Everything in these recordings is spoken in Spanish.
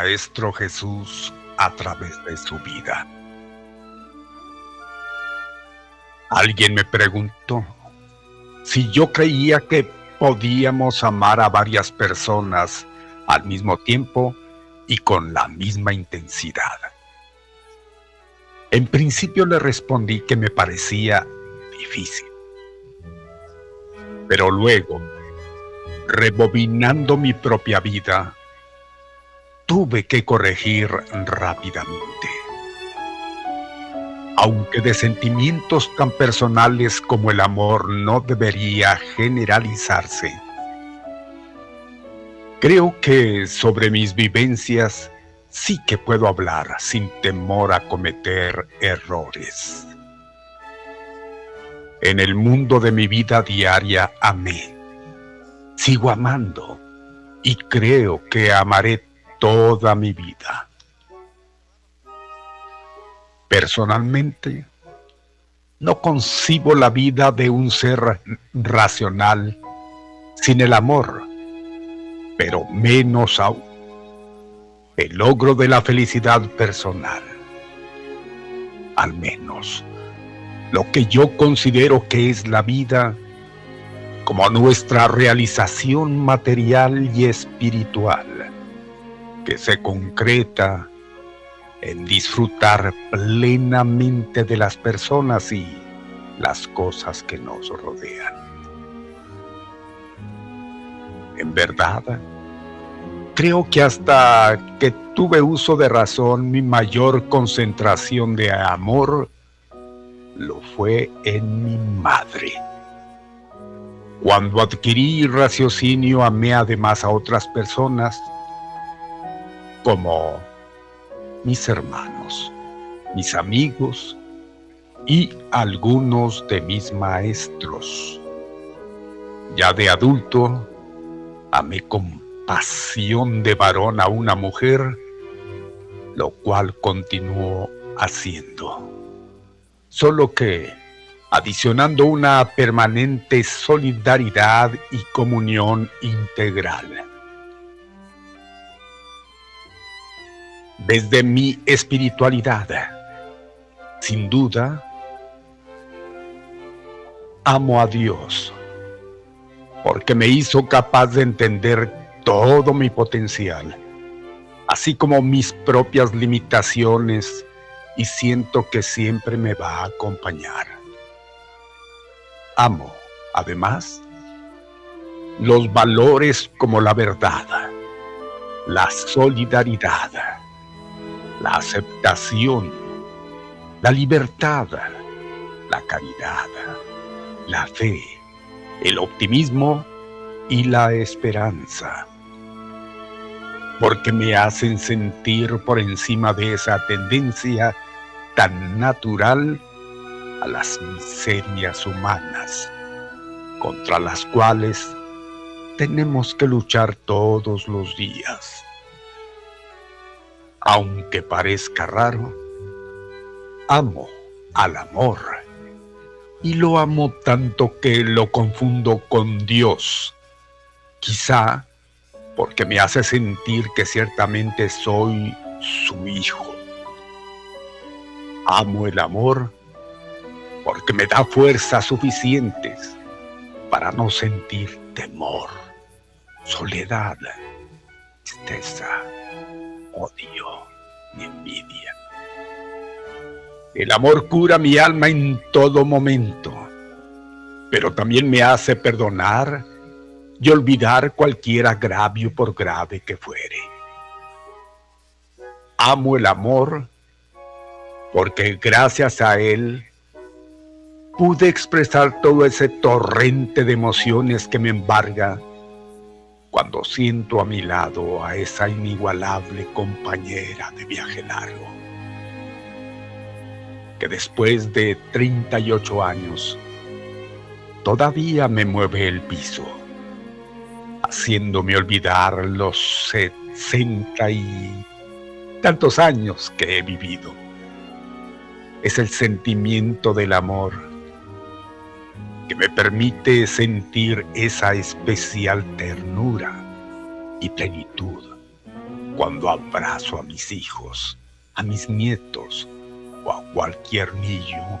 Maestro Jesús a través de su vida? Alguien me preguntó si yo creía que podíamos amar a varias personas al mismo tiempo y con la misma intensidad. En principio le respondí que me parecía difícil. Pero luego, rebobinando mi propia vida, tuve que corregir rápidamente. Aunque de sentimientos tan personales como el amor no debería generalizarse, creo que sobre mis vivencias sí que puedo hablar sin temor a cometer errores. En el mundo de mi vida diaria amé, sigo amando y creo que amaré toda mi vida. Personalmente, no concibo la vida de un ser racional sin el amor, pero menos aún el logro de la felicidad personal. Al menos lo que yo considero que es la vida como nuestra realización material y espiritual que se concreta en disfrutar plenamente de las personas y las cosas que nos rodean. En verdad, creo que hasta que tuve uso de razón, mi mayor concentración de amor lo fue en mi madre. Cuando adquirí raciocinio, amé además a otras personas como mis hermanos, mis amigos y algunos de mis maestros. Ya de adulto, amé con pasión de varón a una mujer, lo cual continuó haciendo. Solo que, adicionando una permanente solidaridad y comunión integral. Desde mi espiritualidad. Sin duda, amo a Dios porque me hizo capaz de entender todo mi potencial, así como mis propias limitaciones y siento que siempre me va a acompañar. Amo, además, los valores como la verdad, la solidaridad, la aceptación, la libertad, la caridad, la fe, el optimismo y la esperanza. Porque me hacen sentir por encima de esa tendencia tan natural a las miserias humanas, contra las cuales tenemos que luchar todos los días. Aunque parezca raro, amo al amor y lo amo tanto que lo confundo con Dios. Quizá porque me hace sentir que ciertamente soy su hijo. Amo el amor porque me da fuerzas suficientes para no sentir temor soledad, tristeza, odio ni envidia. El amor cura mi alma en todo momento, pero también me hace perdonar y olvidar cualquier agravio por grave que fuere. Amo el amor porque gracias a él pude expresar todo ese torrente de emociones que me embarga cuando siento a mi lado a esa inigualable compañera de viaje largo, que después de 38 años todavía me mueve el piso, haciéndome olvidar los 60 y tantos años que he vivido. Es el sentimiento del amor que me permite sentir esa especial ternura y plenitud cuando abrazo a mis hijos, a mis nietos o a cualquier niño,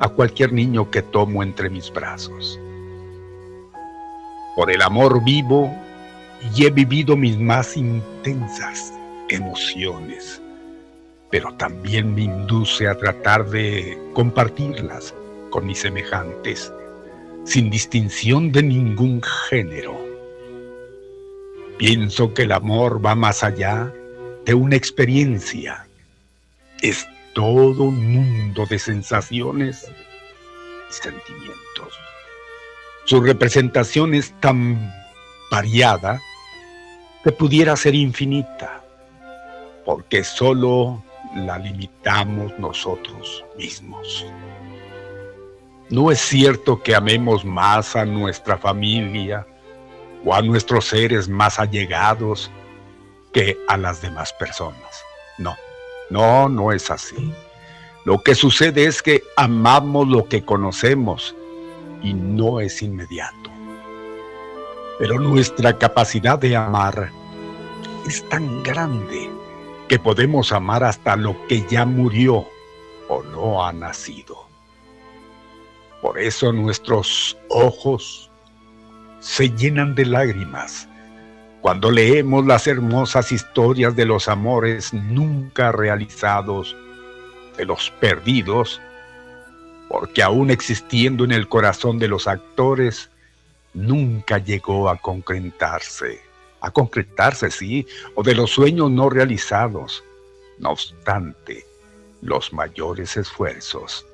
a cualquier niño que tomo entre mis brazos. Por el amor vivo y he vivido mis más intensas emociones, pero también me induce a tratar de compartirlas con mis semejantes sin distinción de ningún género. Pienso que el amor va más allá de una experiencia. Es todo un mundo de sensaciones y sentimientos. Su representación es tan variada que pudiera ser infinita, porque solo la limitamos nosotros mismos. No es cierto que amemos más a nuestra familia o a nuestros seres más allegados que a las demás personas. No, no, no es así. Lo que sucede es que amamos lo que conocemos y no es inmediato. Pero nuestra capacidad de amar es tan grande que podemos amar hasta lo que ya murió o no ha nacido. Por eso nuestros ojos se llenan de lágrimas cuando leemos las hermosas historias de los amores nunca realizados, de los perdidos, porque aún existiendo en el corazón de los actores, nunca llegó a concretarse, a concretarse, sí, o de los sueños no realizados. No obstante, los mayores esfuerzos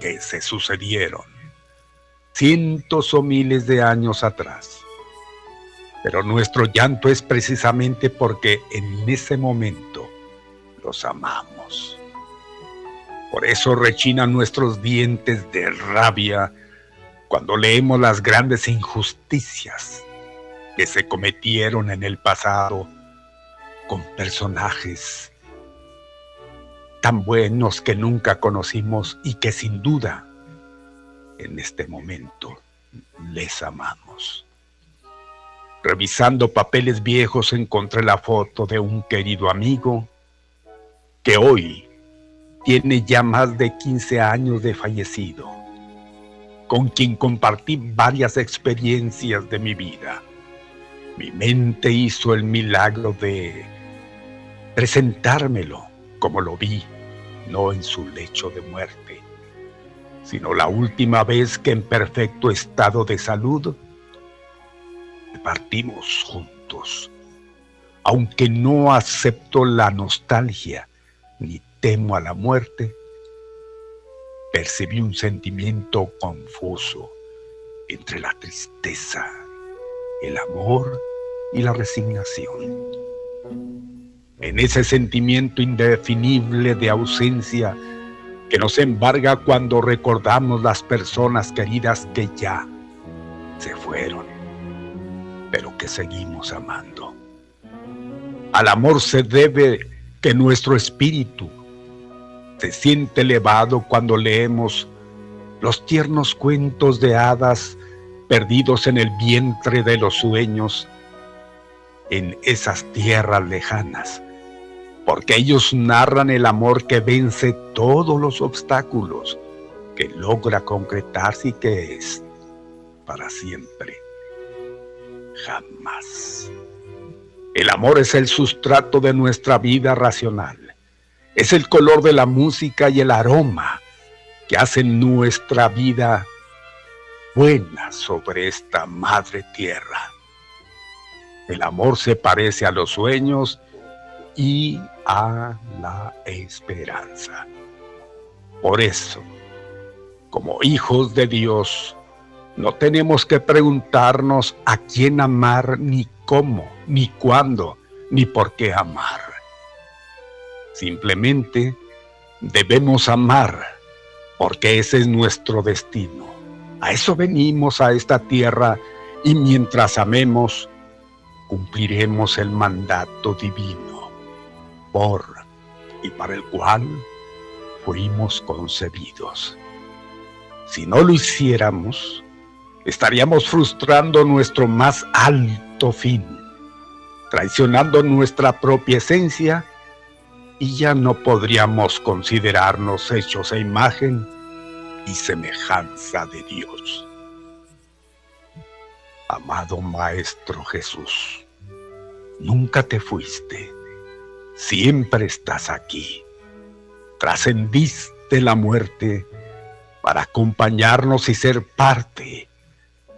que se sucedieron cientos o miles de años atrás. Pero nuestro llanto es precisamente porque en ese momento los amamos. Por eso rechinan nuestros dientes de rabia cuando leemos las grandes injusticias que se cometieron en el pasado con personajes tan buenos que nunca conocimos y que sin duda en este momento les amamos. Revisando papeles viejos encontré la foto de un querido amigo que hoy tiene ya más de 15 años de fallecido, con quien compartí varias experiencias de mi vida. Mi mente hizo el milagro de presentármelo como lo vi, no en su lecho de muerte, sino la última vez que en perfecto estado de salud partimos juntos. Aunque no acepto la nostalgia ni temo a la muerte, percibí un sentimiento confuso entre la tristeza, el amor y la resignación. En ese sentimiento indefinible de ausencia que nos embarga cuando recordamos las personas queridas que ya se fueron, pero que seguimos amando. Al amor se debe que nuestro espíritu se siente elevado cuando leemos los tiernos cuentos de hadas perdidos en el vientre de los sueños en esas tierras lejanas porque ellos narran el amor que vence todos los obstáculos, que logra concretarse y que es para siempre. Jamás. El amor es el sustrato de nuestra vida racional. Es el color de la música y el aroma que hacen nuestra vida buena sobre esta madre tierra. El amor se parece a los sueños y a la esperanza. Por eso, como hijos de Dios, no tenemos que preguntarnos a quién amar, ni cómo, ni cuándo, ni por qué amar. Simplemente debemos amar, porque ese es nuestro destino. A eso venimos a esta tierra y mientras amemos, cumpliremos el mandato divino y para el cual fuimos concebidos. Si no lo hiciéramos, estaríamos frustrando nuestro más alto fin, traicionando nuestra propia esencia y ya no podríamos considerarnos hechos a imagen y semejanza de Dios. Amado Maestro Jesús, nunca te fuiste siempre estás aquí. Trascendiste la muerte para acompañarnos y ser parte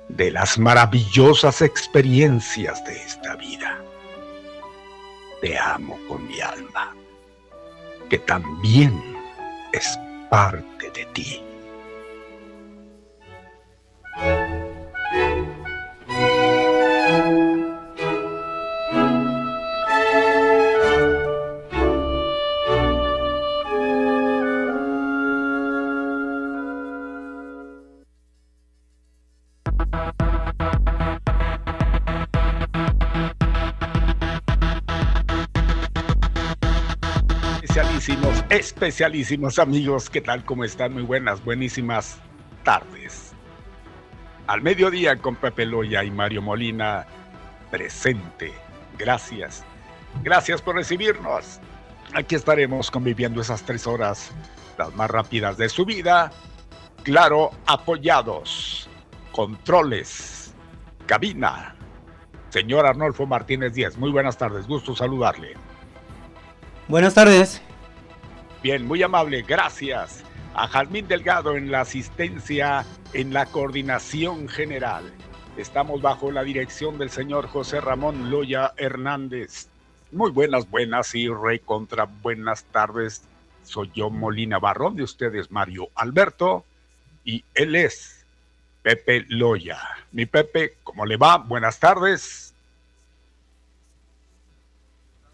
de las maravillosas experiencias de esta vida. Te amo con mi alma, que también es parte de ti. Especialísimos amigos, ¿qué tal? ¿Cómo están? Muy buenas, buenísimas tardes. Al mediodía con Pepe Loya y Mario Molina, presente. Gracias. Gracias por recibirnos. Aquí estaremos conviviendo esas tres horas, las más rápidas de su vida. Claro, apoyados. Controles. Cabina. Señor Arnolfo Martínez Díaz, muy buenas tardes, gusto saludarle. Buenas tardes. Bien, muy amable, gracias. A Jazmín Delgado en la asistencia, en la coordinación general. Estamos bajo la dirección del señor José Ramón Loya Hernández. Muy buenas, buenas y rey contra buenas tardes. Soy yo, Molina Barrón, de ustedes, Mario Alberto, y él es Pepe Loya. Mi Pepe, ¿cómo le va? Buenas tardes.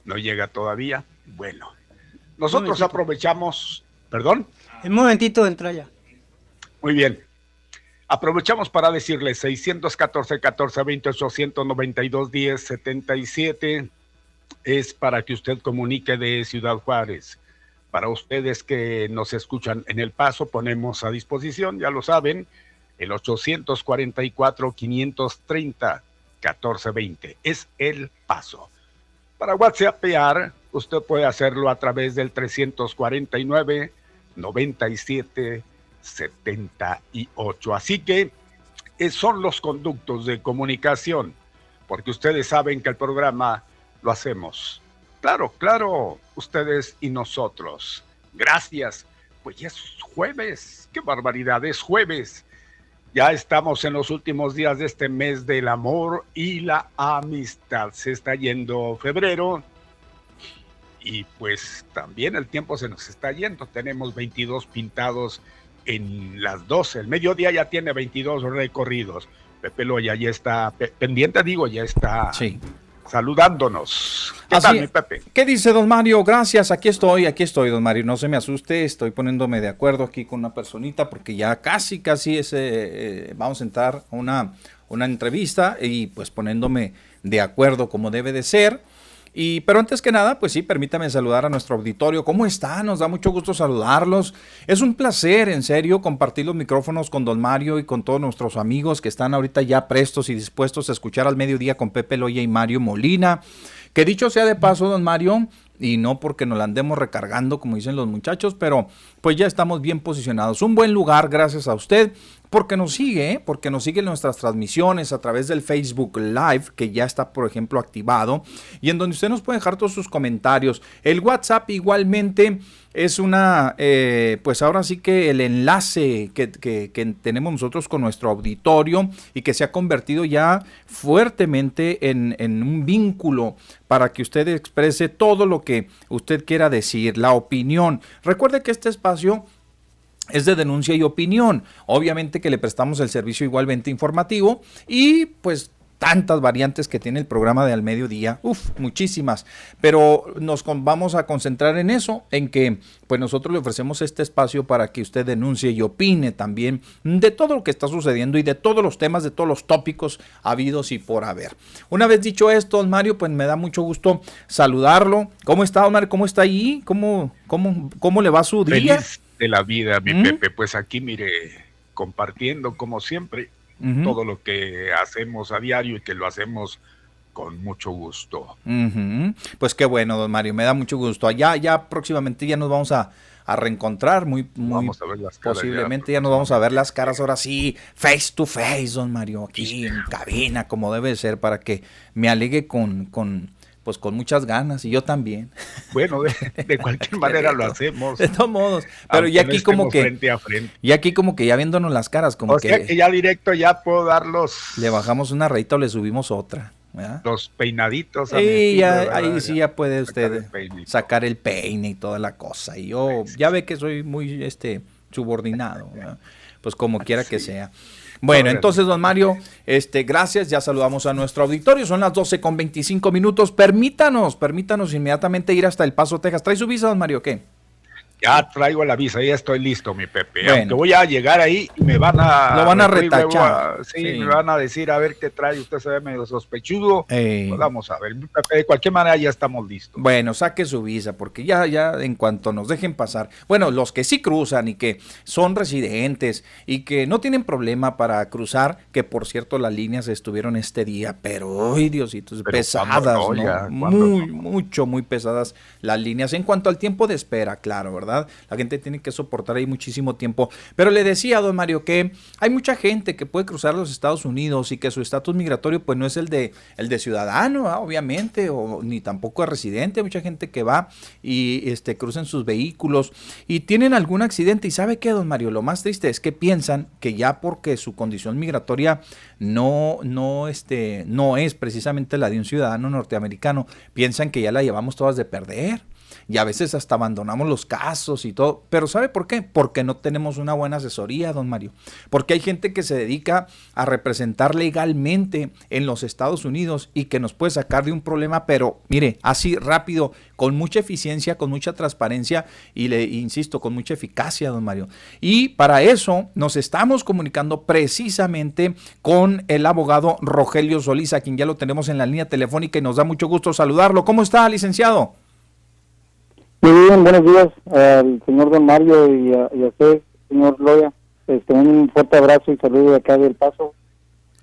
¿No llega todavía? Bueno, nosotros aprovechamos, perdón. Un momentito entra ya. Muy bien. Aprovechamos para decirles 614 14 20 892 10 77 es para que usted comunique de Ciudad Juárez. Para ustedes que nos escuchan en El Paso, ponemos a disposición, ya lo saben, el 844 530 1420. Es El Paso. Para WhatsAppear, usted puede hacerlo a través del 349 97 78. Así que eh, son los conductos de comunicación, porque ustedes saben que el programa lo hacemos. Claro, claro, ustedes y nosotros. Gracias. pues ya es jueves. ¡Qué barbaridad! Es jueves. Ya estamos en los últimos días de este mes del amor y la amistad. Se está yendo febrero y pues también el tiempo se nos está yendo. Tenemos 22 pintados en las 12. El mediodía ya tiene 22 recorridos. Pepe Loya ya está pendiente, digo, ya está sí. saludándonos. ¿Qué tal, mi Pepe? ¿Qué dice don Mario? Gracias, aquí estoy, aquí estoy, don Mario. No se me asuste, estoy poniéndome de acuerdo aquí con una personita porque ya casi, casi es, eh, vamos a entrar a una, una entrevista y pues poniéndome de acuerdo como debe de ser. Y, pero antes que nada, pues sí, permítame saludar a nuestro auditorio. ¿Cómo está? Nos da mucho gusto saludarlos. Es un placer, en serio, compartir los micrófonos con don Mario y con todos nuestros amigos que están ahorita ya prestos y dispuestos a escuchar al mediodía con Pepe Loya y Mario Molina. Que dicho sea de paso, don Mario, y no porque nos la andemos recargando, como dicen los muchachos, pero pues ya estamos bien posicionados. Un buen lugar, gracias a usted porque nos sigue, porque nos siguen nuestras transmisiones a través del Facebook Live, que ya está, por ejemplo, activado, y en donde usted nos puede dejar todos sus comentarios. El WhatsApp igualmente es una, eh, pues ahora sí que el enlace que, tenemos nosotros con nuestro auditorio y que se ha convertido ya fuertemente en, en un vínculo para que usted exprese todo lo que usted quiera decir, la opinión. Recuerde que este espacio es de denuncia y opinión. Obviamente que le prestamos el servicio igualmente informativo y pues tantas variantes que tiene el programa de al mediodía, uf, muchísimas, pero nos vamos a concentrar en eso, en que pues nosotros le ofrecemos este espacio para que usted denuncie y opine también de todo lo que está sucediendo y de todos los temas, de todos los tópicos habidos y por haber. Una vez dicho esto, Mario, pues me da mucho gusto saludarlo. ¿Cómo está, don Mario? ¿Cómo está ahí? ¿Cómo, cómo, cómo le va su día? De la vida, mi Pepe. Pues aquí, mire, compartiendo como siempre todo lo que hacemos a diario y que lo hacemos con mucho gusto. Pues qué bueno, don Mario, me da mucho gusto. Allá, ya próximamente ya nos vamos a, reencontrar, muy, muy posiblemente ya, nos vamos a ver las caras ahora sí, face to face, don Mario, aquí en cabina, como debe ser, para que me alegue con, con pues con muchas ganas y yo también. Bueno, de, cualquier manera lo hacemos. De todos modos, pero ya aquí como que frente a frente. y aquí como que ya viéndonos las caras, como o que, que ya directo ya puedo darlos. Le bajamos una rayita o le subimos otra. Los peinaditos. Sí, ahí sí ya puede usted sacar el, peine y toda la cosa. Y yo ya ve que soy muy este subordinado, pues como quiera que sea. Bueno, entonces, don Mario, este, gracias. Ya saludamos a nuestro auditorio. Son las 12 con 25 minutos. Permítanos, permítanos inmediatamente ir hasta El Paso, Texas. ¿Trae su visa, don Mario, qué? Ya traigo la visa, ya estoy listo, mi Pepe. Aunque voy a llegar ahí y me van a. Lo van a retachar. sí, me van a decir a ver qué trae. Usted se ve medio sospechudo. Pues vamos a ver. de cualquier manera ya estamos listos. Bueno, saque su visa, porque ya, ya en cuanto nos dejen pasar. Bueno, los que sí cruzan y que son residentes y que no tienen problema para cruzar, que por cierto las líneas estuvieron este día, pero, ay Diositos, pesadas, ¿no? Muy, mucho, muy pesadas las líneas en cuanto al tiempo de espera, claro, ¿verdad? La gente tiene que soportar ahí muchísimo tiempo. Pero le decía a don Mario que hay mucha gente que puede cruzar los Estados Unidos y que su estatus migratorio pues no es el de, el de ciudadano, obviamente, o ni tampoco de residente. Hay mucha gente que va y este, cruzan sus vehículos y tienen algún accidente. ¿Y sabe qué, don Mario? Lo más triste es que piensan que ya porque su condición migratoria no, no, este, no es precisamente la de un ciudadano norteamericano, piensan que ya la llevamos todas de perder y a veces hasta abandonamos los casos y todo. Pero ¿sabe por qué? Porque no tenemos una buena asesoría, don Mario. Porque hay gente que se dedica a representar legalmente en los Estados Unidos y que nos puede sacar de un problema, pero mire, así rápido, con mucha eficiencia, con mucha transparencia y le insisto, con mucha eficacia, don Mario. Y para eso nos estamos comunicando precisamente con el abogado Rogelio Solís, a quien ya lo tenemos en la línea telefónica y nos da mucho gusto saludarlo. ¿Cómo está, licenciado? Buenos días al señor Don Mario y a, usted, señor Loya. Este, un fuerte abrazo y saludo de acá del Paso.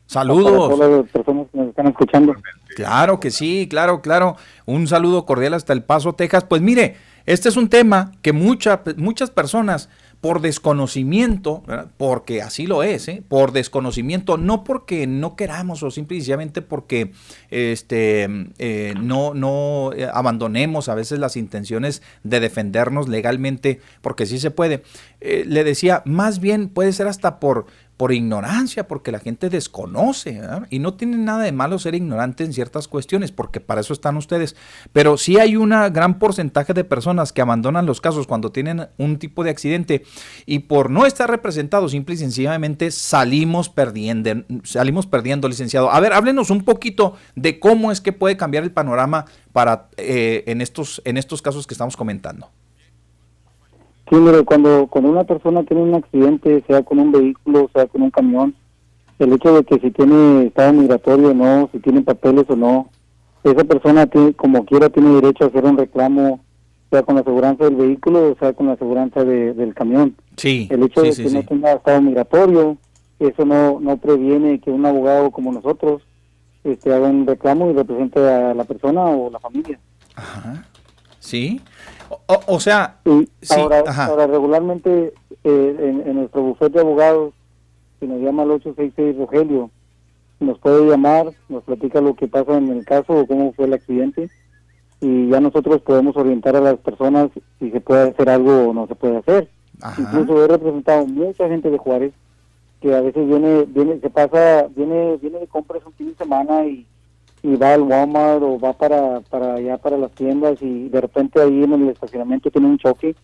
Saludos. A todas las personas que nos están escuchando. Claro que sí, claro, claro. Un saludo cordial hasta El Paso, Texas. Pues mire, este es un tema que mucha, muchas personas por desconocimiento, porque así lo es, ¿eh? por desconocimiento, no porque no queramos o simplemente porque este, eh, no, no eh, abandonemos a veces las intenciones de defendernos legalmente, porque sí se puede. le decía, más bien puede ser hasta por por ignorancia, porque la gente desconoce, y no tiene nada de malo ser ignorante en ciertas cuestiones, porque para eso están ustedes. Pero sí hay un gran porcentaje de personas que abandonan los casos cuando tienen un tipo de accidente y por no estar representados, simple y sencillamente salimos perdiendo, salimos perdiendo, licenciado. A ver, háblenos un poquito de cómo es que puede cambiar el panorama para eh, en estos en estos casos que estamos comentando. Sí, mire, cuando, cuando una persona tiene un accidente, sea con un vehículo, sea con un camión, el hecho de que si tiene estado migratorio o no, si tiene papeles o no, esa persona tiene, como quiera tiene derecho a hacer un reclamo, sea con la aseguranza del vehículo o sea con la aseguranza del camión. Sí. El hecho de que no tenga estado migratorio, eso no, no previene que un abogado como nosotros este, haga un reclamo y represente a la persona o la familia. Ajá. Sí. O, sea, ahora, regularmente eh, en, nuestro bufete de abogados, que nos llama el 866 Rogelio, nos puede llamar, nos platica lo que pasa en el caso o cómo fue el accidente y ya nosotros podemos orientar a las personas si se puede hacer algo o no se puede hacer. Incluso he representado mucha gente de Juárez que a veces viene, viene, se pasa, viene, viene de compras un fin de semana y y va al Walmart o va para, para allá para las tiendas y de repente ahí en el estacionamiento tiene un choque.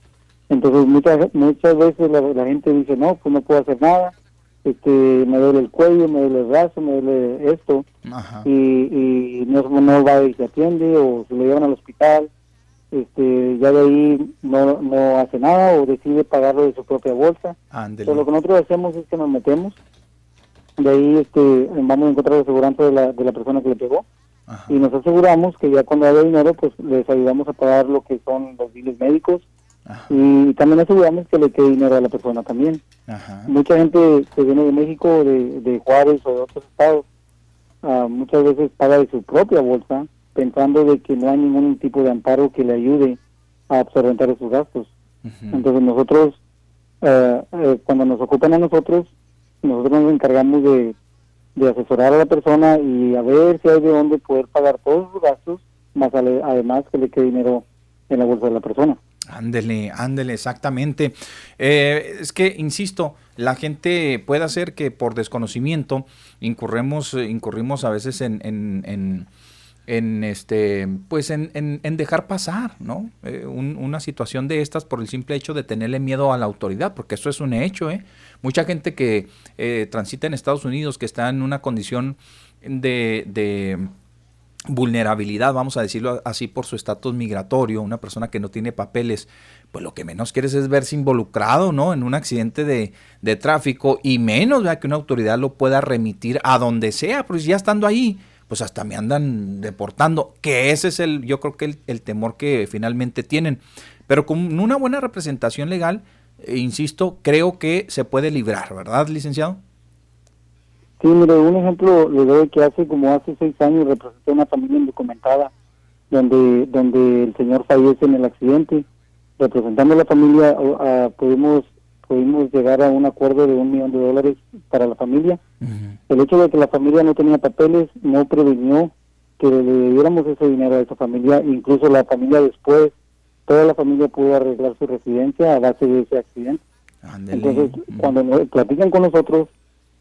Entonces muchas muchas veces la, gente dice, no, pues no puedo hacer nada, este me duele el cuello, me duele el brazo, me duele esto, y, y no, no va y se atiende o se lo llevan al hospital, este ya de ahí no, no hace nada o decide pagarlo de su propia bolsa. Pero lo que nosotros hacemos es que nos metemos de ahí este, vamos a encontrar la aseguranza de la, de la persona que le pegó. Y nos aseguramos que ya cuando haya dinero pues les ayudamos a pagar lo que son los biles médicos. Y también aseguramos que le quede dinero a la persona también. Mucha gente que viene de México, de, de Juárez o de otros estados, ah, muchas veces paga de su propia bolsa pensando de que no hay ningún tipo de amparo que le ayude a absorber esos gastos. Entonces nosotros, eh, eh, cuando nos ocupan a nosotros, nosotros nos encargamos de, asesorar a la persona y a ver si hay de dónde poder pagar todos los gastos, más además que le quede dinero en la bolsa de la persona. Ándele, ándele, exactamente. Eh, es que, insisto, la gente puede hacer que por desconocimiento incurremos, incurrimos a veces en, en, en, este, pues en, en, dejar pasar, ¿no? Eh, una situación de estas por el simple hecho de tenerle miedo a la autoridad, porque eso es un hecho, ¿eh? Mucha gente que eh, transita en Estados Unidos, que está en una condición de, vulnerabilidad, vamos a decirlo así, por su estatus migratorio, una persona que no tiene papeles, pues lo que menos quieres es verse involucrado, ¿no? En un accidente de, tráfico y menos que una autoridad lo pueda remitir a donde sea, pues ya estando ahí, pues hasta me andan deportando, que ese es el, yo creo que el, temor que finalmente tienen. Pero con una buena representación legal, e insisto, creo que se puede librar, ¿verdad, licenciado? Sí, mire, un ejemplo le doy que hace como hace seis años representé una familia indocumentada donde, donde el señor fallece en el accidente. Representando a la familia, pudimos, pudimos llegar a un acuerdo de un millón de dólares para la familia. El hecho de que la familia no tenía papeles no prevenió que le diéramos ese dinero a esa familia, incluso la familia después toda la familia pudo arreglar su residencia a base de ese accidente. Entonces, cuando platican con nosotros,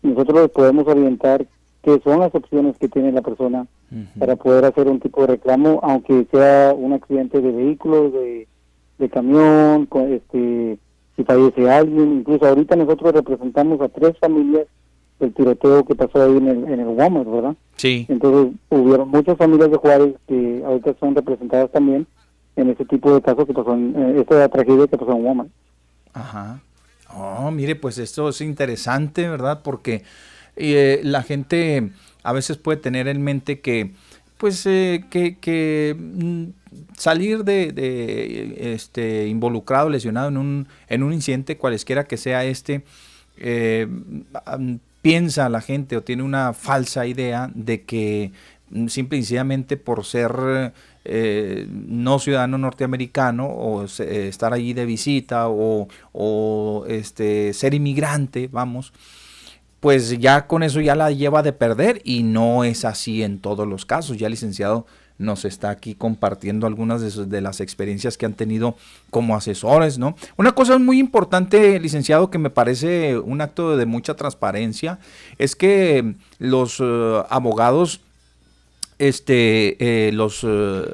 nosotros les podemos orientar qué son las opciones que tiene la persona para poder hacer un tipo de reclamo, aunque sea un accidente de vehículo, de, de camión, con, este, si fallece alguien. Incluso ahorita nosotros representamos a tres familias del tiroteo que pasó ahí en el, en el Walmart, ¿verdad? Sí. Entonces, hubieron muchas familias de Juárez que ahorita son representadas también en ese tipo de casos que pasó en eh, esta tragedia que pasó en Woman. Ajá. Oh, mire, pues esto es interesante, ¿verdad? Porque eh, la gente a veces puede tener en mente que, pues, eh, que, que mm, salir de, este involucrado, lesionado en un, en un incidente, cualesquiera que sea este, piensa la gente o tiene una falsa idea de que mm, simple y sencillamente por ser eh, no ciudadano norteamericano o estar allí de visita o, o, este, ser inmigrante, vamos, pues ya con eso ya la lleva de perder y no es así en todos los casos. Ya licenciado nos está aquí compartiendo algunas de, las experiencias que han tenido como asesores, ¿no? Una cosa muy importante, licenciado, que me parece un acto de mucha transparencia, es que los uh, abogados este, eh, los uh,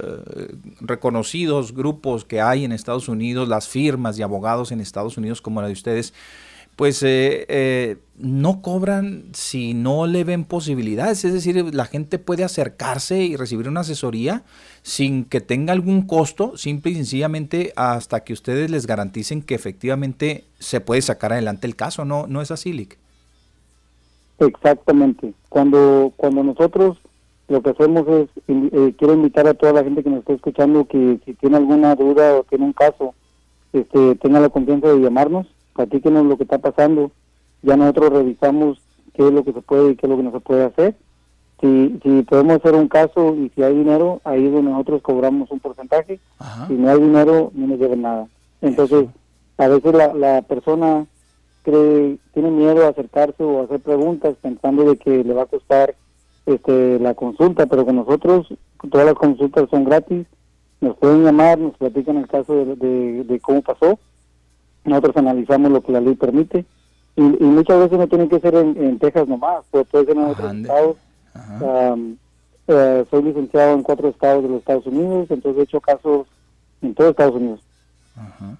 reconocidos grupos que hay en Estados Unidos, las firmas de abogados en Estados Unidos como la de ustedes, pues eh, eh, no cobran si no le ven posibilidades. Es decir, la gente puede acercarse y recibir una asesoría sin que tenga algún costo, simple y sencillamente hasta que ustedes les garanticen que efectivamente se puede sacar adelante el caso. ¿No, no es así, Lick? Exactamente. Cuando, cuando nosotros lo que hacemos es, eh, quiero invitar a toda la gente que nos está escuchando que si tiene alguna duda o tiene un caso, este, tenga la confianza de llamarnos platíquenos lo que está pasando, ya nosotros revisamos qué es lo que se puede y qué es lo que no se puede hacer. Si, si podemos hacer un caso y si hay dinero, ahí es donde nosotros cobramos un porcentaje. Si no hay dinero, no nos lleven nada. Entonces, a veces la, la persona cree, tiene miedo a acercarse o a hacer preguntas pensando de que le va a costar este, la consulta, pero con nosotros todas las consultas son gratis. Nos pueden llamar, nos platican el caso de, de cómo pasó nosotros analizamos lo que la ley permite y, muchas veces no tiene que ser en, Texas nomás, puede, puede ser en otros estados. Eh, soy licenciado en cuatro estados de los Estados Unidos, entonces he hecho casos en todo Estados Unidos. Ajá.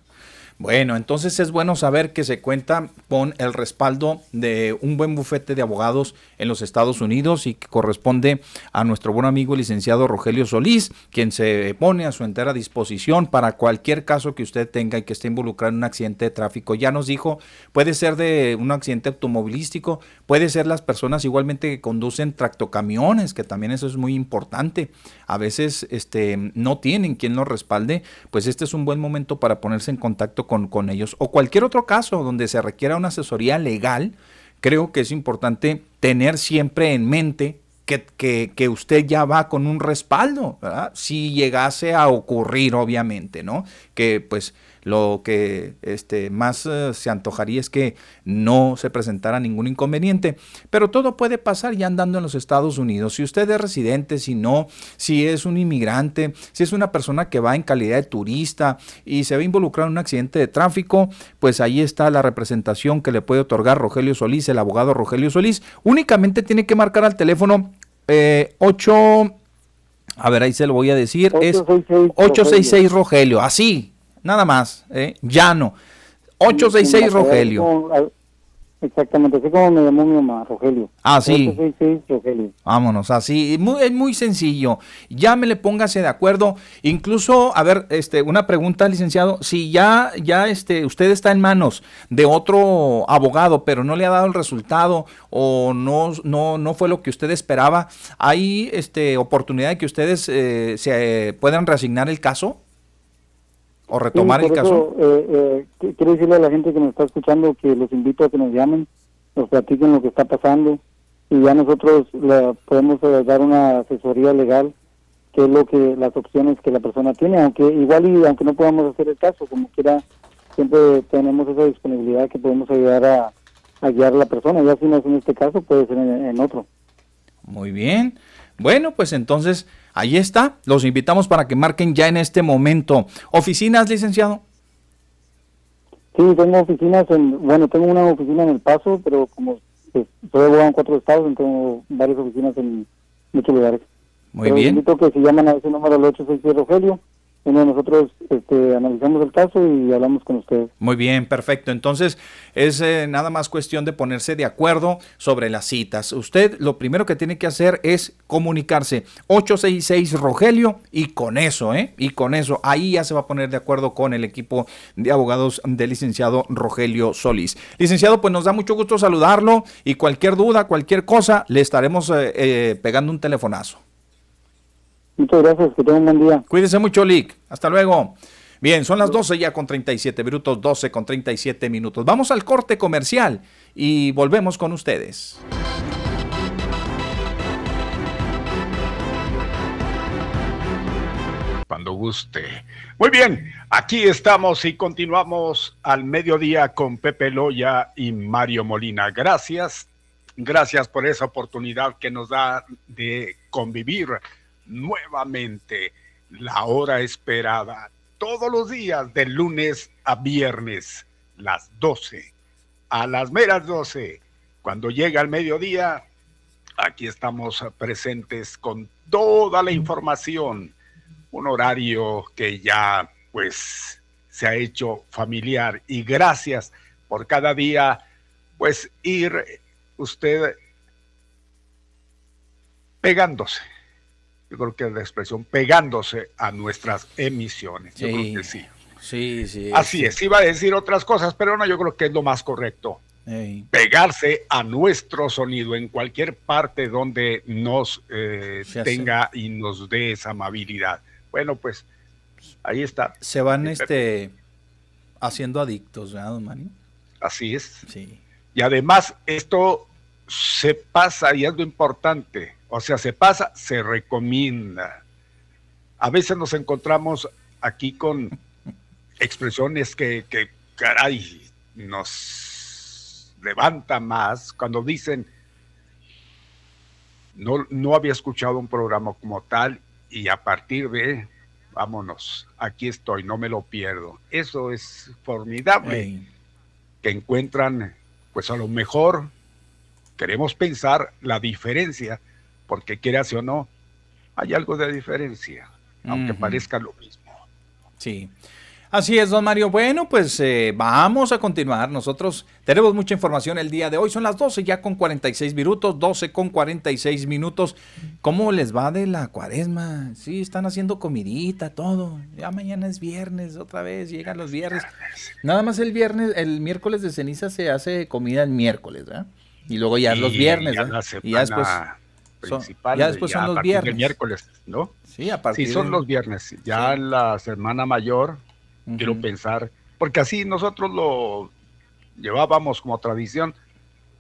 Bueno, entonces es bueno saber que se cuenta con el respaldo de un buen bufete de abogados en los Estados Unidos y que corresponde a nuestro buen amigo licenciado Rogelio Solís, quien se pone a su entera disposición para cualquier caso que usted tenga y que esté involucrado en un accidente de tráfico. Ya nos dijo, puede ser de un accidente automovilístico, puede ser las personas igualmente que conducen tractocamiones, que también eso es muy importante. A veces este, no tienen quien los respalde, pues este es un buen momento para ponerse en contacto con, ellos. O cualquier otro caso donde se requiera una asesoría legal, creo que es importante tener siempre en mente que, que, que, usted ya va con un respaldo, ¿verdad? Si llegase a ocurrir, obviamente, ¿no? Que pues lo que este, más eh, se antojaría es que no se presentara ningún inconveniente, pero todo puede pasar ya andando en los Estados Unidos. Si usted es residente, si no, si es un inmigrante, si es una persona que va en calidad de turista y se ve involucrado en un accidente de tráfico, pues ahí está la representación que le puede otorgar Rogelio Solís, el abogado Rogelio Solís. Únicamente tiene que marcar al teléfono 8... Eh, a ver, ahí se lo voy a decir. es 866 Rogelio. Así, nada más, ¿eh? llano. 866 Rogelio. Exactamente, así como me llamó mi mamá, Rogelio. Ah, sí. Rogelio. Vámonos, así, muy, es muy sencillo. Llámele, póngase de acuerdo. Incluso, a ver, este, una pregunta, licenciado. Si ya, ya, este, usted está en manos de otro abogado, pero no le ha dado el resultado o no, no, no fue lo que usted esperaba, ¿hay, este, oportunidad de que ustedes eh, se puedan reasignar el caso? O retomar el caso? Eh, eh, quiero decirle a la gente que nos está escuchando que los invito a que nos llamen, nos platiquen lo que está pasando y ya nosotros le podemos eh, dar una asesoría legal que es lo que las opciones que la persona tiene, aunque igual y aunque no podamos hacer el caso, como quiera, siempre tenemos esa disponibilidad que podemos ayudar a, guiar a la persona, ya si no es en este caso, puede ser en otro. Muy bien. Bueno, pues entonces Ahí está, los invitamos para que marquen ya en este momento. ¿Oficinas, licenciado? Sí, tengo oficinas, en, bueno, tengo una oficina en El Paso, pero como pues, soy abogado en cuatro estados, tengo varias oficinas en muchos lugares. Muy bien. invito que se llaman a ese número al 866 Rogelio de nosotros este, analizamos el caso y hablamos con ustedes. Muy bien, perfecto. Entonces es eh, nada más cuestión de ponerse de acuerdo sobre las citas. Usted lo primero que tiene que hacer es comunicarse 866 Rogelio y con eso, ¿eh? Y con eso, ahí ya se va a poner de acuerdo con el equipo de abogados del licenciado Rogelio Solís. Licenciado, pues nos da mucho gusto saludarlo y cualquier duda, cualquier cosa, le estaremos eh, eh, pegando un telefonazo. Muchas gracias, que tengan un buen día. Cuídense mucho, Lick. Hasta luego. Bien, son las 12 ya con 37 minutos, 12 con 37 minutos. Vamos al corte comercial y volvemos con ustedes. guste. Muy bien, aquí estamos y continuamos al mediodía con Pepe Loya y Mario Molina. Gracias, gracias por esa oportunidad que nos da de convivir nuevamente la hora esperada todos los días de lunes a viernes, las 12, a las meras 12. Cuando llega el mediodía, aquí estamos presentes con toda la información, un horario que ya pues se ha hecho familiar y gracias por cada día pues ir usted pegándose. Yo creo que es la expresión pegándose a nuestras emisiones. Yo creo que sí. Sí, sí. Así es, iba a decir otras cosas, pero no, yo creo que es lo más correcto. Pegarse a nuestro sonido en cualquier parte donde nos eh, tenga y nos dé esa amabilidad. Bueno, pues ahí está. Se van este haciendo adictos, ¿verdad, don Mani? Así es. Sí. Y además esto se pasa y es lo importante. O sea, se pasa, se recomienda. A veces nos encontramos aquí con expresiones que, que caray, nos levanta más cuando dicen, no, no había escuchado un programa como tal y a partir de, vámonos, aquí estoy, no me lo pierdo. Eso es formidable. Que encuentran, pues a lo mejor, queremos pensar la diferencia, porque quieras o no, hay algo de diferencia, aunque parezca lo mismo. Sí. Así es, don Mario. Bueno, pues eh, vamos a continuar. Nosotros tenemos mucha información el día de hoy. Son las 12 ya con 46 minutos, 12 con 46 minutos. ¿Cómo les va de la cuaresma? Sí, están haciendo comidita, todo. Ya mañana es viernes, otra vez, llegan los viernes. Nada más el viernes, el miércoles de ceniza se hace comida el miércoles, ¿verdad? Y luego ya los viernes, ¿verdad? Y ya después... Son, ya después son los viernes. miércoles, ¿no? Sí, a partir Sí, son los viernes. Ya la semana mayor quiero pensar, porque así nosotros lo llevábamos como tradición,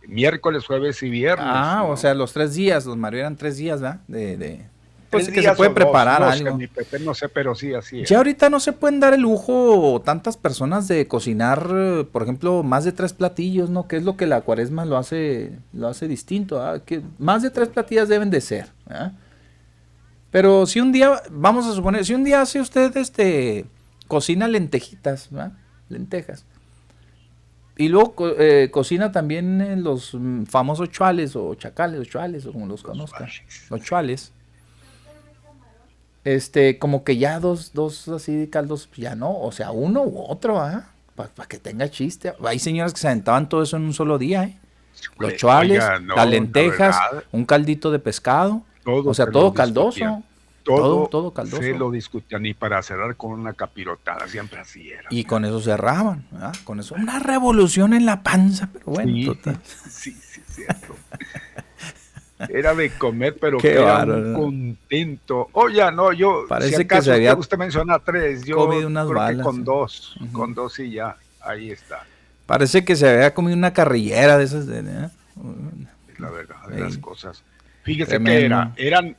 miércoles, jueves y viernes. Ah, o sea, los tres días, los Mario, eran tres días, ¿verdad? De, de... Que se puede preparar algo. no sé, pero sí, así Ya ahorita no se pueden dar el lujo tantas personas de cocinar, por ejemplo, más de tres platillos, ¿no? Que es lo que la cuaresma lo hace, lo hace distinto, ¿ah? Que más de tres platillas deben de ser, ¿ah? Pero si un día, vamos a suponer, si un día hace usted este cocina lentejitas, ¿verdad? lentejas. Y luego eh, cocina también los mm, famosos chuales o chacales o chuales o como los conozcan. Los chuales. Este, como que ya dos, dos así de caldos, ya no, o sea, uno u otro, ¿ah? Para que tenga chiste. Hay señoras que se aventaban todo eso en un solo día, ¿eh? Los chuales, las lentejas, un caldito de pescado, o sea, todo caldoso todo, todo, caldoso. se lo discutían y para cerrar con una capirotada, siempre así era. Y con eso cerraban, ¿verdad? Con eso, una revolución en la panza, pero bueno, sí, total. Sí, sí, cierto. Era de comer, pero que era un contento. Oye, no, yo, Parece si acaso que usted menciona tres, yo comido unas creo balas, que con dos, con dos y ya, ahí está. Parece que se había comido una carrillera de esas. De, ¿eh? La verdad de las cosas. Fíjese Tremendo. que era, eran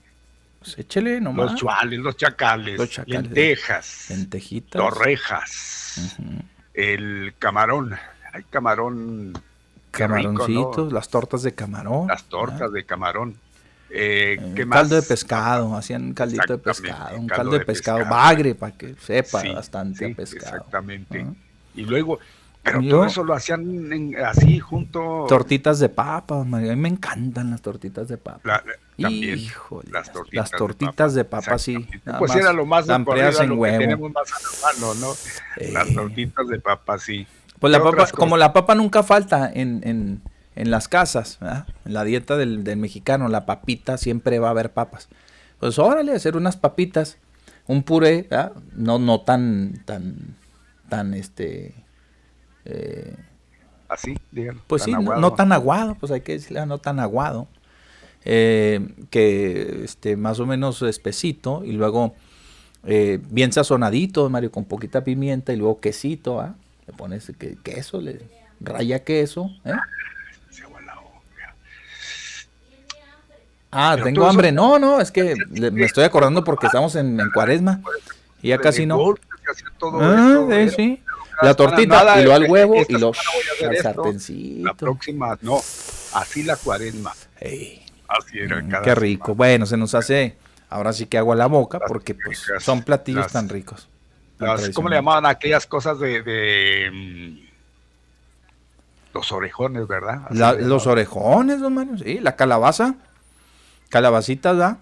pues échele nomás. Los chuales, los chacales, los chacales lentejas, lentejitas, torrejas, el camarón. Hay camarón. Camaroncitos, rico, ¿no? las tortas de camarón. Las tortas de camarón. Eh, ¿qué un más? caldo de pescado, hacían un caldito de pescado, un caldo, caldo de, de, pescado, pescado bagre para que sepa sí, bastante sí, a pescado. Exactamente. ¿Ah? Y luego pero Yo, todo eso lo hacían en, así junto. Tortitas de papa, Mario. A mí me encantan las tortitas de papa. La, también, Híjole, las tortitas, las tortitas de papa, de papa sí. Pues era lo más en lo huevo. que tenemos más a la mano, ¿no? Eh. Las tortitas de papa, sí. Pues la papa, como la papa nunca falta en, en, en las casas, ¿verdad? en la dieta del, del, mexicano, la papita siempre va a haber papas. Pues órale, hacer unas papitas, un puré, ¿verdad? no no tan tan tan este eh, Así, díganlo. Pues sí, no, no, tan aguado, pues hay que decirle no tan aguado. Eh, que este, más o menos espesito y luego eh, bien sazonadito, Mario, con poquita pimienta y luego quesito, ¿ah? Le pones que, queso, le raya queso, ¿eh? Ah, tengo hambre. No, no, es que me estoy acordando porque estamos en, en cuaresma. Y ya casi no. todo ah, sí. La tortita y lo al huevo y lo al sartencito. La próxima, no. Así la cuaresma. Así era mm, Qué rico. Bueno, se nos hace ahora sí que hago a la boca porque pues son platillos tan ricos. ¿Cómo le llamaban aquellas cosas de, mm, los orejones, verdad? los orejones, don Mario, sí, la calabaza, calabacitas, ¿verdad?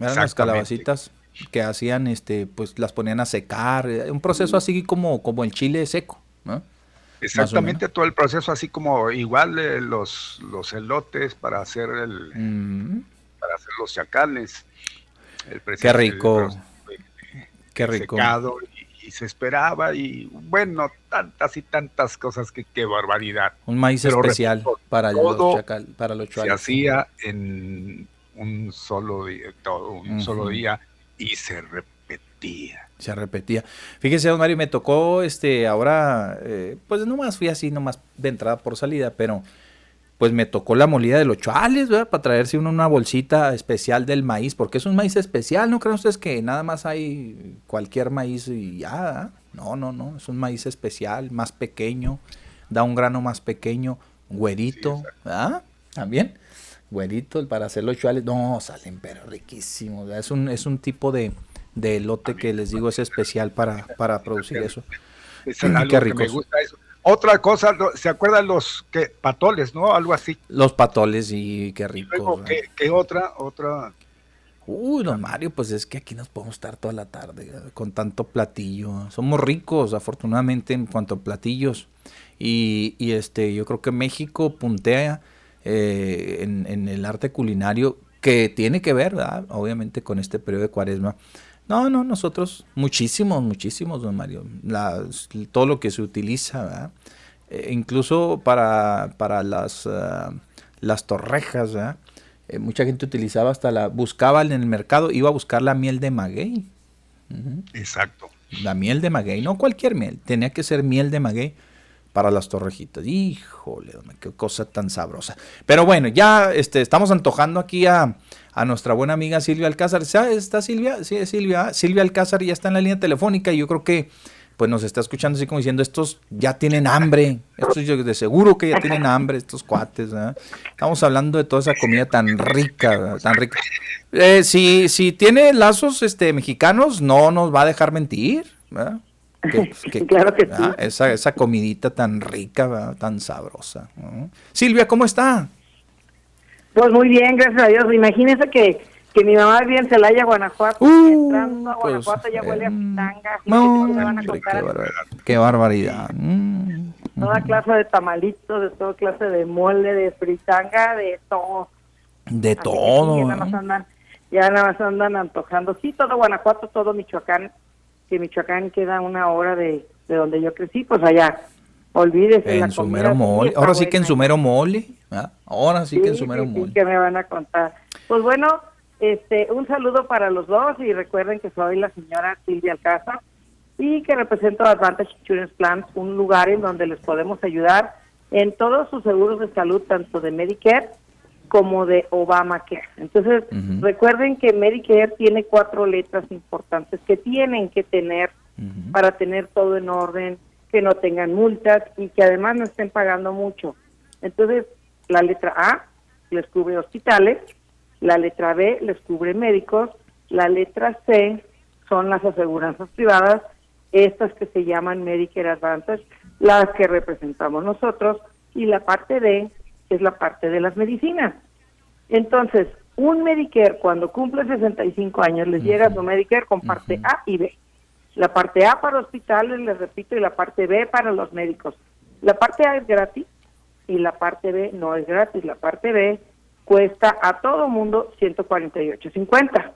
Eran las calabacitas que hacían, este, pues las ponían a secar, eh, un proceso así como, como el chile seco, ¿no? Exactamente todo el proceso, así como igual los, los elotes para hacer el mm. para hacer los chacales. Qué rico. Qué rico. y, se esperaba y bueno, tantas y tantas cosas que qué barbaridad. Un maíz especial para los chacal, para los Se hacía en un solo día, todo un solo día y se repetía. Se repetía. Fíjese, don Mario, me tocó este ahora, eh, pues nomás fui así, nomás de entrada por salida, pero pues me tocó la molida de los chales, ¿verdad? Para traerse uno una bolsita especial del maíz, porque es un maíz especial, ¿no creen ustedes que nada más hay cualquier maíz y ya? No, no, no, es un maíz especial, más pequeño, da un grano más pequeño, güerito, ¿ah? También, güerito para hacer los chales, no, salen pero riquísimos, es un, es un tipo de, de elote que les digo es especial para, para producir eso. Es algo Qué rico. me gusta eso. Otra cosa, ¿se acuerdan los que, patoles, no? Algo así. Los patoles, y qué rico. ¿qué, otra? Otra. Uy, don Mario, pues es que aquí nos podemos estar toda la tarde con tanto platillo. Somos ricos, afortunadamente, en cuanto a platillos. Y, y este, yo creo que México puntea eh, en, en, el arte culinario que tiene que ver, ¿verdad? obviamente, con este periodo de cuaresma. No, no, nosotros muchísimos, muchísimos, don Mario. todo lo que se utiliza, eh, incluso para, para las, ah, las torrejas, eh, mucha gente utilizaba hasta la, buscaba en el mercado, iba a buscar la miel de maguey. Exacto. La miel de maguey, no cualquier miel, tenía que ser miel de maguey para las torrejitas. Híjole, qué cosa tan sabrosa. Pero bueno, ya este, estamos antojando aquí a, a nuestra buena amiga Silvia Alcázar. ¿Está Silvia? Sí, Silvia. Silvia Alcázar ya está en la línea telefónica y yo creo que pues nos está escuchando así como diciendo, estos ya tienen hambre, estos de seguro que ya tienen hambre, estos cuates, Estamos hablando de toda esa comida tan rica, tan rica. Eh, si, si tiene lazos este, mexicanos, no nos va a dejar mentir, claro que sí. Esa, esa comidita tan rica, tan sabrosa. Silvia, ¿cómo está? Pues muy bien, gracias a Dios. Imagínese que, que mi mamá vive en Celaya, Guanajuato. Uh, entrando a pues, Guanajuato ya huele a eh, pitanga. No, qué, barbaridad. Mm, toda clase de tamalitos, de toda clase de mole, de fritanga, de todo. De todo. ya, nada más andan, ya nada más andan antojando. Sí, todo Guanajuato, todo Michoacán. Que Michoacán queda una hora de, de donde yo crecí, pues allá Olvídese. En su mero mole. Ahora sí que en su mero mole. Ahora sí, que en su mero mole. que me van a contar. Pues bueno, este, un saludo para los dos y recuerden que soy la señora Silvia Alcázar y que represento Advantage Insurance Plans, un lugar en donde les podemos ayudar en todos sus seguros de salud, tanto de Medicare como de Obamacare. Entonces, recuerden que Medicare tiene cuatro letras importantes que tienen que tener para tener todo en orden, que no tengan multas y que además no estén pagando mucho. Entonces, la letra A les cubre hospitales, la letra B les cubre médicos, la letra C son las aseguranzas privadas, estas que se llaman Medicare Advantage, las que representamos nosotros, y la parte D es la parte de las medicinas. Entonces, un Medicare cuando cumple 65 años les llega su Medicare con parte A y B. La parte A para hospitales, les repito, y la parte B para los médicos. La parte A es gratis y la parte B no es gratis. La parte B cuesta a todo mundo 148.50.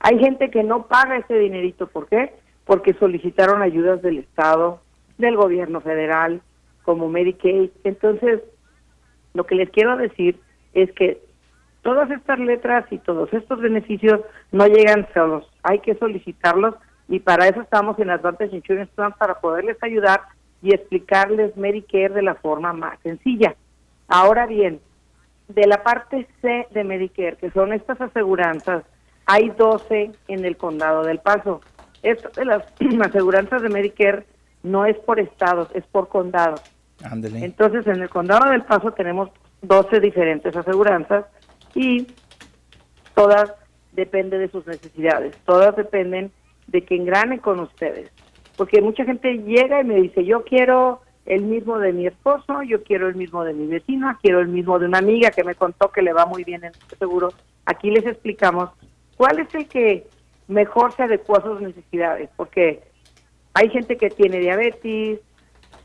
Hay gente que no paga ese dinerito. ¿Por qué? Porque solicitaron ayudas del Estado, del gobierno federal, como Medicaid. Entonces, lo que les quiero decir es que todas estas letras y todos estos beneficios no llegan solos. Hay que solicitarlos y para eso estamos en Advantage Insurance Plan para poderles ayudar y explicarles Medicare de la forma más sencilla. Ahora bien, de la parte C de Medicare, que son estas aseguranzas, hay 12 en el condado del Paso. esto de las aseguranzas de Medicare no es por estados, es por condados. Entonces, en el condado del Paso tenemos 12 diferentes aseguranzas y todas dependen de sus necesidades, todas dependen de que engranen con ustedes. Porque mucha gente llega y me dice, yo quiero el mismo de mi esposo, yo quiero el mismo de mi vecina, quiero el mismo de una amiga que me contó que le va muy bien en este seguro. Aquí les explicamos cuál es el que mejor se adecua a sus necesidades, porque hay gente que tiene diabetes,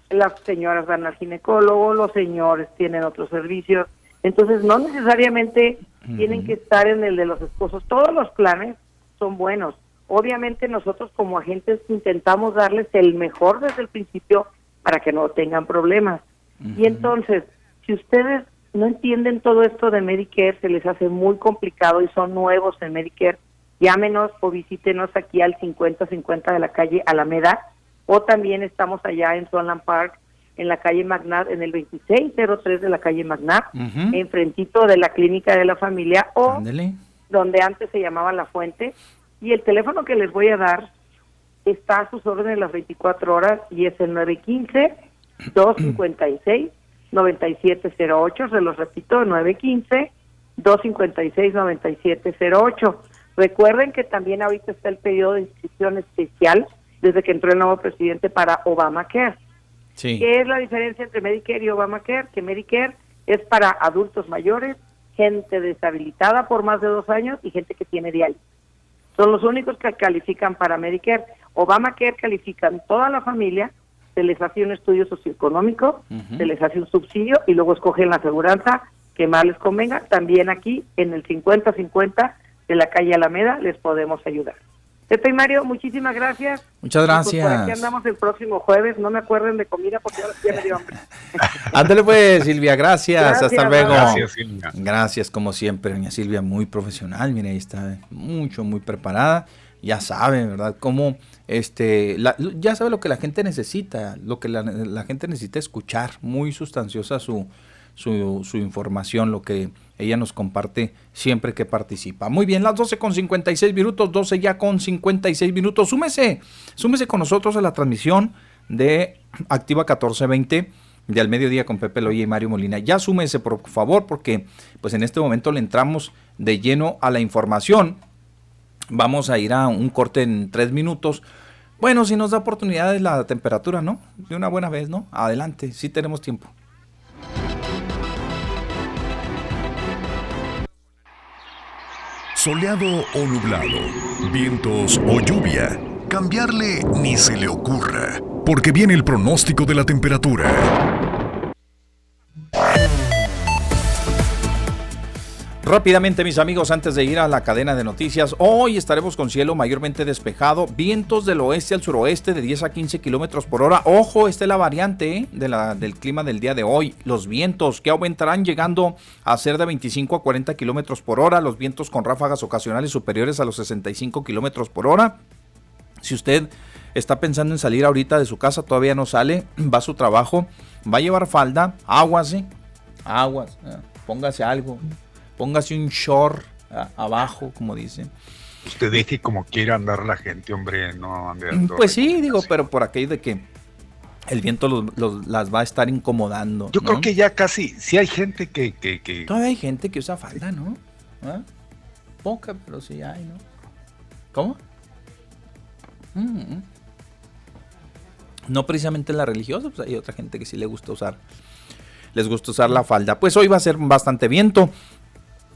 las señoras van al ginecólogo, los señores tienen otros servicios, entonces no necesariamente tienen que estar en el de los esposos, todos los planes son buenos. Obviamente nosotros como agentes intentamos darles el mejor desde el principio para que no tengan problemas. Y entonces, si ustedes no entienden todo esto de Medicare, se les hace muy complicado y son nuevos en Medicare, llámenos o visítenos aquí al 5050 de la calle Alameda o también estamos allá en Swanland Park en la calle Magnat, en el 2603 de la calle Magnat, enfrentito de la clínica de la familia o donde antes se llamaba La Fuente. Y el teléfono que les voy a dar está a sus órdenes las 24 horas y es el 915-256-9708. Se los repito, 915-256-9708. Recuerden que también ahorita está el periodo de inscripción especial desde que entró el nuevo presidente para Obamacare. Sí. ¿Qué es la diferencia entre Medicare y Obamacare? Que Medicare es para adultos mayores, gente deshabilitada por más de dos años y gente que tiene diálisis. Son los únicos que califican para Medicare. Obamacare califican toda la familia, se les hace un estudio socioeconómico, se les hace un subsidio y luego escogen la aseguranza que más les convenga. También aquí en el 50-50 de la calle Alameda les podemos ayudar. Pepe y Mario, muchísimas gracias. Muchas gracias. Y pues por aquí andamos el próximo jueves. No me acuerden de comida porque ya me dio hambre. Ándale pues, Silvia, gracias. Gracias, Hasta luego. Gracias, Silvia. Gracias, como siempre, doña Silvia, muy profesional. Mire, ahí está mucho, muy preparada. Ya sabe, ¿verdad? Cómo, este, la- ya sabe lo que la gente necesita, lo que la, la gente necesita escuchar. Muy sustanciosa su, su, su información, lo que ella nos comparte siempre que participa. Muy bien, las 12 con 56 minutos, 12 ya con 56 minutos. Súmese, súmese con nosotros a la transmisión de Activa 1420 de al mediodía con Pepe Loya y Mario Molina. Ya súmese, por favor, porque pues en este momento le entramos de lleno a la información. Vamos a ir a un corte en tres minutos. Bueno, si nos da oportunidad de la temperatura, ¿no? De una buena vez, ¿no? Adelante, sí tenemos tiempo. Soleado o nublado, vientos o lluvia. Cambiarle ni se le ocurra, porque viene el pronóstico de la temperatura. Rápidamente, mis amigos, antes de ir a la cadena de noticias, hoy estaremos con cielo mayormente despejado, vientos del oeste al suroeste de 10 a 15 kilómetros por hora. Ojo, esta es la variante ¿eh? del clima del día de hoy. Los vientos que aumentarán llegando a ser de 25 a 40 kilómetros por hora, los vientos con ráfagas ocasionales superiores a los 65 kilómetros por hora. Si usted está pensando en salir ahorita de su casa, todavía no sale, va a su trabajo, va a llevar falda, aguas, ¿eh? aguas, ¿eh? póngase algo, póngase un short abajo, como dicen. Usted deje como quiera andar la gente, hombre, no ande dando Pues sí, digo, pero por aquello de que el viento los- los- las va a estar incomodando. Yo ¿no? creo que ya casi, si hay gente que, que, que Todavía hay gente que usa falda, ¿no? ¿Ah? Poca, pero sí hay, ¿no? ¿Cómo? Mm. No precisamente la religiosa, pues hay otra gente que sí le gusta usar. Les gusta usar la falda. Pues hoy va a ser bastante viento.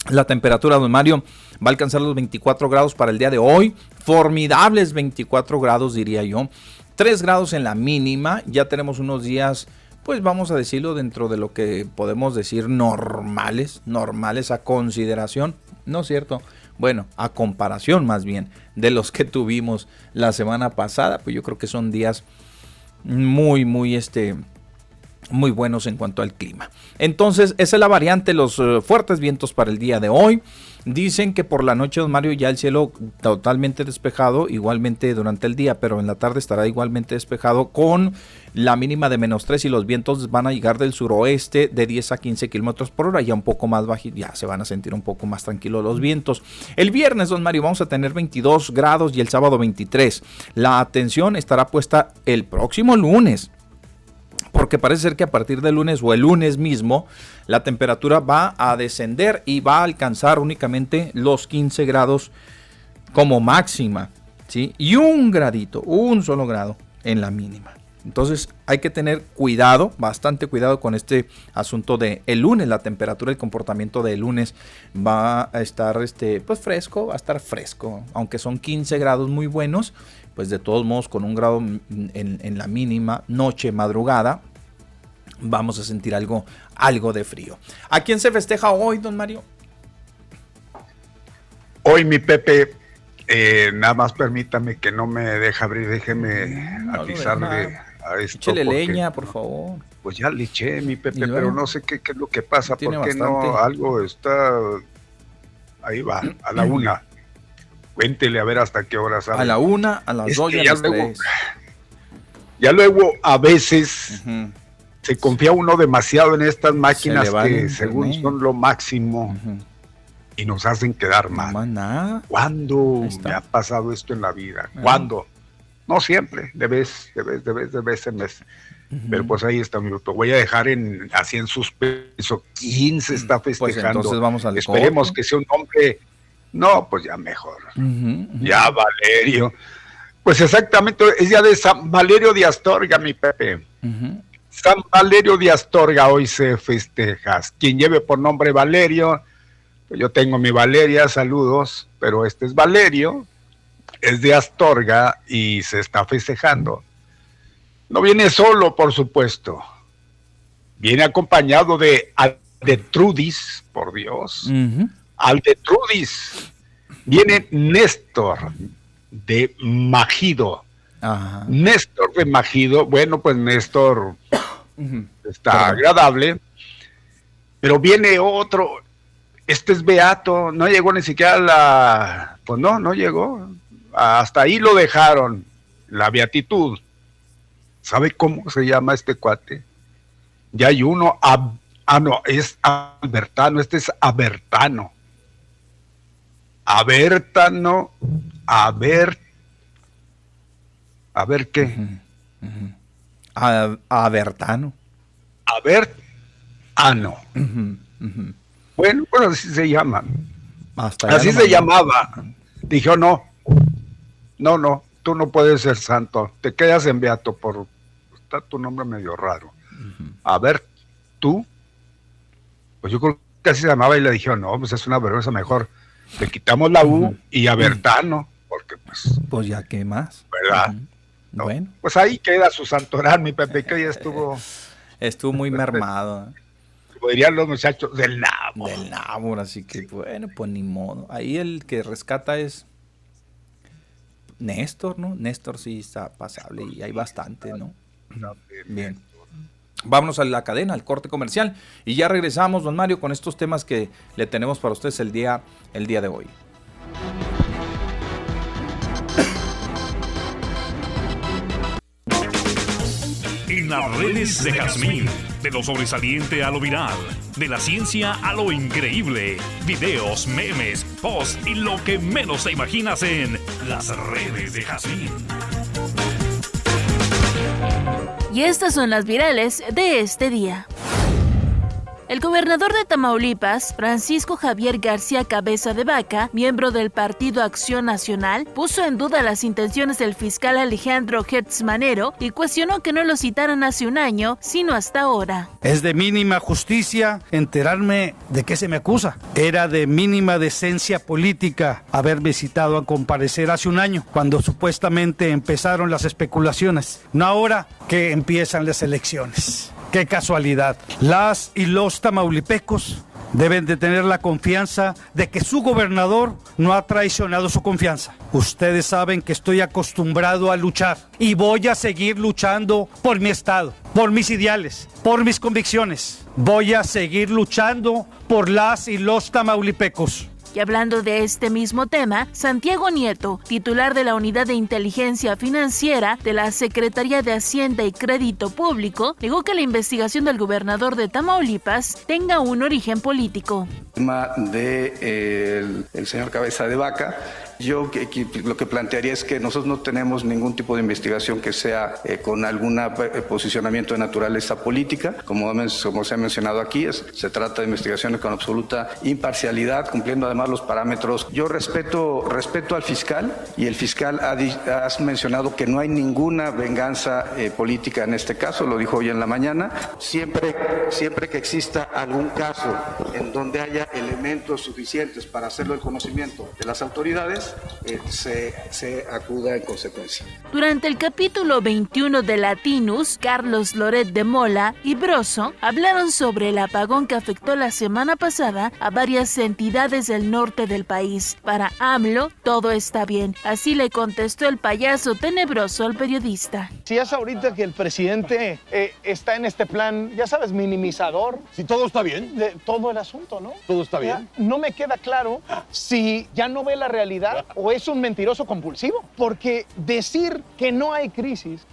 La temperatura, don Mario, va a alcanzar los 24 grados para el día de hoy. Formidables 24 grados, diría yo. 3 grados en la mínima. Ya tenemos unos días, pues vamos a decirlo, dentro de lo que podemos decir normales. Normales a consideración. ¿No es cierto? Bueno, a comparación más bien de los que tuvimos la semana pasada. Pues yo creo que son días muy, muy este muy buenos en cuanto al clima. Entonces, esa es la variante, los eh, fuertes vientos para el día de hoy. Dicen que por la noche, don Mario, ya el cielo totalmente despejado, igualmente durante el día, pero en la tarde estará igualmente despejado con la mínima de menos 3 y los vientos van a llegar del suroeste de 10 a 15 kilómetros por hora, ya un poco más bajito, ya se van a sentir un poco más tranquilos los vientos. El viernes, don Mario, vamos a tener 22 grados y el sábado 23. La atención estará puesta el próximo lunes porque parece ser que a partir del lunes o el lunes mismo la temperatura va a descender y va a alcanzar únicamente los 15 grados como máxima, ¿sí? Y un gradito, un solo grado en la mínima. Entonces hay que tener cuidado, bastante cuidado con este asunto de el lunes, la temperatura, el comportamiento del lunes va a estar este, pues fresco, va a estar fresco, aunque son 15 grados muy buenos, pues de todos modos con un grado en, la mínima, noche, madrugada, vamos a sentir algo, algo de frío. ¿A quién se festeja hoy, don Mario? Hoy mi Pepe, eh, nada más permítame que no me deje abrir, déjeme avisarle a esto. Échele leña, por favor. Pues ya le eché, mi Pepe, pero no sé qué, es lo que pasa, porque no algo está... Ahí va, a la una. Cuéntele a ver hasta qué hora sale. A la una, a las dos y a las tres. Ya luego a veces se confía uno demasiado en estas máquinas que según son lo máximo y nos hacen quedar mal. No nada. ¿Cuándo me ha pasado esto en la vida? ¿Cuándo? No siempre, de vez, de vez, de vez, de vez en vez. Pero pues ahí está mi voto. Voy a dejar en así en suspenso. ¿Quién se está pues festejando? entonces vamos al Esperemos que sea un hombre. No, pues ya mejor. Ya Valerio. Pues exactamente, es ya de San Valerio de Astorga, mi Pepe. San Valerio de Astorga hoy se festeja. Quien lleve por nombre Valerio, pues yo tengo mi Valeria, saludos, pero este es Valerio, es de Astorga y se está festejando. No viene solo, por supuesto. Viene acompañado de Aldetrudis, por Dios. Aldetrudis. Viene Néstor de Magido. Néstor de Magido, bueno, pues Néstor está agradable, pero viene otro, este es Beato, no llegó ni siquiera a la, pues no, no llegó, hasta ahí lo dejaron, la beatitud. ¿Sabe cómo se llama este cuate? Ya hay uno, ah, no, es Albertano, este es Abertano. Abertano, ver a ver qué. A, Abertano. Abertano. Bueno, bueno, así se llama. así se llamaba. Dijo, no, no, no, tú no puedes ser santo. Te quedas en beato por... Está tu nombre medio raro. A ver, tú. Pues yo creo que así se llamaba y le dijeron, no, pues es una vergüenza mejor. Le quitamos la U y Abertano, porque pues... Pues ya, ¿qué más? ¿Verdad? Bueno. Pues ahí queda su santoral, mi Pepe, que ya estuvo. estuvo muy mermado. ¿eh? Como dirían los muchachos, del nabo. Del nabo, así que bueno, pues ni modo. Ahí el que rescata es Néstor, ¿no? Néstor sí está pasable y hay bastante, ¿no? Bien. Vámonos a la cadena, al corte comercial y ya regresamos, don Mario, con estos temas que le tenemos para ustedes el día, el día de hoy. En las redes de Jazmín, de lo sobresaliente a lo viral, de la ciencia a lo increíble, videos, memes, posts y lo que menos te imaginas en las redes de Jazmín. Y estas son las virales de este día. El gobernador de Tamaulipas, Francisco Javier García Cabeza de Vaca, miembro del Partido Acción Nacional, puso en duda las intenciones del fiscal Alejandro Hertz Manero y cuestionó que no lo citaran hace un año, sino hasta ahora. Es de mínima justicia enterarme de qué se me acusa. Era de mínima decencia política haberme citado a comparecer hace un año, cuando supuestamente empezaron las especulaciones, no ahora que empiezan las elecciones. Qué casualidad. Las y los tamaulipecos deben de tener la confianza de que su gobernador no ha traicionado su confianza. Ustedes saben que estoy acostumbrado a luchar y voy a seguir luchando por mi estado, por mis ideales, por mis convicciones. Voy a seguir luchando por las y los tamaulipecos. Y hablando de este mismo tema, Santiago Nieto, titular de la Unidad de Inteligencia Financiera de la Secretaría de Hacienda y Crédito Público, negó que la investigación del gobernador de Tamaulipas tenga un origen político. El tema eh, señor Cabeza de Vaca yo lo que plantearía es que nosotros no tenemos ningún tipo de investigación que sea eh, con algún eh, posicionamiento de naturaleza política. Como, se ha mencionado aquí, se trata de investigaciones con absoluta imparcialidad, cumpliendo además los parámetros. Yo respeto, respeto al fiscal y el fiscal ha, mencionado que no hay ninguna venganza eh, política en este caso, lo dijo hoy en la mañana. Siempre, siempre que exista algún caso en donde haya elementos suficientes para hacerlo el conocimiento de las autoridades, eh, se, se acuda en consecuencia. Durante el capítulo 21 de Latinus, Carlos Loret de Mola y Broso hablaron sobre el apagón que afectó la semana pasada a varias entidades del norte del país. Para AMLO, todo está bien. Así le contestó el payaso tenebroso al periodista. Si es ahorita que el presidente eh, está en este plan, ya sabes, minimizador. Si todo está bien. De todo el asunto, ¿no? Todo está bien. no me queda claro si ya no ve la realidad o es un mentiroso compulsivo. Porque decir que no hay crisis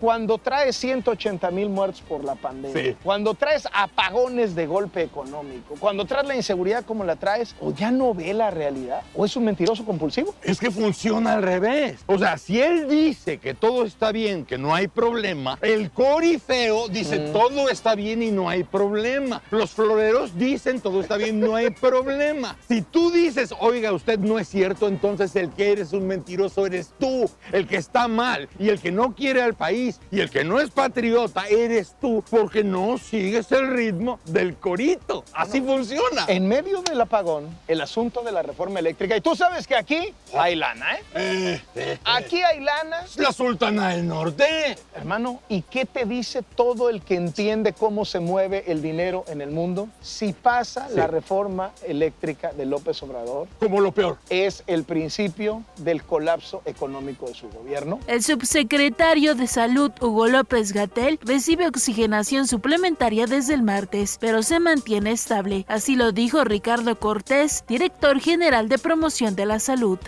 cuando traes 180 mil muertos por la pandemia, cuando traes apagones de golpe económico, cuando traes la inseguridad como la traes, o ya no ve la realidad, o es un mentiroso compulsivo. Es que funciona al revés. O sea, si él dice que todo está bien, que no hay problema, el corifeo dice mm. todo está bien y no hay problema. Los floreros dicen todo está bien, no hay problema. Si tú dices, oiga, usted no es cierto, entonces entonces el que eres un mentiroso eres tú, el que está mal y el que no quiere al país y el que no es patriota eres tú porque no sigues el ritmo del corito. Así funciona. En medio del apagón, el asunto de la reforma eléctrica, y tú sabes que aquí hay lana, ¿eh? eh, eh aquí hay lana. La Sultana del Norte. Hermano, ¿y qué te dice todo el que entiende cómo se mueve el dinero en el mundo? Si pasa la reforma eléctrica de López Obrador. Como lo peor. Es el principio principio del colapso económico de su gobierno. El subsecretario de Salud, Hugo López Gatel, recibe oxigenación suplementaria desde el martes, pero se mantiene estable. Así lo dijo Ricardo Cortés, director general de promoción de la salud.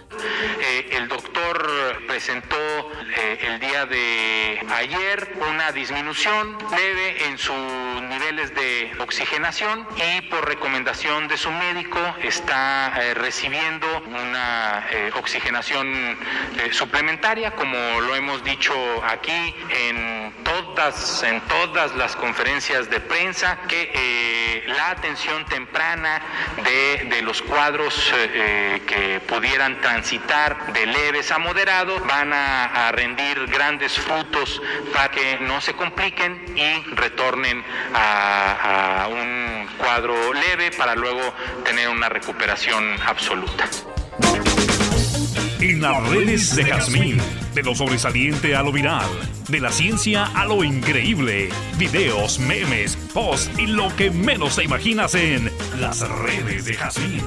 Eh, el doctor presentó eh, el día de ayer una disminución leve en sus niveles de oxigenación y por recomendación de su médico está eh, recibiendo una eh, oxigenación eh, suplementaria, como lo hemos dicho aquí en todas, en todas las conferencias de prensa, que eh, la atención temprana de, los cuadros que pudieran transitar de leves a moderados van a, rendir grandes frutos para que no se compliquen y retornen a un cuadro leve para luego tener una recuperación absoluta. En las redes de Jazmín, de lo sobresaliente a lo viral, de la ciencia a lo increíble, videos, memes, posts y lo que menos te imaginas en las redes de Jazmín.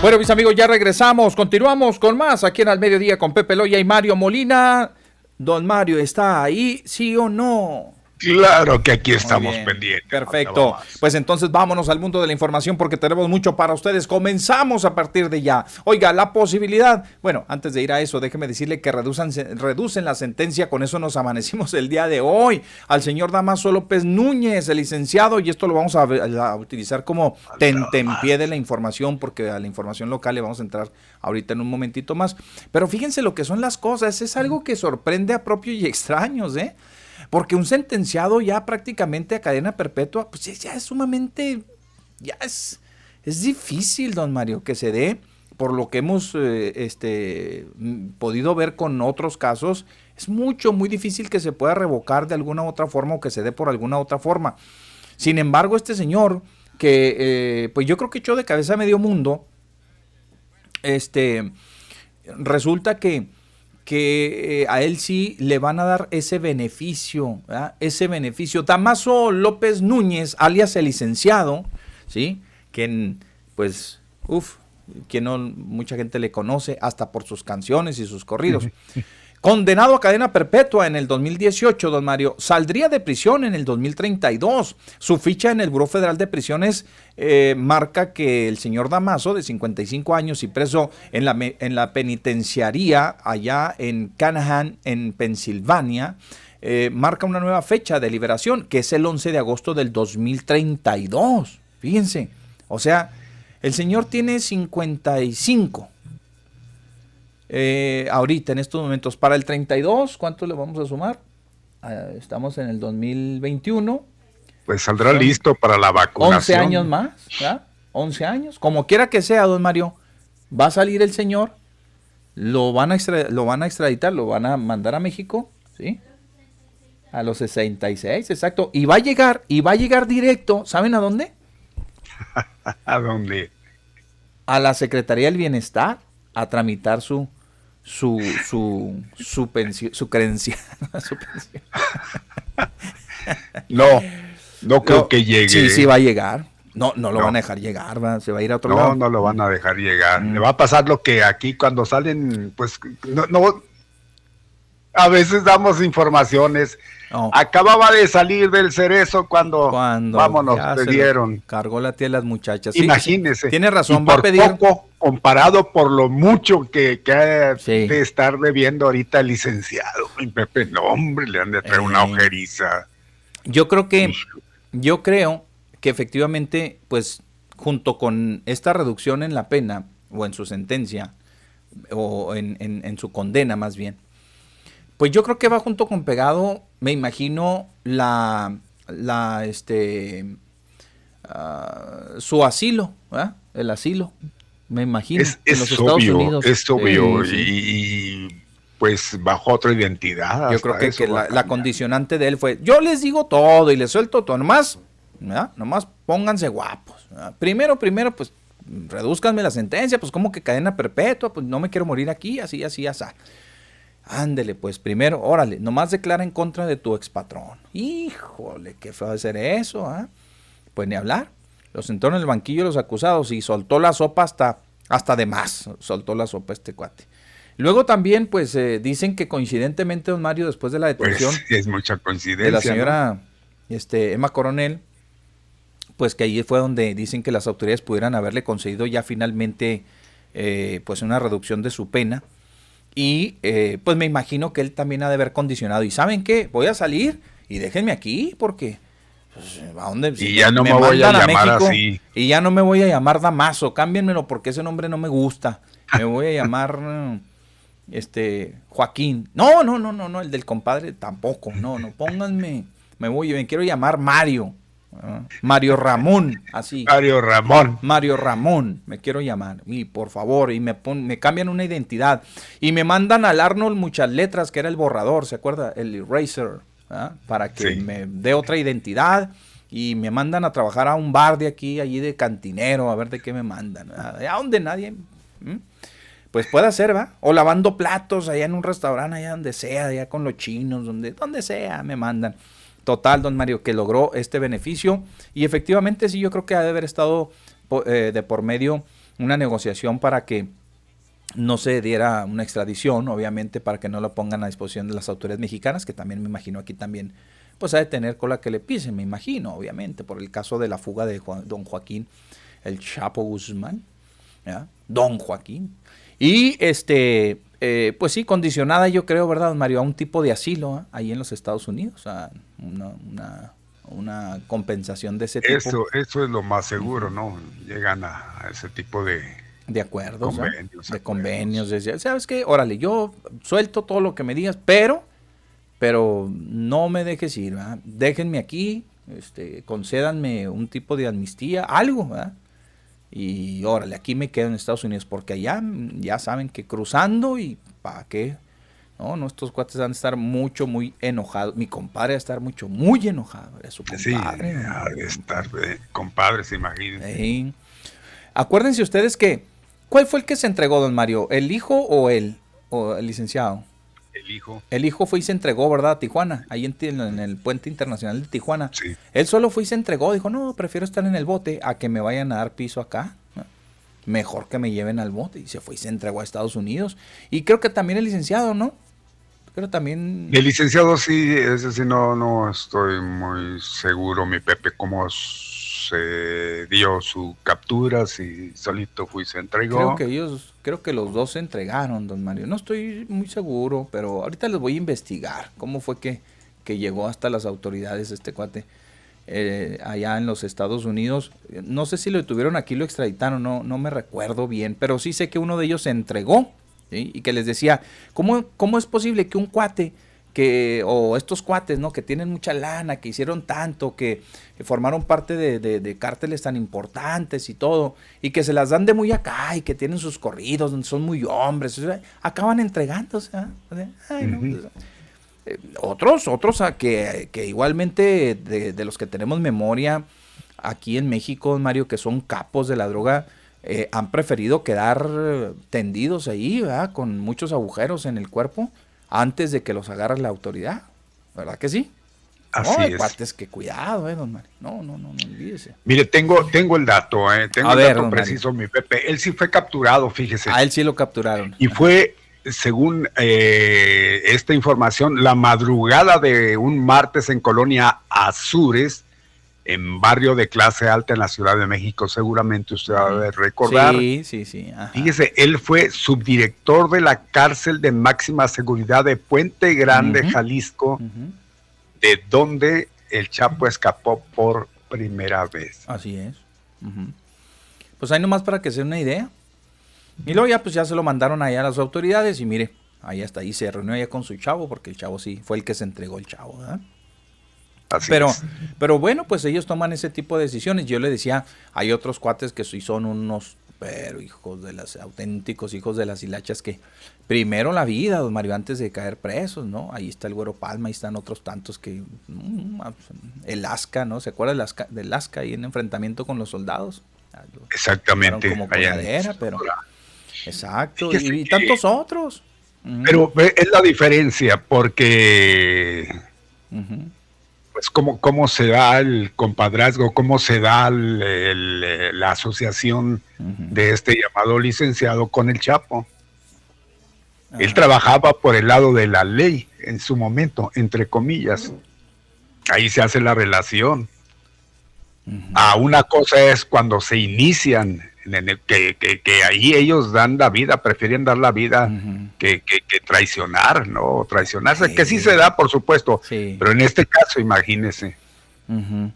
Bueno, mis amigos, ya regresamos. Continuamos con más aquí en Al Mediodía con Pepe Loya y Mario Molina. Don Mario, ¿está ahí? ¿Sí o no? Claro que aquí estamos pendientes. Perfecto. Pues entonces vámonos al mundo de la información porque tenemos mucho para ustedes. Comenzamos a partir de ya. Oiga, la posibilidad. Bueno, antes de ir a eso, déjeme decirle que reducen, reducen la sentencia. Con eso nos amanecimos el día de hoy. Al señor Damaso López Núñez, el licenciado, y esto lo vamos a, utilizar como tentempié de la información porque a la información local le vamos a entrar ahorita en un momentito más. Pero fíjense lo que son las cosas. Es algo que sorprende a propios y extraños, ¿eh? Porque un sentenciado ya prácticamente a cadena perpetua, pues ya es sumamente, ya es, es difícil, don Mario, que se dé, por lo que hemos eh, este, podido ver con otros casos, es mucho, muy difícil que se pueda revocar de alguna otra forma o que se dé por alguna otra forma. Sin embargo, este señor, que eh, pues yo creo que echó de cabeza a medio mundo, este, resulta que que eh, a él sí le van a dar ese beneficio, ese beneficio. Damaso López Núñez, alias el licenciado, ¿sí? Quien, pues, uff, que no mucha gente le conoce hasta por sus canciones y sus corridos. Condenado a cadena perpetua en el 2018, don Mario, saldría de prisión en el 2032. Su ficha en el Buró Federal de Prisiones eh, marca que el señor Damaso, de 55 años y preso en la, en penitenciaría allá en Canahan, en Pensilvania, eh, marca una nueva fecha de liberación, que es el 11 de agosto del 2032. Fíjense, o sea, el señor tiene 55 eh, ahorita, en estos momentos. Para el 32, ¿cuánto le vamos a sumar? Ah, estamos en el 2021. Pues saldrá listo para la vacunación. 11 años más, ¿ya? 11 años. Como quiera que sea, don Mario, va a salir el señor, lo van a, lo van a extraditar, lo van a mandar a México, ¿sí? A los 66, exacto. Y va a llegar, y va a llegar directo, ¿saben a dónde? ¿A dónde? A la Secretaría del Bienestar a tramitar su su, su, su pensión, su creencia. no, no creo que llegue. Sí, sí va a llegar. No, no lo van a dejar llegar, va, se va a ir a otro lado. No, no lo van a dejar llegar. Le va a pasar lo que aquí cuando salen, pues, no, no a veces damos informaciones Acababa de salir del cerezo cuando, cuando vámonos, te dieron. Cargó la tía de las muchachas. Imagínese. tiene razón, va a pedir. Poco, comparado por lo mucho que, que ha de estar bebiendo ahorita el licenciado. Mi Pepe, no, hombre, le han de traer una eh. ojeriza. Yo creo que, yo creo que efectivamente, pues, junto con esta reducción en la pena, o en su sentencia, o en, en su condena más bien, pues yo creo que va junto con pegado, me imagino, la, la, este, ah, su asilo, el asilo, me imagino, es, en los Estados Unidos. Es obvio, y, pues bajo otra identidad. Yo creo que, la, condicionante de él fue, yo les digo todo y les suelto todo, nomás, nomás pónganse guapos. Primero, primero, pues reduzcanme la sentencia, pues como que cadena perpetua, pues no me quiero morir aquí, así, así, así. Ándele, pues primero, órale, nomás declara en contra de tu expatrón. Híjole, qué feo ser eso, ¿ah? Pues ni hablar. Lo sentó en el banquillo los acusados y soltó la sopa hasta, hasta de más. Soltó la sopa este cuate. Luego también, pues eh, dicen que coincidentemente, don Mario, después de la detención. Pues, es mucha coincidencia. De la señora este, Emma Coronel, pues que ahí fue donde dicen que las autoridades pudieran haberle concedido ya finalmente, eh, pues una reducción de su pena y eh, pues me imagino que él también ha de haber condicionado. ¿Y saben qué? Voy a salir y déjenme aquí porque... Pues, ¿A dónde? y ya no me, voy a, llamar así. Y ya no me voy a llamar Damaso. Cámbienmelo porque ese nombre no me gusta. Me voy a llamar este Joaquín. No, no, no, no, no. El del compadre tampoco. No, no. Pónganme. Me voy, me quiero llamar Mario. Mario Ramón, así. Mario Ramón. Mario Ramón, me quiero llamar. Y por favor, y me, me cambian una identidad. Y me mandan al Arnold muchas letras, que era el borrador, ¿se acuerda? El eraser, para que me dé otra identidad. Y me mandan a trabajar a un bar de aquí, allí de cantinero, a ver de qué me mandan. ¿A dónde nadie? Pues puede ser, ¿va? O lavando platos allá en un restaurante, allá donde sea, allá con los chinos, donde, donde sea, me mandan. Total, don Mario, que logró este beneficio. Y efectivamente sí, yo creo que ha de haber estado eh, de por medio una negociación para que no se diera una extradición, obviamente, para que no lo pongan a disposición de las autoridades mexicanas, que también me imagino aquí también, pues ha de tener cola que le pisen, me imagino, obviamente, por el caso de la fuga de don Joaquín, el Chapo Guzmán, don Joaquín. Y este, eh, pues sí, condicionada yo creo, ¿verdad, Mario? A un tipo de asilo ¿eh? ahí en los Estados Unidos, una, una, compensación de ese tipo. Eso, eso es lo más seguro, ¿no? Llegan a, ese tipo de... De acuerdos, convenios, de convenios. ¿Sabes qué? Órale, yo suelto todo lo que me digas, pero, pero no me dejes ir, ¿verdad? Déjenme aquí, este, concédanme un tipo de amnistía, algo, ¿verdad? Y órale, aquí me quedo en Estados Unidos porque allá ya saben que cruzando y para qué. No, estos cuates van a estar mucho, muy enojados. Mi compadre va a estar mucho, muy enojado. Es su compadre. Sí, estar, eh, compadres, imagínense. Acuérdense ustedes que, ¿cuál fue el que se entregó, don Mario? ¿El hijo o él? ¿O el licenciado? El hijo. El hijo fue y se entregó, ¿verdad? A Tijuana, ahí en, el puente internacional de Tijuana. Él solo fue y se entregó, dijo, no, prefiero estar en el bote a que me vayan a dar piso acá. Mejor que me lleven al bote. Y se fue y se entregó a Estados Unidos. Y creo que también el licenciado, ¿no? Creo también... El licenciado sí, ese sí no, no estoy muy seguro, mi Pepe, cómo se dio su captura, si solito fue y se entregó. Creo que ellos, creo que los dos se entregaron, don Mario. No estoy muy seguro, pero ahorita les voy a investigar cómo fue que, que llegó hasta las autoridades este cuate eh, allá en los Estados Unidos. No sé si lo tuvieron aquí, lo extraditaron, no, no me recuerdo bien, pero sí sé que uno de ellos se entregó y que les decía, ¿cómo, ¿cómo es posible que un cuate que, o estos cuates, ¿no? Que tienen mucha lana, que hicieron tanto, que, formaron parte de, de, cárteles tan importantes y todo, y que se las dan de muy acá y que tienen sus corridos, son muy hombres, acaban entregándose. Pues, eh, otros, otros a que, que igualmente de, los que tenemos memoria aquí en México, Mario, que son capos de la droga, eh, han preferido quedar tendidos ahí, ¿verdad? Con muchos agujeros en el cuerpo antes de que los agarre la autoridad. ¿Verdad que sí? Así es. que cuidado, eh, don Mario. No, no, no, no olvídese. Mire, tengo, tengo el dato, eh. Tengo el dato preciso, mi Pepe. Él sí fue capturado, fíjese. A él sí lo capturaron. Y fue, según eh, esta información, la madrugada de un martes en Colonia Azures, en barrio de clase alta en la Ciudad de México, seguramente usted va a recordar. Sí, sí, sí. Fíjese, él fue subdirector de la cárcel de máxima seguridad de Puente Grande, Jalisco, de donde el Chapo escapó por primera vez. Así es. Pues ahí nomás para que se una idea. Y luego ya pues ya se lo mandaron allá a las autoridades y mire, ahí está, ahí se reunió allá con su chavo, porque el chavo sí fue el que se entregó el chavo, ¿verdad? Pero, pero bueno, pues ellos toman ese tipo de decisiones. Yo le decía, hay otros cuates que sí son unos, pero hijos de las, auténticos hijos de las hilachas que primero la vida, don Mario, antes de caer presos, ¿no? Ahí está el Güero Palma, ahí están otros tantos que, mm, el Asca, ¿no? ¿Se acuerda del Asca, del Asca ahí en enfrentamiento con los soldados? Ah, Exactamente. Como pero... Exacto, y, tantos otros. Pero es la diferencia, porque pues cómo, cómo se da el compadrazgo, cómo se da la asociación de este llamado licenciado con el Chapo. Él trabajaba por el lado de la ley en su momento, entre comillas. Ahí se hace la relación. A ah, una cosa es cuando se inician que, ahí ellos dan la vida, prefieren dar la vida que, traicionar, ¿no? Traicionarse, que sí se da, por supuesto, pero en este caso, imagínese, siendo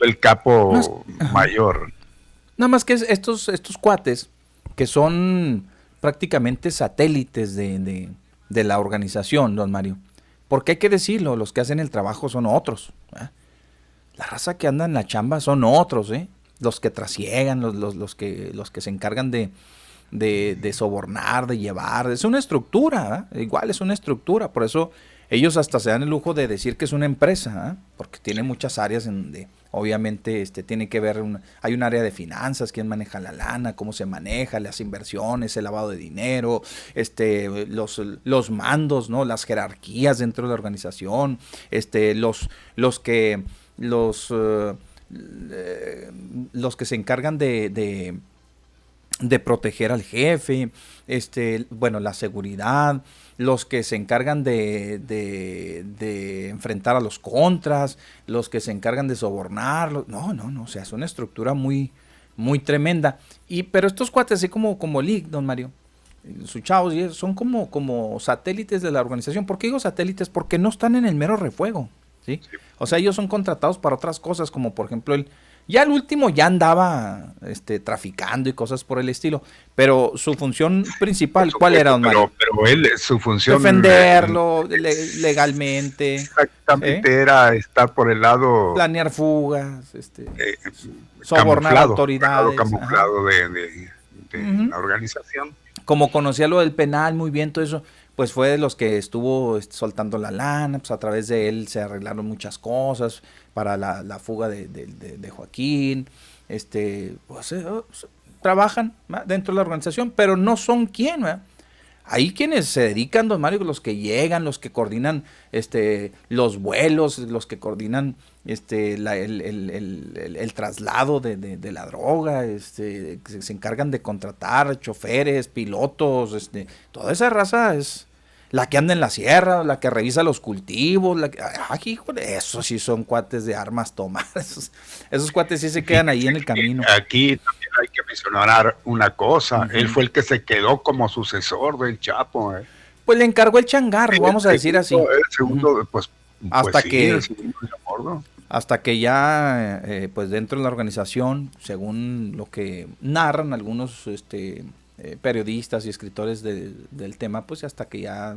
el capo mayor. Nada más que estos, estos cuates, que son prácticamente satélites de, la organización, don Mario, porque hay que decirlo, los que hacen el trabajo son otros. La raza que anda en la chamba son otros, ¿eh? Los que trasiegan, los, los, los, que, los que se encargan de, de, sobornar, de llevar. Es una estructura, ¿eh? igual es una estructura. Por eso ellos hasta se dan el lujo de decir que es una empresa, ¿eh? porque tiene muchas áreas en donde obviamente este, tiene que ver, hay un área de finanzas, quién maneja la lana, cómo se maneja, las inversiones, el lavado de dinero, este, los, los mandos, ¿no? las jerarquías dentro de la organización, este, los, los que los... Eh, eh, los que se encargan de, de, proteger al jefe, este, bueno, la seguridad, los que se encargan de, de, enfrentar a los contras, los que se encargan de sobornarlos. No, no, no, o sea, es una estructura muy, muy tremenda. Y, pero estos cuates, así como, como League, don Mario, sus chavos, son como, como satélites de la organización. ¿Por qué digo satélites? Porque no están en el mero refuego. ¿Sí? O sea, ellos son contratados para otras cosas, como por ejemplo el... Ya el último ya andaba este, traficando y cosas por el estilo, pero su función principal, ¿cuál era, don Mario? Pero, él, su función... Defenderlo legalmente. Exactamente, ¿eh? era estar por el lado... Planear fugas, este, eh, sobornar autoridades. Camuflado de, la organización. Como conocía lo del penal muy bien, todo eso pues fue de los que estuvo este, soltando la lana, pues a través de él se arreglaron muchas cosas para la, fuga de, Joaquín, este, pues, eh, oh, trabajan dentro de la organización, pero no son quién, Hay quienes se dedican, don Mario, los que llegan, los que coordinan este, los vuelos, los que coordinan este, el, traslado de, la droga, este, se, se, encargan de contratar choferes, pilotos, este, toda esa raza es la que anda en la sierra, la que revisa los cultivos, la que, ay, esos sí son cuates de armas tomadas, esos, cuates sí se quedan ahí en el camino. Aquí también hay que mencionar una cosa, él fue el que se quedó como sucesor del Chapo. ¿eh? Pues le encargó el changarro, vamos a decir así. El segundo, pues, pues, hasta que hasta que ya, eh, pues dentro de la organización, según lo que narran algunos este, eh, periodistas y escritores del tema, pues hasta que ya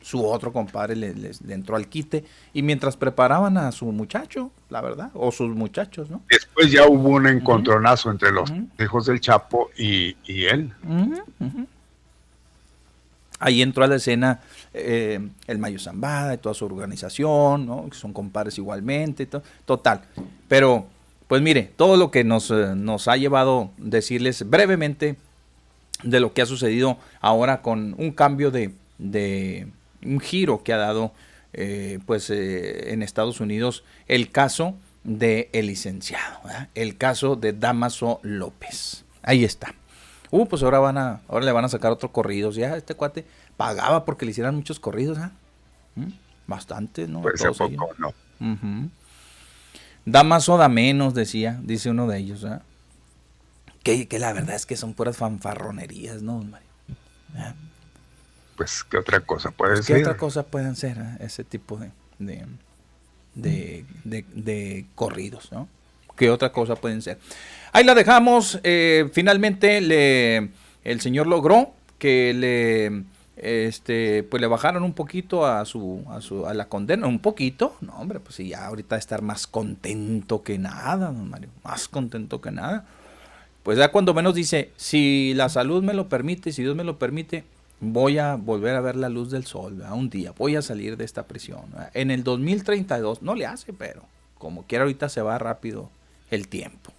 su otro compadre le, entró al quite y mientras preparaban a su muchacho, la verdad, o sus muchachos, ¿no? Después ya hubo un encontronazo entre los hijos del Chapo y, él. Ahí entró a la escena eh, el Mayo Zambada y toda su organización, ¿no? que son compadres igualmente, total. Pero, pues mire, todo lo que nos, eh, nos ha llevado decirles brevemente de lo que ha sucedido ahora con un cambio de, de un giro que ha dado eh, pues eh, en Estados Unidos el caso de el licenciado, el caso de Damaso López. Ahí está. Uh, pues ahora van a, ahora le van a sacar otro corrido. Ya este cuate pagaba porque le hicieran muchos corridos, ¿ah? ¿Mm? Bastante, ¿no? Pues poco, no. Damaso da menos, decía, dice uno de ellos, ¿ah? Que, la verdad es que son puras fanfarronerías, ¿no, Mario? Pues, ¿qué otra cosa puede pues, ser? ¿Qué otra cosa pueden ser eh? ese tipo de, de, de, corridos, ¿no? ¿Qué otra cosa pueden ser? Ahí la dejamos. Eh, finalmente, le, el señor logró que le este pues le bajaron un poquito a su a su a la condena un poquito no hombre pues sí ya ahorita estar más contento que nada don Mario más contento que nada pues ya cuando menos dice, si la salud me lo permite, si Dios me lo permite, voy a volver a ver la luz del sol, a un día, voy a salir de esta prisión. En el 2032 no le hace, pero como quiera ahorita se va rápido el tiempo.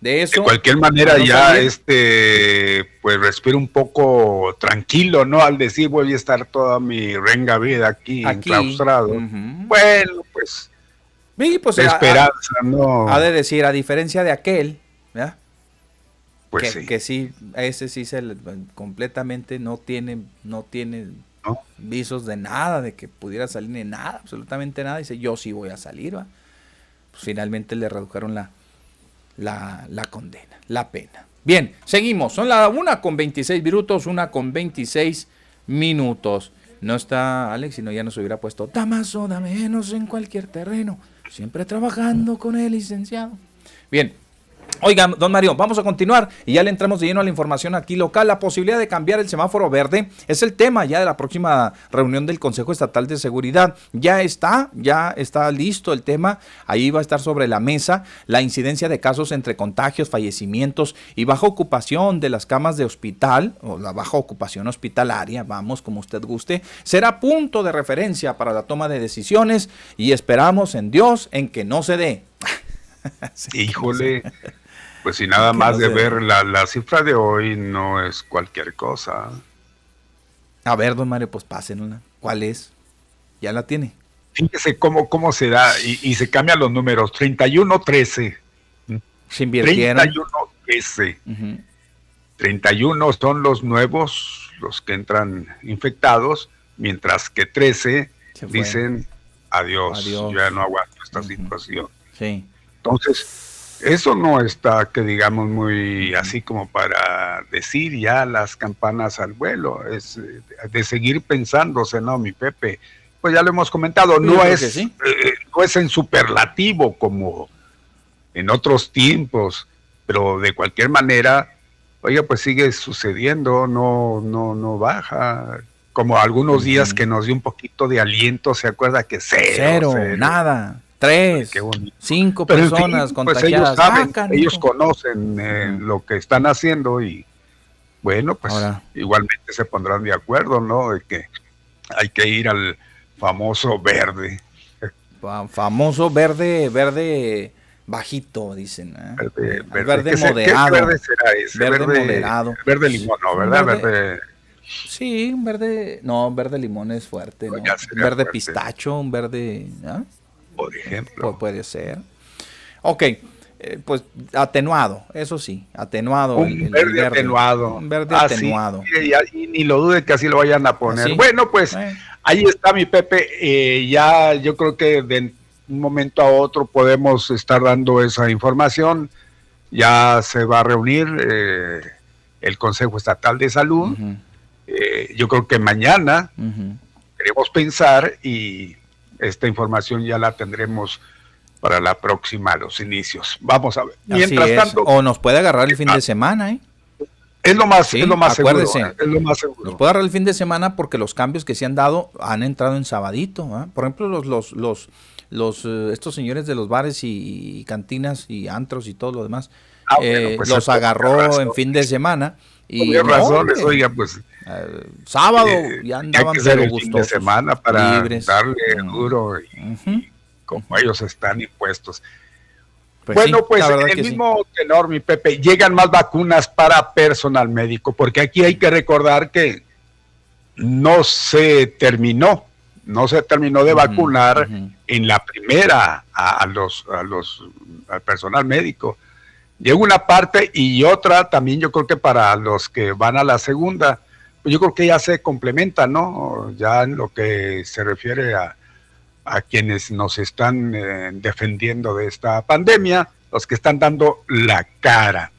De eso. De cualquier manera ya este pues respiro un poco tranquilo, ¿no? Al decir voy a estar toda mi renga vida aquí, enclaustrado. Bueno, pues, pues esperanza, ¿no? Ha de decir, a diferencia de aquel, ¿ya? Pues que, sí. que sí, ese sí se completamente no tiene, no tiene visos de nada, de que pudiera salir ni nada, absolutamente nada. Dice, yo sí voy a salir, ¿va? Pues finalmente le redujeron la, la, la condena, la pena. Bien, seguimos. Son la una con 26 minutos, una con 26 minutos. No está Alex, sino ya nos hubiera puesto Damaso, dame menos en cualquier terreno. Siempre trabajando con el licenciado. Bien, Oigan, don Mario, vamos a continuar y ya le entramos de lleno a la información aquí local. La posibilidad de cambiar el semáforo verde es el tema ya de la próxima reunión del Consejo Estatal de Seguridad. Ya está, ya está listo el tema. Ahí va a estar sobre la mesa la incidencia de casos entre contagios, fallecimientos y baja ocupación de las camas de hospital o la baja ocupación hospitalaria, vamos, como usted guste, será punto de referencia para la toma de decisiones y esperamos en Dios en que no se dé. Híjole. Pues si nada más de ver la, la, cifra de hoy no es cualquier cosa. A ver, don Mario, pues pásenla. ¿Cuál es? Ya la tiene. Fíjese cómo, cómo se da y, se cambian los números. 31-13. Se invirtieron. 31-13. 31 son los nuevos, los que entran infectados, mientras que 13 dicen adiós, ya no aguanto esta situación. Sí. Entonces, eso no está, que digamos, muy así como para decir ya las campanas al vuelo, es eh, de seguir pensándose, ¿no, mi Pepe? Pues ya lo hemos comentado, no es, eh, no es en superlativo como en otros tiempos, pero de cualquier manera, oiga, pues sigue sucediendo, no, no, no baja. Como algunos días que nos dio un poquito de aliento, ¿se acuerda que cero? cero. nada tres, cinco personas pues ellos saben, ellos conocen eh, lo que están haciendo y bueno, pues igualmente se pondrán de acuerdo, ¿no? De que hay que ir al famoso verde. Famoso verde, verde bajito, dicen. ¿eh? Verde, verde, moderado. ¿qué, verde será ese? Verde, moderado. Verde limón, ¿no? ¿Verdad? Verde, Sí, un verde, no, verde limón es fuerte, ¿no? Un verde pistacho, un verde, ¿ah? Por ejemplo. puede ser. Ok, eh, pues atenuado, eso sí, atenuado. Un verde, atenuado. Un verde ah, atenuado. y, ni lo dude que así lo vayan a poner. Bueno, pues ahí está mi Pepe. Eh, ya yo creo que de un momento a otro podemos estar dando esa información. Ya se va a reunir eh, el Consejo Estatal de Salud. yo creo que mañana queremos pensar y esta información ya la tendremos para la próxima, los inicios. Vamos a ver. Mientras tanto. O nos puede agarrar el fin de semana, ¿eh? Es lo más, es lo más seguro. ¿eh? Es lo más seguro. Nos puede agarrar el fin de semana porque los cambios que se han dado han entrado en sabadito. ¿eh? Por ejemplo, los, los, los, los eh, estos señores de los bares y, cantinas y antros y todo lo demás, ah, pues los agarró en fin de semana. Y razones, oiga, pues. Sábado ya andaban que fin de semana para darle duro y, como ellos están impuestos. Pues bueno, pues en el mismo tenor, mi Pepe, llegan más vacunas para personal médico, porque aquí hay que recordar que no se terminó, no se terminó de vacunar en la primera a, los, a los, al personal médico. Llega una parte y otra también yo creo que para los que van a la segunda, yo creo que ya se complementa, ¿no? Ya en lo que se refiere a, a quienes nos están eh, defendiendo de esta pandemia, los que están dando la cara.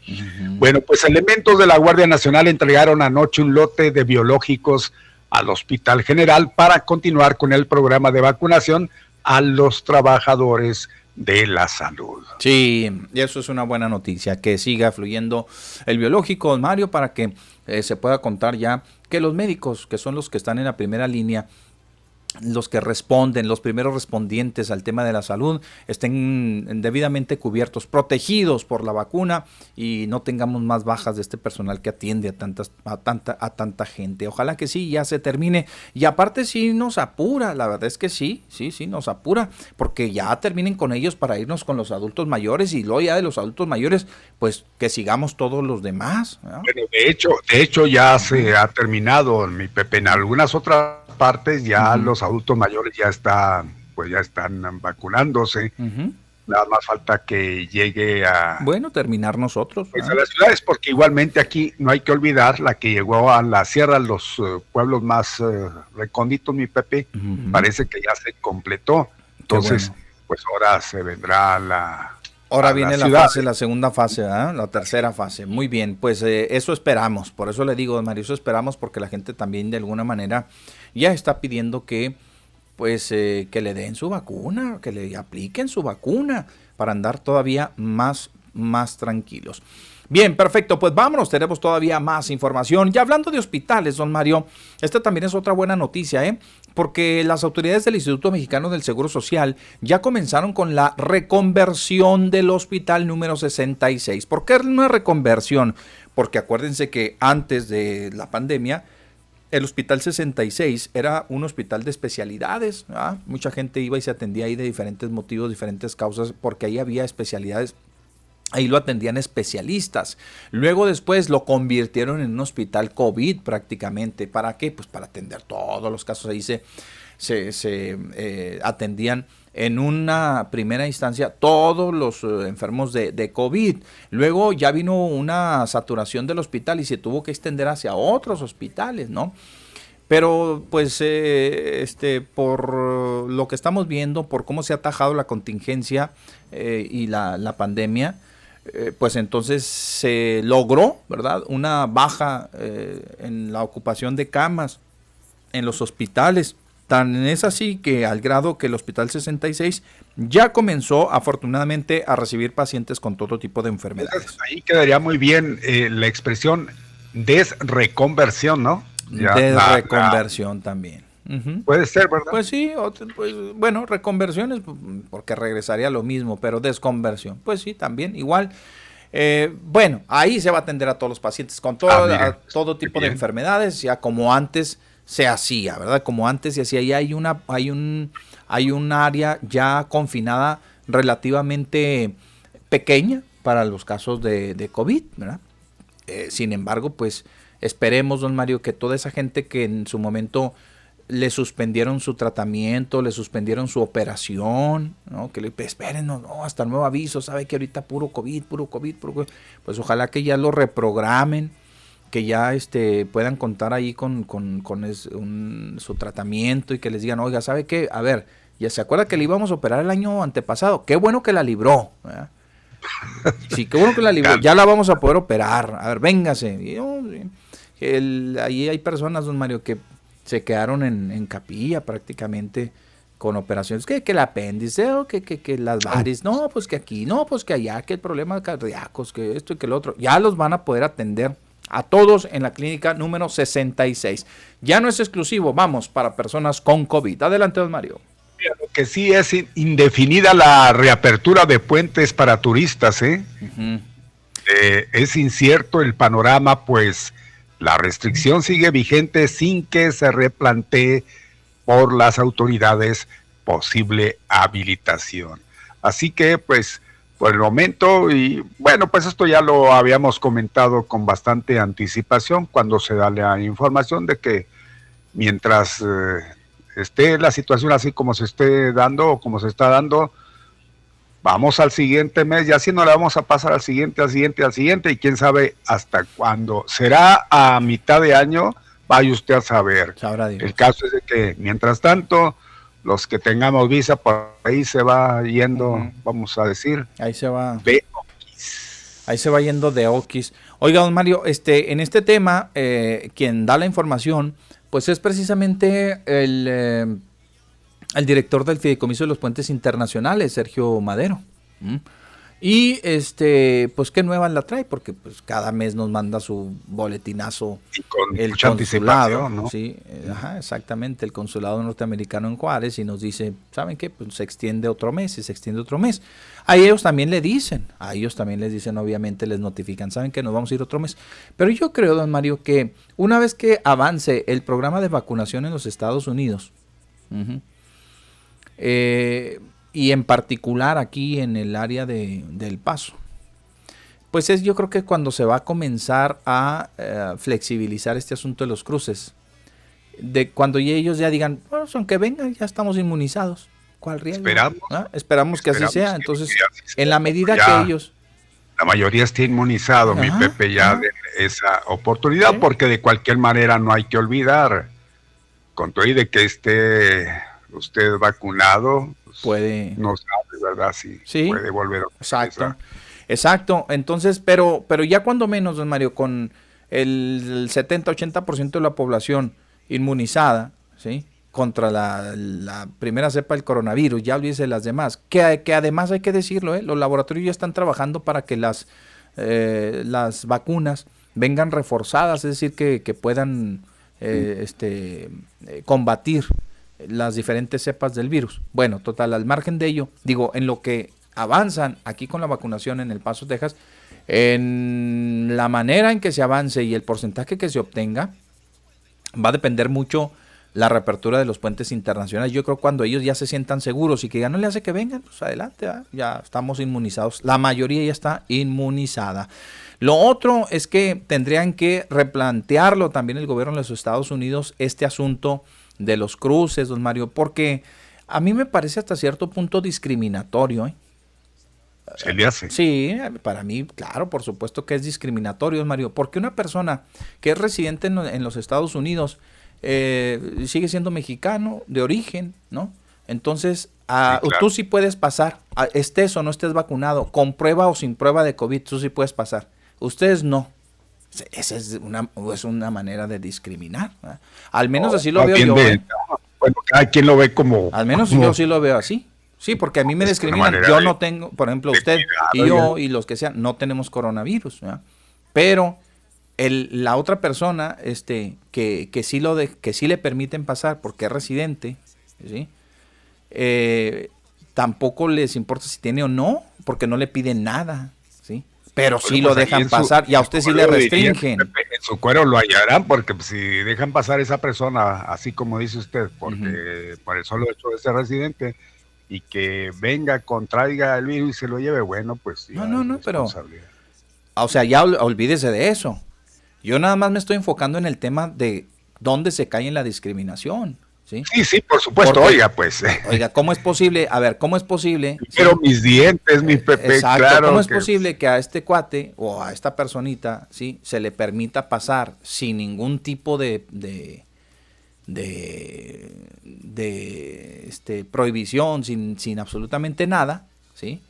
Bueno, pues elementos de la Guardia Nacional entregaron anoche un lote de biológicos al Hospital General para continuar con el programa de vacunación a los trabajadores de la salud. Sí, y eso es una buena noticia, que siga fluyendo el biológico, Mario, para que eh, se pueda contar ya que los médicos, que son los que están en la primera línea, los que responden, los primeros respondientes al tema de la salud, estén debidamente cubiertos, protegidos por la vacuna y no tengamos más bajas de este personal que atiende a, tantas, a, tanta, a tanta gente. Ojalá que sí, ya se termine. Y aparte sí nos apura, la verdad es que sí, sí, sí, nos apura, porque ya terminen con ellos para irnos con los adultos mayores y luego ya de los adultos mayores, pues que sigamos todos los demás. Bueno, de hecho, de hecho ya se ha terminado, mi Pepe, en algunas otras partes ya los adultos mayores ya están, pues ya están vacunándose. Nada más falta que llegue a... Bueno, terminar nosotros. Pues a las ciudades, porque igualmente aquí no hay que olvidar la que llegó a la sierra, los eh, pueblos más uh, recónditos, mi Pepe, parece que ya se completó. Entonces, pues ahora se vendrá la... Ahora viene la, fase, la segunda fase, la tercera fase. Muy bien, pues eh, eso esperamos. Por eso le digo, Mario, eso esperamos porque la gente también de alguna manera ya está pidiendo que pues eh, que le den su vacuna, que le apliquen su vacuna para andar todavía más, más tranquilos. Bien, perfecto, pues vámonos, tenemos todavía más información. Y hablando de hospitales, don Mario, esta también es otra buena noticia, ¿eh? porque las autoridades del Instituto Mexicano del Seguro Social ya comenzaron con la reconversión del hospital número 66. ¿Por qué una reconversión? Porque acuérdense que antes de la pandemia, el Hospital 66 era un hospital de especialidades. Mucha gente iba y se atendía ahí de diferentes motivos, diferentes causas, porque ahí había especialidades. Ahí lo atendían especialistas. Luego después lo convirtieron en un hospital COVID prácticamente. ¿Para qué? Pues para atender todos los casos. Ahí se, se, eh, atendían en una primera instancia todos los eh, enfermos de, COVID. Luego ya vino una saturación del hospital y se tuvo que extender hacia otros hospitales, ¿no? Pero pues eh, este, por lo que estamos viendo, por cómo se ha atajado la contingencia eh, y la pandemia, pues entonces se logró, ¿verdad? Una baja en la ocupación de camas en los hospitales. Tan es así que al grado que el Hospital 66 ya comenzó afortunadamente a recibir pacientes con todo tipo de enfermedades. Ahí quedaría muy bien eh, la expresión desreconversión, ¿no? desreconversión también. Puede ser, ¿verdad? Pues sí, pues, bueno, reconversiones, porque regresaría lo mismo, pero desconversión, pues sí, también, igual. Eh, bueno, ahí se va a atender a todos los pacientes con todo, ah, todo tipo de enfermedades, ya como antes se hacía, ¿verdad? Como antes se hacía, y hay una, hay un, hay un área ya confinada relativamente pequeña para los casos de, COVID, ¿verdad? Eh, sin embargo, pues Esperemos, don Mario, que toda esa gente que en su momento le suspendieron su tratamiento, le suspendieron su operación, ¿no? Que le esperen, no, no, hasta el nuevo aviso, sabe que ahorita puro COVID, puro COVID, puro COVID. Pues ojalá que ya lo reprogramen, que ya este, puedan contar ahí con, con, con su tratamiento y que les digan, oiga, ¿sabe qué? A ver, ya se acuerda que le íbamos a operar el año antepasado, qué bueno que la libró. Sí, qué bueno que la libró, ya la vamos a poder operar. A ver, véngase. Oh, ahí hay personas, don Mario, que se quedaron en, capilla prácticamente con operaciones, que, que el apéndice o que, que, las varis, no, pues que aquí, no, pues que allá, que el problema cardíacos, que esto y que el otro, ya los van a poder atender a todos en la clínica número 66. Ya no es exclusivo, vamos, para personas con COVID. Adelante, don Mario. Lo que sí es indefinida la reapertura de puentes para turistas, ¿eh? eh es incierto el panorama, pues la restricción sigue vigente sin que se replantee por las autoridades posible habilitación. Así que, pues, por el momento, y bueno, pues esto ya lo habíamos comentado con bastante anticipación cuando se da la información de que mientras eh, esté la situación así como se esté dando o como se está dando, vamos al siguiente mes y así no le vamos a pasar al siguiente, al siguiente, al siguiente y quién sabe hasta cuándo. Será a mitad de año, vaya usted a saber. El caso es de que mientras tanto, los que tengamos visa por ahí se va yendo, vamos a decir. Ahí se va. De Ahí se va yendo de Oquis. Oiga, don Mario, este, en este tema, eh, quien da la información, pues es precisamente el... Eh, el director del Fideicomiso de los Puentes Internacionales, Sergio Madero. Y este, pues qué nueva la trae, porque pues cada mes nos manda su boletinazo con el consulado, ¿no? Sí, ajá, exactamente, el consulado norteamericano en Juárez y nos dice, ¿saben qué? Pues se extiende otro mes y se extiende otro mes. A ellos también le dicen, a ellos también les dicen, obviamente les notifican, saben que nos vamos a ir otro mes. Pero yo creo, don Mario, que una vez que avance el programa de vacunación en los Estados Unidos, eh, y en particular aquí en el área de, del paso. Pues es yo creo que cuando se va a comenzar a eh, flexibilizar este asunto de los cruces. De cuando ellos ya digan, bueno, son que vengan, ya estamos inmunizados. ¿Cuál riesgo? Esperamos. ¿Ah? Esperamos, que así sea. Entonces, en la medida que ellos... La mayoría esté inmunizado, mi Pepe, ya de esa oportunidad, porque de cualquier manera no hay que olvidar, con todo y de que esté usted vacunado, puede. No sabe, ¿verdad? Si puede volver a. Exacto. Exacto. Entonces, pero, pero ya cuando menos, don Mario, con el 70-80% de la población inmunizada, ¿sí? Contra la, primera cepa del coronavirus, ya olvídese las demás. Que, que además hay que decirlo, ¿eh? los laboratorios ya están trabajando para que las, eh, las vacunas vengan reforzadas, es decir, que, que puedan eh, este, combatir las diferentes cepas del virus. Bueno, total, al margen de ello, digo, en lo que avanzan aquí con la vacunación en El Paso, Texas, en la manera en que se avance y el porcentaje que se obtenga, va a depender mucho la reapertura de los puentes internacionales. Yo creo cuando ellos ya se sientan seguros y que ya no le hace que vengan, pues adelante, ya estamos inmunizados. La mayoría ya está inmunizada. Lo otro es que tendrían que replantearlo también el gobierno de los Estados Unidos este asunto de los cruces, don Mario, porque a mí me parece hasta cierto punto discriminatorio. ¿eh? Se le hace. Sí, para mí, claro, por supuesto que es discriminatorio, don Mario, porque una persona que es residente en, los Estados Unidos eh, sigue siendo mexicano de origen, ¿no? Entonces, tú sí puedes pasar, estés o no estés vacunado, con prueba o sin prueba de COVID, tú sí puedes pasar. Ustedes no. Esa es una, es una manera de discriminar. Al menos así lo veo yo. ¿eh? bueno, cada quien lo ve como. Al menos yo sí lo veo así. Sí, porque a mí me discriminan. Yo no tengo, por ejemplo, usted y yo y los que sean, no tenemos coronavirus. Pero el, la otra persona este, que, que, sí lo de, que sí le permiten pasar porque es residente, ¿sí? Eh, tampoco les importa si tiene o no, porque no le piden nada pero sí lo pues, dejan pasar y a usted sí le restringen. en su cuero lo hallarán porque si dejan pasar esa persona, así como dice usted, porque por el solo hecho de ser residente y que venga, contraiga el virus y se lo lleve, bueno, pues No, no, no, pero... O sea, ya olvídese de eso. Yo nada más me estoy enfocando en el tema de dónde se cae en la discriminación. Sí, sí, sí por supuesto, oiga, pues. Oiga, ¿cómo es posible? A ver, ¿cómo es posible? Pero mis dientes, mi Pepe, Exacto, claro. ¿Cómo es posible que a este cuate o a esta personita, sí, se le permita pasar sin ningún tipo de, de, de, de este, prohibición, sin, sin absolutamente nada, sí?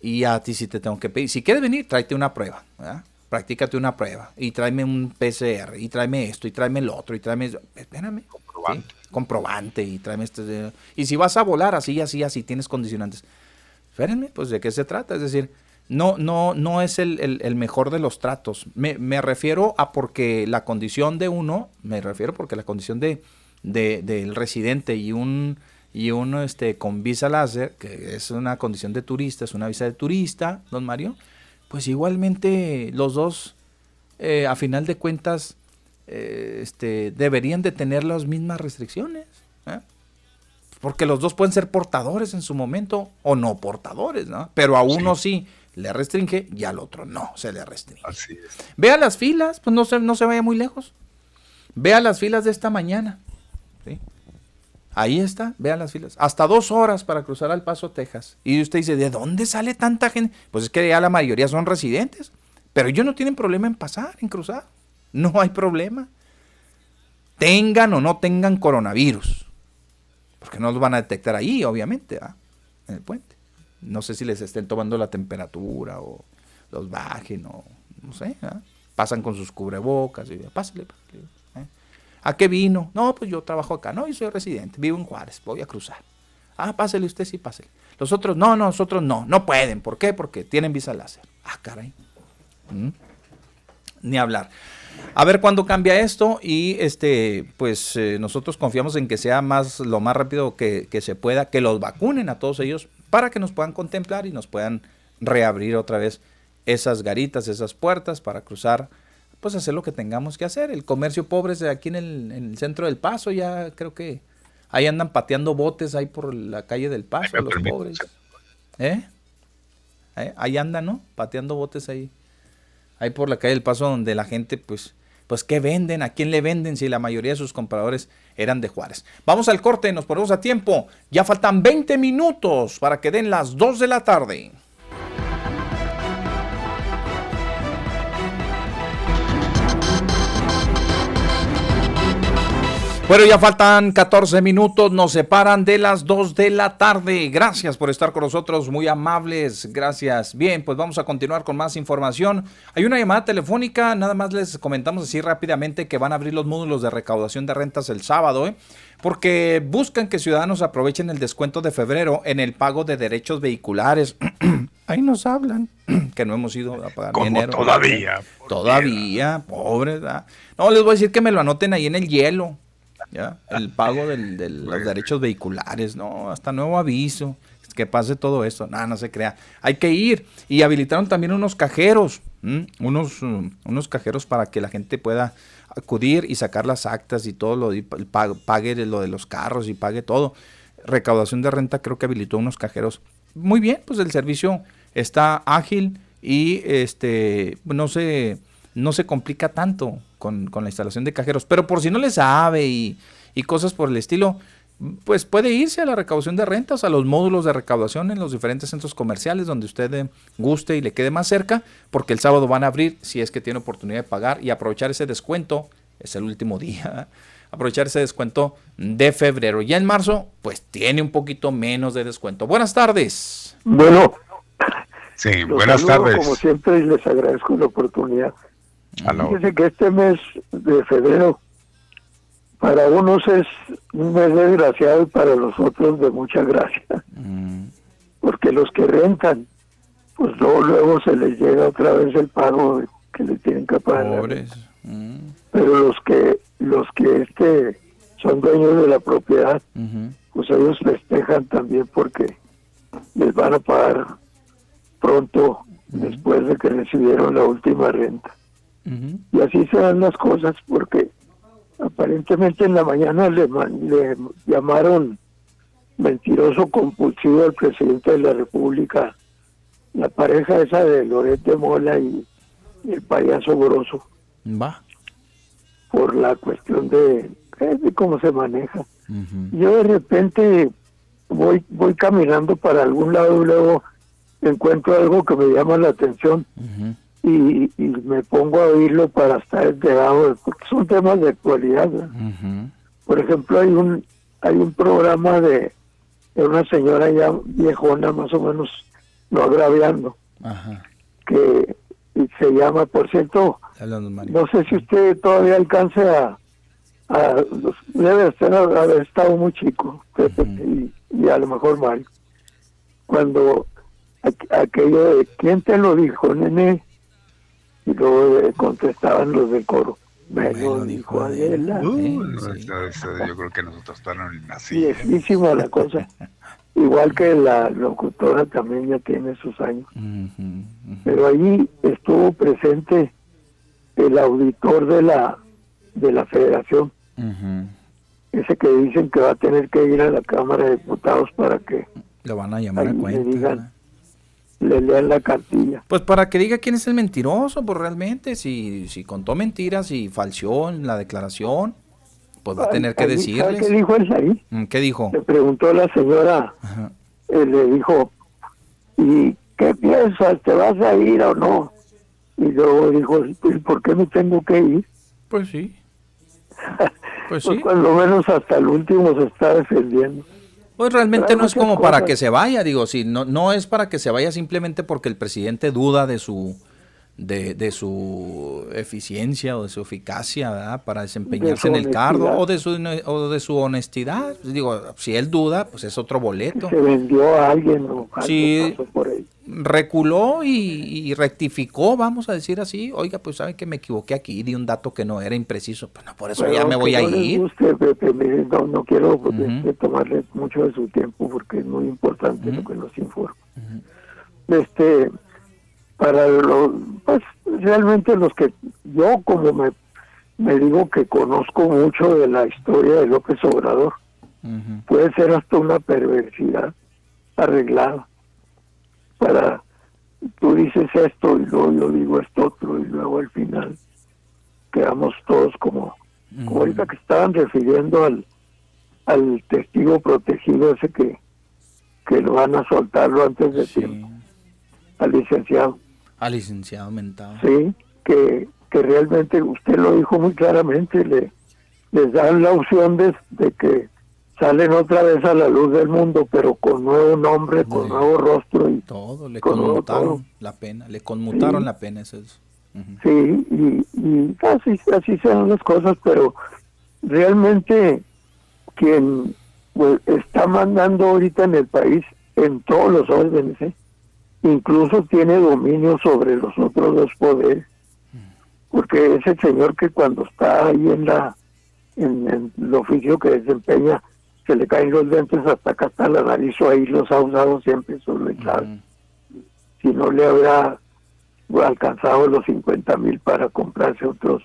Y a ti sí te tengo que pedir, si quieres venir, tráete una prueba, ¿verdad? Practícate una prueba y tráeme un PCR y tráeme esto y tráeme el otro y tráeme... Espérame. Comprobante. ¿sí? Comprobante y tráeme este... Y si vas a volar así, así, así, tienes condicionantes. Espérenme, pues de qué se trata. Es decir, no, no, no es el, el, mejor de los tratos. Me, me, refiero a porque la condición de uno, me refiero porque la condición de, de residente y un y uno este con visa láser, que es una condición de turista, es una visa de turista, don Mario, pues igualmente los dos, eh, a final de cuentas, eh, este, deberían de tener las mismas restricciones. ¿eh? Porque los dos pueden ser portadores en su momento o no portadores, ¿no? Pero a uno sí, sí le restringe y al otro no se le restringe. Así es. Vea las filas, pues no se, no se vaya muy lejos. Vea las filas de esta mañana. ¿sí? Ahí está, vean las filas. Hasta dos horas para cruzar al Paso, Texas. Y usted dice, ¿de dónde sale tanta gente? Pues es que ya la mayoría son residentes. Pero ellos no tienen problema en pasar, en cruzar. No hay problema. Tengan o no tengan coronavirus. Porque no los van a detectar ahí, obviamente, ¿ah? en el puente. No sé si les estén tomando la temperatura o los bajen o no sé. ¿ah? Pasan con sus cubrebocas y pásale, pásale. ¿A qué vino? No, pues yo trabajo acá. No, yo soy residente, vivo en Juárez, voy a cruzar. Ah, pásele usted, sí, pásele. Los otros, no, no, nosotros no, no pueden. ¿Por qué? Porque tienen visa láser. Ah, caray. ¿Mm? Ni hablar. A ver cuándo cambia esto y este, pues eh, nosotros confiamos en que sea más lo más rápido que, que, se pueda, que los vacunen a todos ellos para que nos puedan contemplar y nos puedan reabrir otra vez esas garitas, esas puertas para cruzar pues hacer lo que tengamos que hacer. El comercio pobre es aquí en el, en el, centro del Paso, ya creo que ahí andan pateando botes ahí por la calle del Paso, los pobres. ¿Eh? ¿Eh? Ahí andan, ¿no? Pateando botes ahí. Ahí por la calle del Paso donde la gente, pues, pues, ¿qué venden? ¿A quién le venden si la mayoría de sus compradores eran de Juárez? Vamos al corte, nos ponemos a tiempo. Ya faltan 20 minutos para que den las 2 de la tarde. Bueno, ya faltan 14 minutos, nos separan de las 2 de la tarde. Gracias por estar con nosotros, muy amables, gracias. Bien, pues vamos a continuar con más información. Hay una llamada telefónica, nada más les comentamos así rápidamente que van a abrir los módulos de recaudación de rentas el sábado, ¿eh? porque buscan que ciudadanos aprovechen el descuento de febrero en el pago de derechos vehiculares. Ahí nos hablan que no hemos ido a pagar Como dinero. Todavía. Todavía. ¿verdad? No, les voy a decir que me lo anoten ahí en el hielo. ¿Ya? El pago del, de los derechos vehiculares, no, hasta nuevo aviso, que pase todo esto, nada, no se crea. Hay que ir y habilitaron también unos cajeros, unos, um, unos cajeros para que la gente pueda acudir y sacar las actas y todo lo, y pague, pague lo de los carros y pague todo. Recaudación de renta creo que habilitó unos cajeros. Muy bien, pues el servicio está ágil y este no se no se complica tanto con, con, la instalación de cajeros. Pero por si no le sabe y, y, cosas por el estilo, pues puede irse a la recaudación de rentas, a los módulos de recaudación en los diferentes centros comerciales donde usted guste y le quede más cerca, porque el sábado van a abrir si es que tiene oportunidad de pagar y aprovechar ese descuento. Es el último día. Aprovechar ese descuento de febrero. Ya en marzo, pues tiene un poquito menos de descuento. Buenas tardes. Bueno. Sí, buenas tardes. Como siempre, y les agradezco la oportunidad. Fíjese que este mes de febrero para unos es un mes desgraciado y para los otros de mucha gracia. Mm. Porque los que rentan, pues luego, luego se les llega otra vez el pago que le tienen que pagar. Mm. Pero los que los que este son dueños de la propiedad, uh -huh. pues ellos festejan también porque les van a pagar pronto uh -huh. después de que recibieron la última renta. Uh -huh. Y así se dan las cosas porque aparentemente en la mañana le, le, llamaron mentiroso compulsivo al presidente de la República, la pareja esa de Loret de Mola y, y el payaso Grosso. Va. Por la cuestión de, eh, de cómo se maneja. Yo de repente voy voy caminando para algún lado y luego encuentro algo que me llama la atención y, y me pongo a oírlo para estar enterado, porque son temas de actualidad. Por ejemplo, hay un hay un programa de, de una señora ya viejona, más o menos no agraviando, que se llama, por cierto, no sé si usted todavía alcance a, a debe estar, haber estado muy chico, y, y, a lo mejor Mario, cuando aquello de, ¿quién te lo dijo, nene? Y luego eh, contestaban los del coro. Lo dijo Adela. Uh, yo creo que nosotros estamos así. Viejísima la cosa. Igual que la locutora también ya tiene sus años. Pero allí estuvo presente el auditor de la de la federación. Ese que dicen que va a tener que ir a la Cámara de Diputados para que... Lo van a llamar a cuenta. Le, digan, le lean la cartilla. Pues para que diga quién es el mentiroso, pues realmente, si, si contó mentiras y falseó en la declaración, pues va a tener que decirles. ¿Qué dijo él ahí? Mm, ¿Qué dijo? Le preguntó la señora, eh, le dijo, ¿y qué piensas? ¿Te vas a ir o no? Y luego dijo, ¿y por qué me tengo que ir? Pues sí. Pues, pues sí. cuando menos hasta el último se está defendiendo. Pues realmente no es como para que se vaya, digo, si no, no es para que se vaya simplemente porque el presidente duda de su de, de su eficiencia o de su eficacia ¿verdad? para desempeñarse en el cargo o de su o de su honestidad. Digo, si él duda, pues es otro boleto. Se vendió a alguien o sí, por ahí reculó y, rectificó, vamos a decir así. Oiga, pues saben que me equivoqué aquí, di un dato que no era impreciso. Pues no, por eso ya me voy a ir. no, quiero este, tomarle mucho de su tiempo porque es muy importante lo que nos informa. Este, para lo, pues realmente los que yo como me, me digo que conozco mucho de la historia de López Obrador, puede ser hasta una perversidad arreglada. Para tú dices esto y luego yo digo esto otro y luego al final quedamos todos como, como ahorita que estaban refiriendo al, al testigo protegido ese que, que lo van a soltarlo antes de tiempo, al licenciado. Al licenciado mentado. Sí, que, que realmente usted lo dijo muy claramente, le les dan la opción de, de que salen otra vez a la luz del mundo, pero con nuevo nombre, con nuevo rostro y todo, le conmutaron la pena, le conmutaron la pena, eso es. Sí, y, así, así sean las cosas, pero realmente quien pues, está mandando ahorita en el país en todos los órdenes, ¿eh? Incluso tiene dominio sobre los otros dos poderes, porque es el señor que cuando está ahí en la en el oficio que desempeña se le caen los lentes hasta acá hasta la nariz o ahí los ha usado siempre solo y claro. Si no le habrá alcanzado los 50 mil para comprarse otros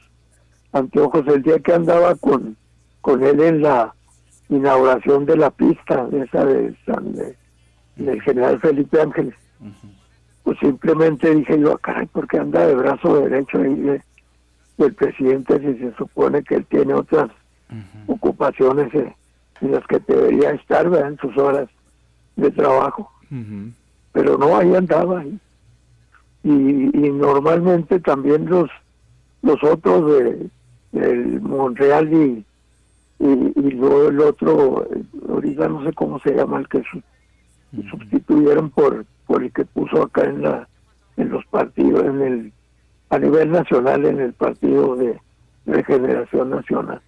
anteojos. El día que andaba con, con él en la inauguración de la pista, de esa de San, del general Felipe Ángeles, pues simplemente dije yo, ah, caray, porque anda de brazo derecho ahí del presidente si se supone que él tiene otras ocupaciones? En las que debería estar en sus horas de trabajo. Pero no, ahí andaba. Y, y, normalmente también los los otros de, del Montreal y, y, luego el otro, ahorita no sé cómo se llama, el que sustituyeron por, por el que puso acá en la en los partidos, en el a nivel nacional en el partido de regeneración nacional.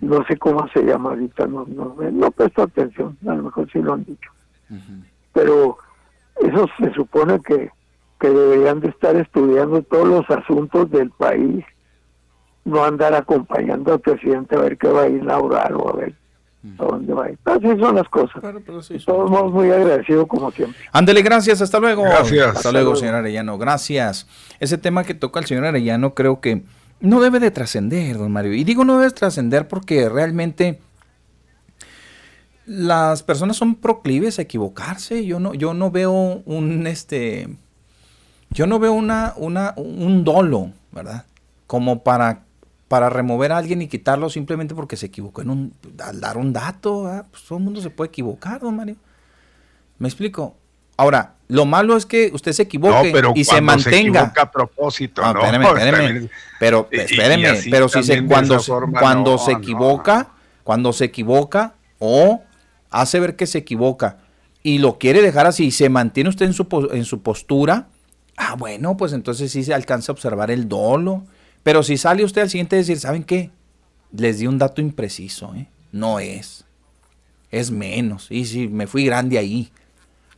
No sé cómo se llama ahorita, no, no, no presto atención, a lo mejor sí lo han dicho. Pero eso se supone que, que deberían de estar estudiando todos los asuntos del país, no andar acompañando al presidente a ver qué va a inaugurar o a ver a dónde va a ir. Así son las cosas. Todos somos muy agradecidos como siempre. Ándele, gracias, hasta luego. Gracias. Hasta, luego, señor Arellano, gracias. Ese tema que toca el señor Arellano creo que no debe de trascender, don Mario. Y digo no debe trascender porque realmente las personas son proclives a equivocarse. Yo no, yo no veo un este. Yo no veo una, una, un dolo, ¿verdad? como para, para remover a alguien y quitarlo simplemente porque se equivocó en un, al dar un dato. Pues todo el mundo se puede equivocar, don Mario. ¿Me explico? Ahora, lo malo es que usted se equivoque y se mantenga. Se a propósito, no, Espéreme, espéreme. Pero, espéreme, pero si se, cuando, cuando se equivoca, cuando se equivoca o hace ver que se equivoca y lo quiere dejar así y se mantiene usted en su, en su postura, ah, bueno, pues entonces sí se alcanza a observar el dolo. Pero si sale usted al siguiente decir, ¿saben qué? Les di un dato impreciso, ¿eh? No es. Es menos. Y si me fui grande ahí.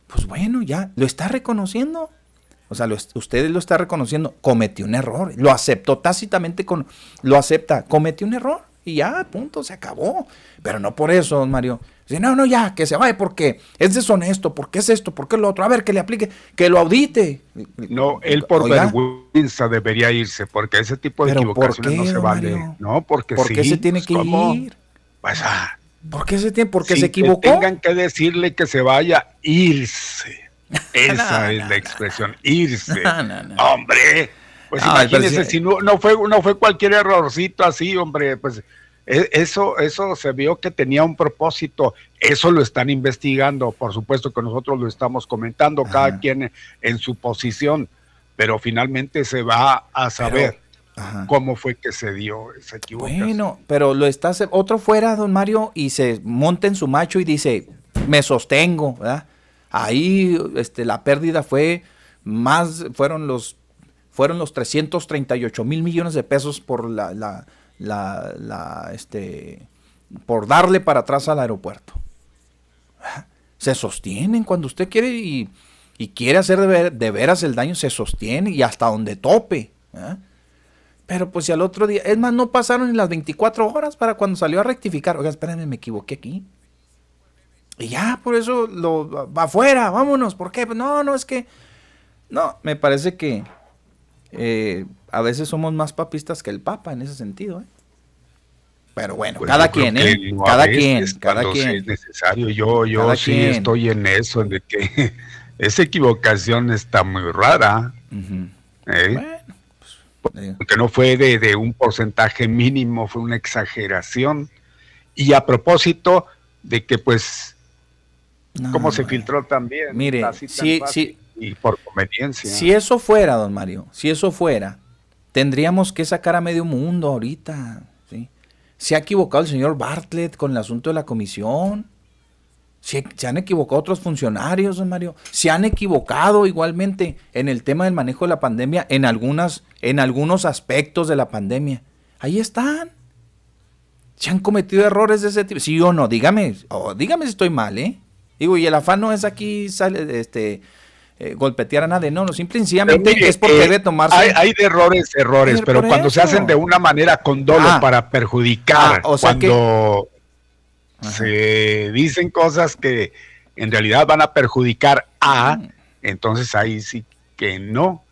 Pues bueno, ya, lo está reconociendo. O sea, lo, usted lo está reconociendo. Cometió un error. Lo aceptó tácitamente con. Lo acepta. Cometió un error. Y ya, punto, se acabó. Pero no por eso, don Mario. Dice, no, no, ya, que se vaya porque es deshonesto, porque es esto, porque es lo otro. A ver, que le aplique, que lo audite. No, él por vergüenza debería irse, porque ese tipo de equivocaciones no se vale. No, porque ¿Por qué se tiene que ir? Pues, ah, ¿Por qué se tiene? Porque se equivocó. tengan que decirle que se vaya, irse. Esa es la expresión, irse. hombre, pues imagínese, si no, no, fue, no fue cualquier errorcito así, hombre, pues e, eso, eso se vio que tenía un propósito, eso lo están investigando, por supuesto que nosotros lo estamos comentando, cada quien en su posición, pero finalmente se va a saber cómo fue que se dio esa equivocación. Bueno, pero lo está otro fuera, don Mario, y se monta en su macho y dice, me sostengo, ¿verdad? Ahí este, la pérdida fue más, fueron los, fueron los 338 mil millones de pesos por la la, la, este, por darle para atrás al aeropuerto. Se sostienen cuando usted quiere y, quiere hacer de, veras el daño, se sostiene y hasta donde tope. ¿eh? Pero pues si al otro día, es más, no pasaron las 24 horas para cuando salió a rectificar. Oiga, espérenme, me equivoqué aquí. Y ya, por eso lo va afuera, vámonos. ¿Por qué? Pues no, no, es que. No, me parece que eh, a veces somos más papistas que el Papa en ese sentido. ¿eh? Pero bueno, pues cada quien, ¿eh? cada quien, cada quien. Es necesario. Yo, yo sí estoy en eso, de que esa equivocación está muy rara. ¿eh? Pues, Porque no fue de, un porcentaje mínimo, fue una exageración. Y a propósito de que, pues, cómo se filtró también. Mire, sí, sí, y por conveniencia. Si eso fuera, don Mario, si eso fuera, tendríamos que sacar a medio mundo ahorita. ¿sí? Se ha equivocado el señor Bartlett con el asunto de la comisión. Se, se, han equivocado otros funcionarios, don Mario. Se han equivocado igualmente en el tema del manejo de la pandemia, en, algunas, en algunos aspectos de la pandemia. Ahí están. Se han cometido errores de ese tipo. Sí o no, dígame, dígame si estoy mal, ¿eh? Digo, y el afán no es aquí sale, este, eh, golpetear a nadie, no, no, simplemente es porque eh, debe tomarse. Hay, de errores, errores, pero cuando se hacen de una manera con dolo ah. para perjudicar, ah, cuando se dicen cosas que en realidad van a perjudicar a, mm. entonces ahí sí que no.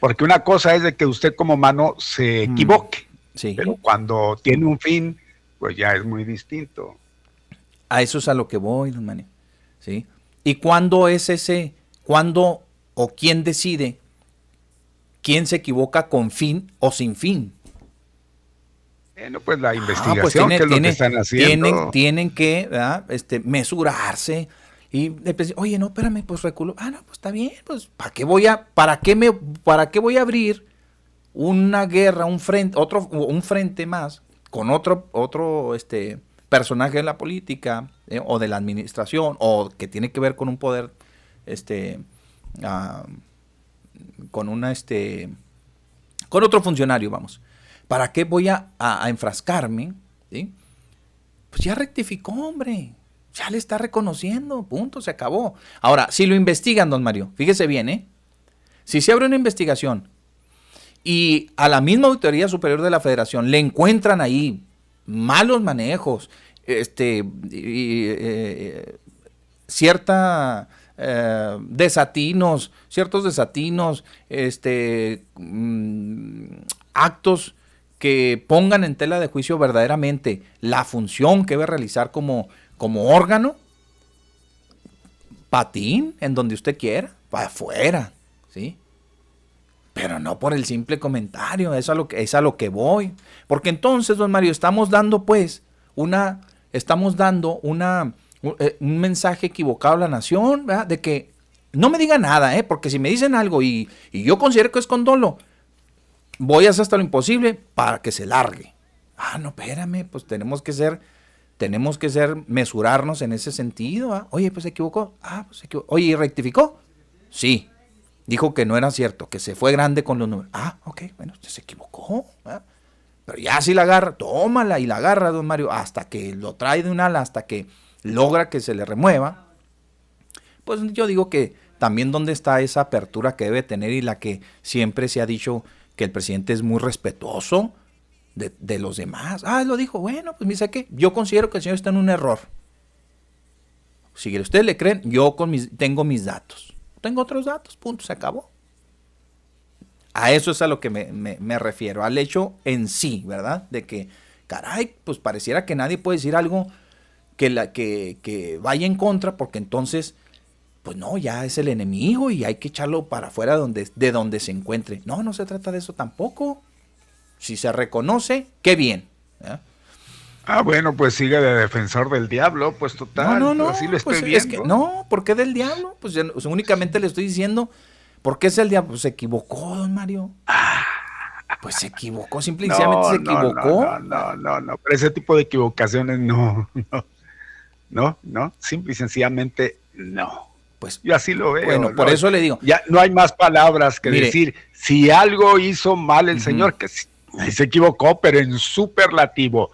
Porque una cosa es de que usted como mano se mm. equivoque, pero cuando tiene un fin, pues ya es muy distinto. A eso es a lo que voy, don. ¿Sí? ¿Y cuándo es ese ¿Cuándo o quién decide quién se equivoca con fin o sin fin? Bueno, pues la ah, pues investigación que es lo que están haciendo. Tienen, que este, mesurarse y oye, no, espérame, pues reculo. Ah, no, pues está bien, pues ¿para qué voy a, para qué me, para qué voy a abrir una guerra, un frente, otro, un frente más con otro, otro, este, personaje de la política eh, o de la administración o que tiene que ver con un poder este, ah, con una, este, con otro funcionario, vamos. ¿Para qué voy a, enfrascarme? Pues ya rectificó, hombre. Ya le está reconociendo, punto, se acabó. Ahora, si lo investigan, don Mario, fíjese bien, ¿eh? Si se abre una investigación y a la misma Auditoría Superior de la Federación le encuentran ahí malos manejos, este, eh, cierta eh, desatinos, ciertos desatinos, este, mm, actos que pongan en tela de juicio verdaderamente la función que debe realizar como, como órgano, patín, en donde usted quiera, para afuera, ¿sí? Pero no por el simple comentario, es a lo que, es a lo que voy. Porque entonces, don Mario, estamos dando pues una, estamos dando una, un, eh, mensaje equivocado a la nación, ¿verdad? De que no me diga nada, ¿eh? Porque si me dicen algo y, y yo considero que es voy a hacer hasta lo imposible para que se largue. Ah, no, espérame, pues tenemos que ser, tenemos que ser, mesurarnos en ese sentido. ¿ah? Oye, pues se equivocó. Ah, pues se equivocó. Oye, ¿y rectificó? Sí. Dijo que no era cierto, que se fue grande con los números. Ah, ok, bueno, usted se equivocó. ¿ah? Pero ya si la agarra, tómala y la agarra, don Mario, hasta que lo trae de un ala, hasta que logra que se le remueva. Pues yo digo que también donde está esa apertura que debe tener y la que siempre se ha dicho que el presidente es muy respetuoso de, los demás. Ah, lo dijo, bueno, pues me dice que yo considero que el señor está en un error. Si ustedes le creen, yo con mis, tengo mis datos. Tengo otros datos, punto, se acabó. A eso es a lo que me, refiero, al hecho en sí, ¿verdad? De que, caray, pues pareciera que nadie puede decir algo que, la, que, que vaya en contra, porque entonces, pues no, ya es el enemigo y hay que echarlo para afuera donde, de donde se encuentre. No, no se trata de eso tampoco. Si se reconoce, qué bien. Ah, bueno, pues sigue de defensor del diablo, pues total. No, no, no. Así lo estoy pues, viendo. Es que, no, ¿por qué del diablo? Pues únicamente le estoy diciendo, ¿por qué es el diablo? Pues se equivocó, don Mario. Pues se equivocó, simplemente se equivocó. No, no, no, no, pero ese tipo de equivocaciones no, no, no, no, simple y sencillamente no. Pues yo así lo veo. Bueno, por eso le digo. Ya no hay más palabras que decir. Si algo hizo mal el señor, que se equivocó, pero en superlativo,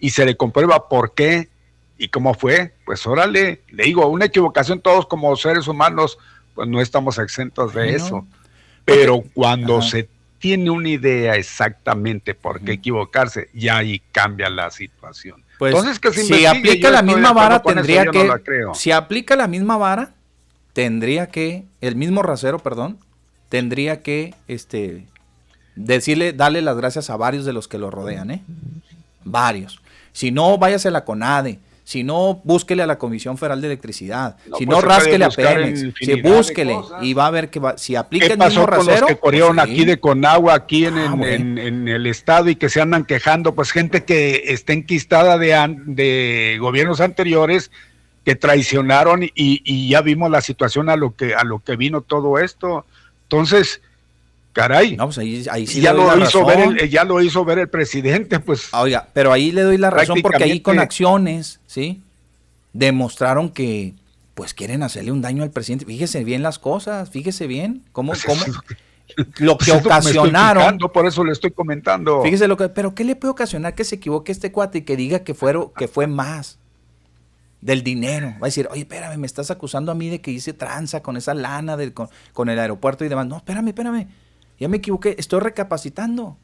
y se le comprueba por qué y cómo fue, pues órale, le digo, una equivocación todos como seres humanos, pues no estamos exentos de eso. Pero cuando se tiene una idea exactamente por qué equivocarse, ya ahí cambia la situación. Pues Entonces, que si aplica la misma vara, tendría que, si aplica la misma vara, tendría que, el mismo rasero, perdón, tendría que, este, decirle, darle las gracias a varios de los que lo rodean, ¿eh? Varios. Si no, váyase a la CONADE. Si no, búsquele a la Comisión Federal de Electricidad. si no, pues rásquele a Pemex. Si búsquele y va a ver que va, si aplica el mismo con los que corrieron pues aquí de Conagua, aquí en, ah, en, el estado y que se andan quejando? Pues gente que está enquistada de, de gobiernos anteriores que traicionaron y, y, ya vimos la situación a lo que a lo que vino todo esto. Entonces, Caray. No, pues ahí, sí ya, lo hizo ver el, ya lo hizo ver el presidente, pues. Ah, oiga, pero ahí le doy la razón porque ahí con acciones, ¿sí? Demostraron que, pues quieren hacerle un daño al presidente. Fíjese bien las cosas, fíjese bien cómo, pues cómo lo que pues ocasionaron. por eso le estoy comentando. Fíjese lo que, pero ¿qué le puede ocasionar que se equivoque este cuate y que diga que, fueron, que fue más? del dinero. Va a decir, oye, espérame, me estás acusando a mí de que hice tranza con esa lana del, con, con, el aeropuerto y demás. No, espérame, espérame ya me equivoqué, estoy recapacitando.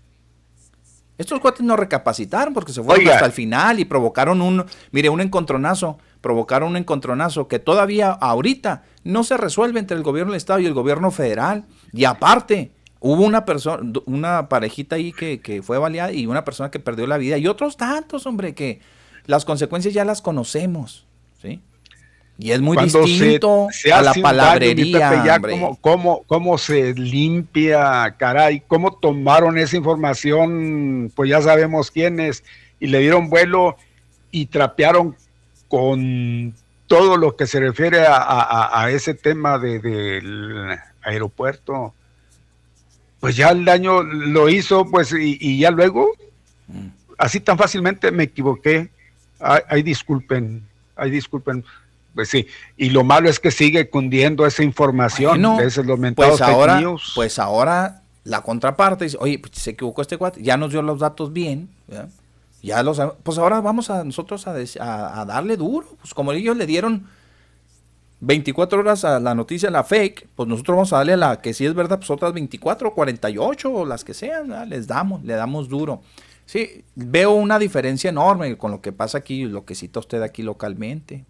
Estos cuates no recapacitaron porque se fueron hasta el final y provocaron un, mire, un encontronazo, provocaron un encontronazo que todavía ahorita no se resuelve entre el gobierno del Estado y el gobierno federal. Y aparte, hubo una persona, una parejita ahí que, que fue baleada y una persona que perdió la vida y otros tantos, hombre, que las consecuencias ya las conocemos, ¿sí? Y es muy distinto a la palabrería. cómo, se limpia, caray, cómo tomaron esa información, pues ya sabemos quiénes, y le dieron vuelo y trapearon con todo lo que se refiere a, ese tema del aeropuerto. Pues ya el daño lo hizo, pues, y, ya luego, mm. así tan fácilmente me equivoqué. Ay, disculpen, ay, disculpen pues sí, y lo malo es que sigue cundiendo esa información, no esos los pues ahora, Pues ahora la contraparte dice, oye, pues se equivocó este cuate, ya nos dio los datos bien, ya los, pues ahora vamos a nosotros a, darle duro, pues como ellos le dieron 24 horas a la noticia, la fake, pues nosotros vamos a darle a la que si es verdad, pues otras 24, 48 o las que sean, les damos, le damos duro. Sí, veo una diferencia enorme con lo que pasa aquí, lo que cita usted aquí localmente.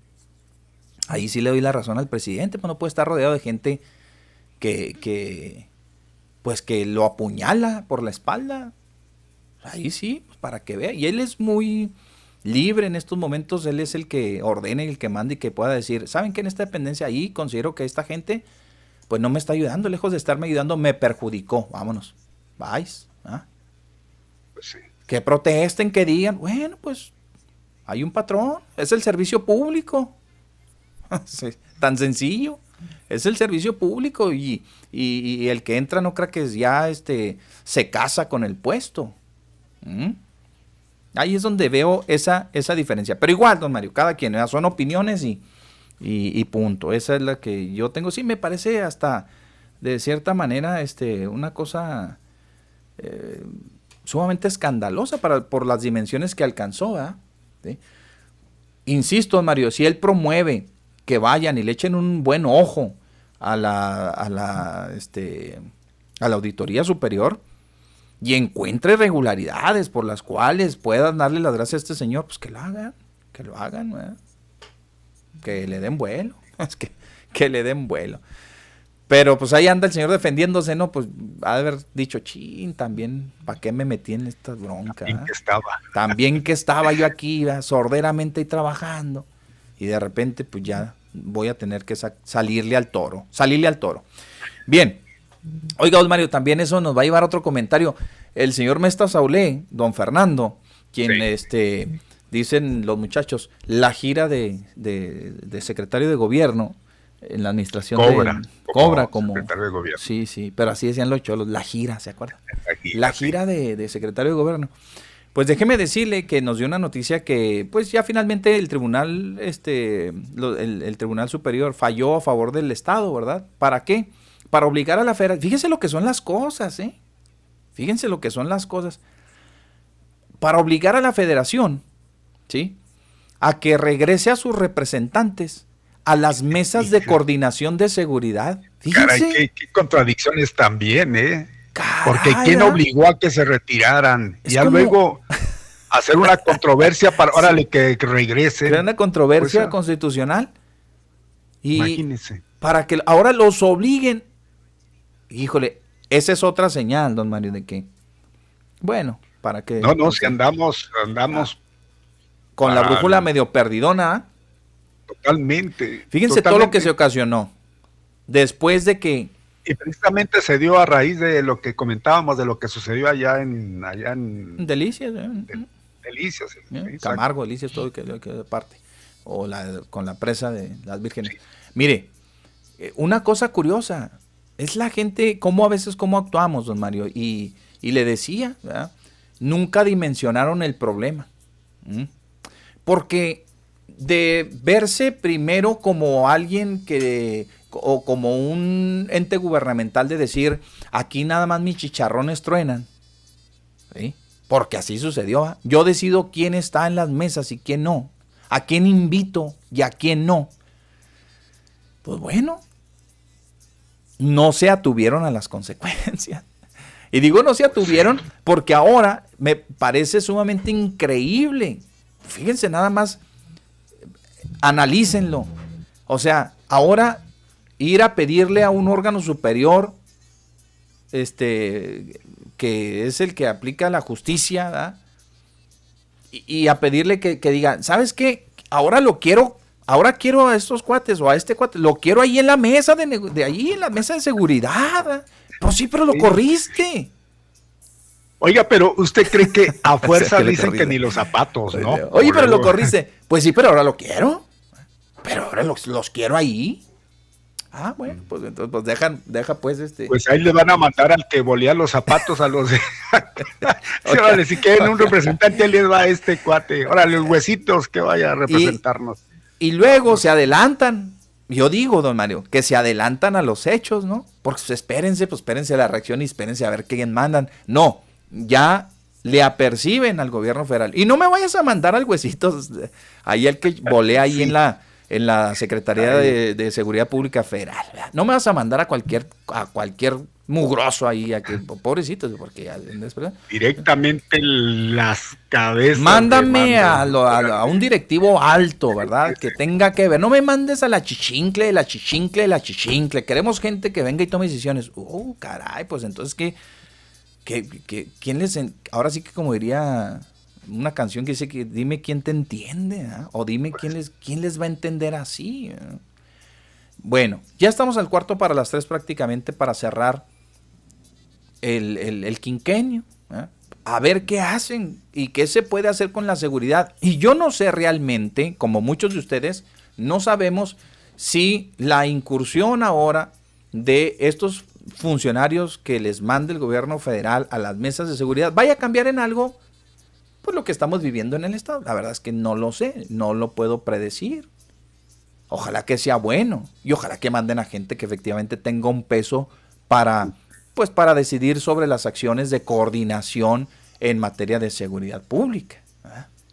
Ahí sí le doy la razón al presidente, pues no puede estar rodeado de gente que, que pues que lo apuñala por la espalda. Ahí sí, pues para que vea. Y él es muy libre en estos momentos, él es el que ordena y el que manda y que pueda decir, ¿saben qué en esta dependencia ahí considero que esta gente pues no me está ayudando, lejos de estarme ayudando, me perjudicó. Vámonos. Vais. ¿ah? Pues sí. Que protesten, que digan, bueno, pues hay un patrón, es el servicio público. Tan sencillo. Es el servicio público y, y- el que entra no cree que ya este, se casa con el puesto. ¿Mm? Ahí es donde veo esa, esa diferencia. Pero igual, don Mario, cada quien, son opiniones y, y, punto. Esa es la que yo tengo. Sí, me parece hasta de cierta manera este, una cosa eh, sumamente escandalosa para, por las dimensiones que alcanzó. ¿verdad? ¿Sí? Insisto, don Mario, si él promueve que vayan y le echen un buen ojo a la, a la, este, a la auditoría superior y encuentre irregularidades por las cuales puedan darle las gracias a este señor, pues que lo hagan, que lo hagan, ¿verdad? que le den vuelo, es que, que le den vuelo. Pero pues ahí anda el señor defendiéndose, ¿no? Pues ha de haber dicho, chin, también, ¿para qué me metí en esta bronca? ¿En ah? qué estaba? También que estaba yo aquí, ¿verdad? sorderamente y trabajando. Y de repente, pues ya voy a tener que sa- salirle al toro. Salirle al toro. Bien. Oiga, don Mario, también eso nos va a llevar a otro comentario. El señor Mesta Saulé, don Fernando, quien este dicen los muchachos, la gira de, de- de secretario de gobierno en la administración de- Cobra, cobra como como secretario de gobierno. sí sí pero así decían los cholos la gira se acuerdan La gira, la gira de, de secretario de gobierno. Pues déjeme decirle que nos dio una noticia que, pues ya finalmente el tribunal, este, lo- el, el tribunal superior falló a favor del Estado, ¿verdad? ¿Para qué? Para obligar a la federación. Fíjense lo que son las cosas, ¿eh? Fíjense lo que son las cosas. Para obligar a la federación, ¿sí? A que regrese a sus representantes a las mesas de coordinación de seguridad. Caray, qué, qué contradicciones también, ¿eh? Porque ¿quién ¿ah? obligó a que se retiraran? Ya como- luego hacer una controversia para, órale, que, que regresen. Crea una controversia Pues, ah, constitucional y Imagínese. para que ahora los obliguen. Híjole, esa es otra señal, don Mario, de que, bueno, para que No, no, si andamos, andamos con la ah, brújula medio perdidona. ¿ah? totalmente. Fíjense todo lo que se ocasionó después de que Y precisamente se dio a raíz de lo que comentábamos, de lo que sucedió allá en, allá en Delicias, ¿eh? Delicias. sí, ¿eh? Camargo, Delicias, todo que, que parte. O la, con la presa de las vírgenes. Mire, eh, una cosa curiosa, es la gente, cómo a veces cómo actuamos, don Mario. Y, y le decía, ¿verdad? nunca dimensionaron el problema. Porque de verse primero como alguien que, o como un ente gubernamental de decir, aquí nada más mis chicharrones truenan, ¿sí? Porque así sucedió. ¿ah? Yo decido quién está en las mesas y quién no. A quién invito y a quién no. Pues bueno, no se atuvieron a las consecuencias. Y digo no se atuvieron porque ahora me parece sumamente increíble. Fíjense nada más, analícenlo. O sea, ahora ir a pedirle a un órgano superior, este, que es el que aplica la justicia, ¿verdad? y, y a pedirle que, que diga, ¿sabes qué? Ahora lo quiero, ahora quiero a estos cuates o a este cuate, lo quiero ahí en la mesa de, de ahí en la mesa de seguridad. ¿verdad? Pues sí, pero lo corriste. Oiga, pero usted cree que a fuerza que dicen que ni los zapatos, ¿no? Oye, pero lo corriste. Pues sí, pero ahora lo quiero. Pero ahora los, los quiero ahí. Ah, bueno, pues entonces pues dejan, deja pues este. Pues ahí le van a mandar al que volea los zapatos a los de... Sí, si quieren un representante, ahí les va este cuate. Órale, los huesitos que vaya a representarnos. Y luego se adelantan. Yo digo, don Mario, que se adelantan a los hechos, ¿no? Porque pues, espérense, pues espérense a la reacción y espérense a ver quién mandan. No, ya le aperciben al gobierno federal. Y no me vayas a mandar al huesito, ahí el que volea ahí en la en la Secretaría de, de Seguridad Pública Federal. No me vas a mandar a cualquier a cualquier mugroso ahí, a que, pobrecitos, porque. Directamente las cabezas. Mándame a, lo- a a un directivo alto, ¿verdad? Que tenga que ver. No me mandes a la chichincle, la chichincle, la chichincle. Queremos gente que venga y tome decisiones. Uh, caray, pues entonces, ¿qué? ¿Qué- qué- quién les en- Ahora sí que como diría una canción que dice que dime quién te entiende, ¿ah? O dime quién les, quién les va a entender así. ¿ah? Bueno, ya estamos al cuarto para las tres prácticamente para cerrar el, el, quinquenio. ¿eh? A ver qué hacen y qué se puede hacer con la seguridad. Y yo no sé realmente, como muchos de ustedes, no sabemos si la incursión ahora de estos funcionarios que les mande el gobierno federal a las mesas de seguridad vaya a cambiar en algo pues lo que estamos viviendo en el estado. La verdad es que no lo sé, no lo puedo predecir. Ojalá que sea bueno y ojalá que manden a gente que efectivamente tenga un peso para pues para decidir sobre las acciones de coordinación en materia de seguridad pública.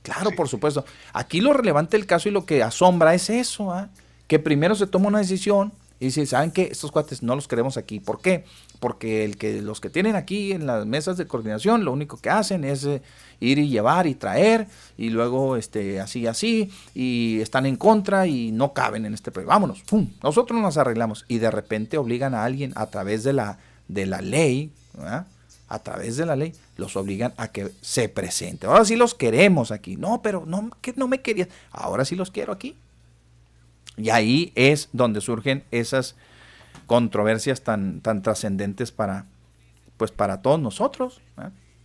Claro, por supuesto. Aquí lo relevante del caso y lo que asombra es eso, ¿ah? que primero se toma una decisión y dice, ¿saben qué? Estos cuates no los queremos aquí. ¿Por qué? Porque el que, los que tienen aquí en las mesas de coordinación lo único que hacen es eh, ir y llevar y traer y luego este, así, así y están en contra y no caben en este proyecto. Vámonos, ¡pum! nosotros nos arreglamos y de repente obligan a alguien a través de la, de la ley, a través de la ley, los obligan a que se presente. Ahora sí los queremos aquí. No, pero no, que no me querías. Ahora sí los quiero aquí. Y ahí es donde surgen esas controversias tan, tan trascendentes para, pues para todos nosotros,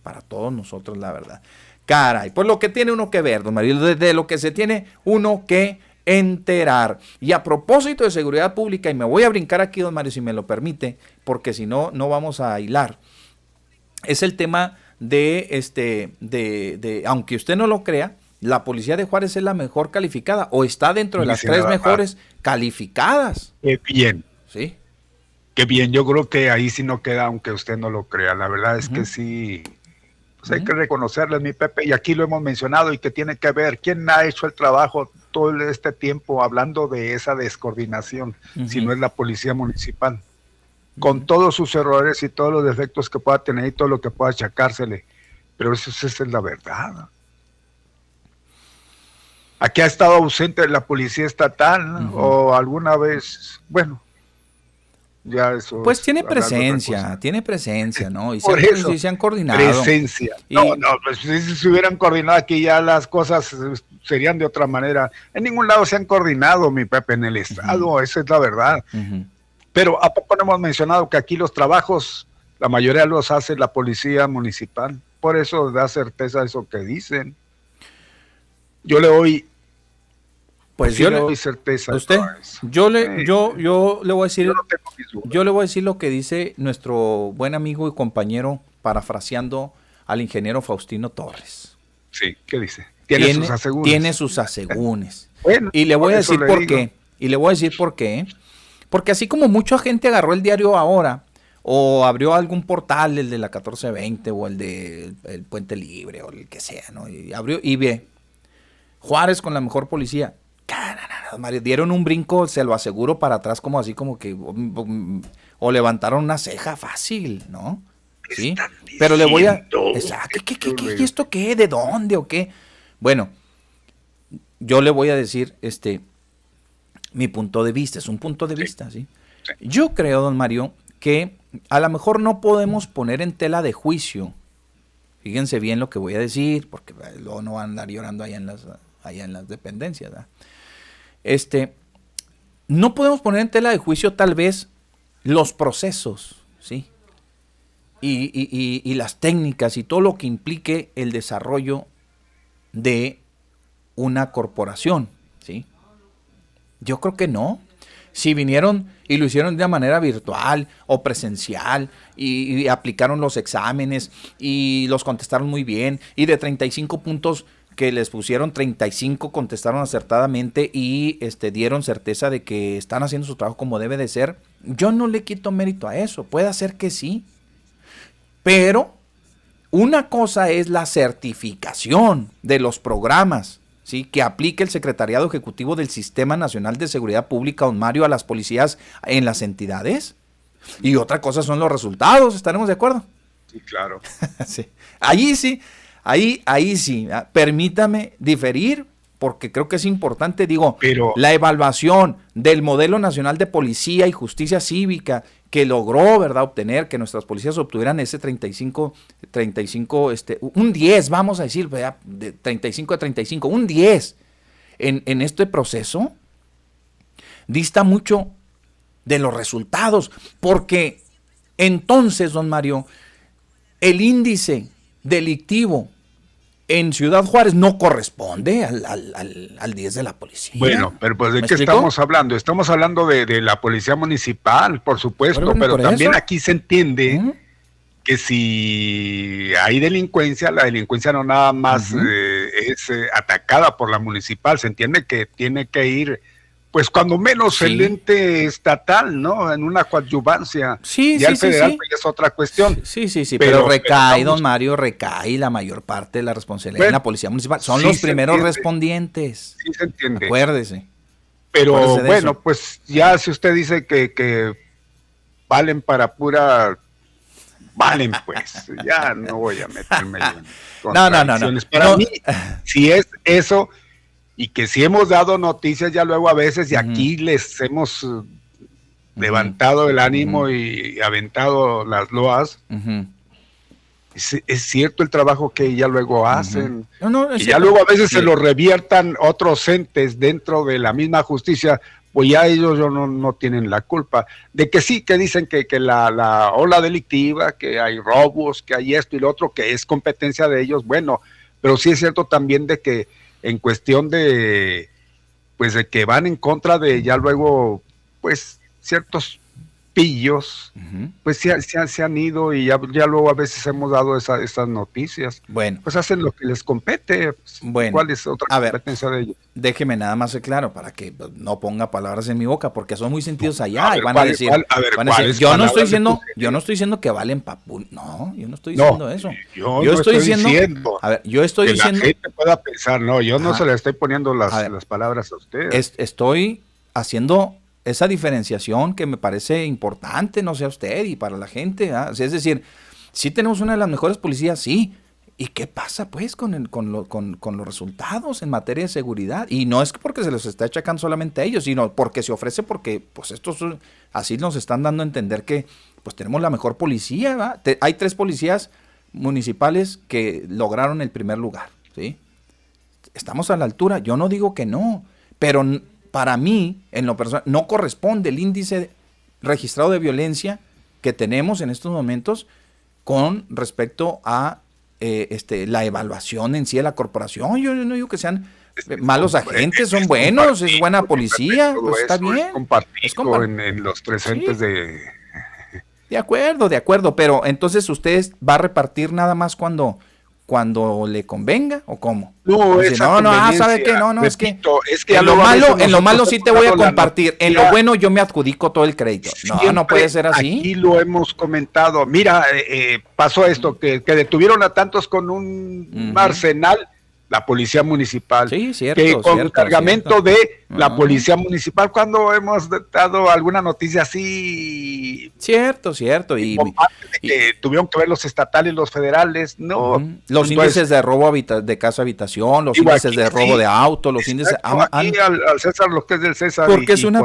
para todos nosotros, la verdad. Caray, pues lo que tiene uno que ver, don Mario, de lo que se tiene uno que enterar. Y a propósito de seguridad pública, y me voy a brincar aquí, don Mario, si me lo permite, porque si no, no vamos a hilar es el tema de, este, de, de, aunque usted no lo crea, la policía de Juárez es la mejor calificada o está dentro de las tres mejores calificadas. Qué bien. Sí. Qué bien, yo creo que ahí sí no queda, aunque usted no lo crea. La verdad es que sí, pues hay que reconocerles, mi Pepe, y aquí lo hemos mencionado y que tiene que ver quién ha hecho el trabajo todo este tiempo hablando de esa descoordinación, si no es la policía municipal con todos sus errores y todos los defectos que pueda tener y todo lo que pueda achacársele. Pero eso, esa es la verdad. Aquí ha estado ausente la policía estatal o alguna vez, bueno, ya eso. Pues tiene presencia, tiene presencia, ¿no? Y se, han coordinado. Presencia. No, no, pues si se hubieran coordinado aquí ya las cosas serían de otra manera. En ningún lado se han coordinado, mi Pepe, en el Estado, esa es la verdad. Pero ¿a poco no hemos mencionado que aquí los trabajos, la mayoría los hace la policía municipal? Por eso da certeza eso que dicen. Yo le doy pues yo le doy certeza. ¿Usted? Yo le, yo, yo le voy a decir, yo, le voy a decir lo que dice nuestro buen amigo y compañero, parafraseando al ingeniero Faustino Torres. Sí, ¿qué dice? Tiene, sus asegúnes. Tiene sus asegúnes. y le voy a decir por qué. Y le voy a decir por qué. Porque así como mucha gente agarró el diario ahora o abrió algún portal, el de la 1420 o el de el Puente Libre o el que sea, ¿no? Y abrió y ve Juárez con la mejor policía. Dieron un brinco, se lo aseguro, para atrás como así como que o levantaron una ceja fácil, ¿no? Sí. Pero le voy a ¿qué, qué, qué, ¿y esto qué? ¿De dónde o qué? Bueno, yo le voy a decir, este, mi punto de vista, es un punto de vista, ¿sí? Yo creo, don Mario, que a lo mejor no podemos poner en tela de juicio, fíjense bien lo que voy a decir, porque luego no van a andar llorando allá en las, allá en las dependencias, Este, no podemos poner en tela de juicio tal vez los procesos, ¿sí? Y, las técnicas y todo lo que implique el desarrollo de una corporación, ¿sí? Yo creo que no. Si vinieron y lo hicieron de manera virtual o presencial y, aplicaron los exámenes y los contestaron muy bien y de 35 puntos que les pusieron 35 contestaron acertadamente y este, dieron certeza de que están haciendo su trabajo como debe de ser. Yo no le quito mérito a eso, puede ser que sí. Pero una cosa es la certificación de los programas ¿sí? que aplique el Secretariado Ejecutivo del Sistema Nacional de Seguridad Pública, don Mario, a las policías en las entidades. Y otra cosa son los resultados, ¿estaremos de acuerdo? Sí, claro. sí. Ahí sí, ahí, ahí sí. Ah, permítame diferir, porque creo que es importante, digo, la evaluación del modelo nacional de policía y justicia cívica que logró, ¿verdad?, obtener que nuestras policías obtuvieran ese 35, 35, este, un 10, vamos a decir, de 35 a 35, un 10 en, en este proceso, dista mucho de los resultados, porque entonces, don Mario, el índice delictivo en Ciudad Juárez no corresponde al, al, 10 de la policía. Bueno, pero pues de qué estamos hablando? Estamos hablando de, la policía municipal, por supuesto, pero, también aquí se entiende que si hay delincuencia, la delincuencia no nada más eh, es eh, atacada por la municipal, se entiende que tiene que ir pues cuando menos el ente estatal, ¿no? En una coadyuvancia. Sí, ya sí, el federal pues, es otra cuestión. Sí, sí, sí, pero, recae, don Mario, recae la mayor parte de la responsabilidad en la policía municipal. Son los primeros respondientes. Sí se entiende. Acuérdese. Pero bueno, pues ya si usted dice que, que valen para pura valen pues, ya no voy a meterme en no, no, no, no. Para mí, si es eso, y que si hemos dado noticias ya luego a veces y aquí les hemos eh, levantado el ánimo y aventado las loas. es, cierto el trabajo que ya luego hacen. y ya luego a veces se lo reviertan otros entes dentro de la misma justicia, pues ya ellos no, no tienen la culpa. De que sí, que dicen que, que la, la, ola delictiva, que hay robos, que hay esto y lo otro, que es competencia de ellos, bueno, pero sí es cierto también de que en cuestión de, pues de que van en contra de ya luego, pues ciertos pillos, pues se, se, han ido y ya, ya, luego a veces hemos dado esa, esas noticias. Bueno. Pues hacen lo que les compete. Bueno. ¿Cuál es otra competencia de ellos? Déjeme nada más claro para que no ponga palabras en mi boca, porque son muy sentidos allá y van a decir, yo no estoy diciendo, yo no estoy diciendo que valen papu, no, yo no estoy diciendo eso. Yo, yo estoy, diciendo, a ver, yo estoy que diciendo, la gente pueda pensar, no, yo no se le estoy poniendo las, las palabras a usted. estoy haciendo esa diferenciación que me parece importante, no sea usted y para la gente. es decir, sí tenemos una de las mejores policías, sí. ¿Y qué pasa pues con, el, con, los resultados en materia de seguridad? Y no es porque se los está achacando solamente a ellos, sino porque se ofrece porque pues estos así nos están dando a entender que pues tenemos la mejor policía. hay tres policías municipales que lograron el primer lugar, ¿sí? Estamos a la altura, yo no digo que no, pero para mí, en lo personal, no corresponde el índice registrado de violencia que tenemos en estos momentos con respecto a eh, este, la evaluación en sí de la corporación. Yo no digo que sean malos agentes, son buenos, es buena policía, pues está bien. Es en, los presentes de... De acuerdo, de acuerdo, pero entonces usted va a repartir nada más cuando cuando le convenga o cómo? No, no, no, ah, ¿sabe qué? No, no, es que, en lo malo, en lo malo sí te voy a compartir, en lo bueno yo me adjudico todo el crédito. No, no puede ser así. Aquí lo hemos comentado. Mira, eh, eh, pasó esto, que, que, detuvieron a tantos con un arsenal la policía municipal. Sí, cierto. Que con cargamento de la policía municipal, cuando hemos dado alguna noticia así. Cierto, cierto. Y, que tuvieron que ver los estatales, los federales, no. Los índices de robo de casa habitación, los índices de robo de auto, los índices. Aquí al, César, lo que es del César. Porque es una,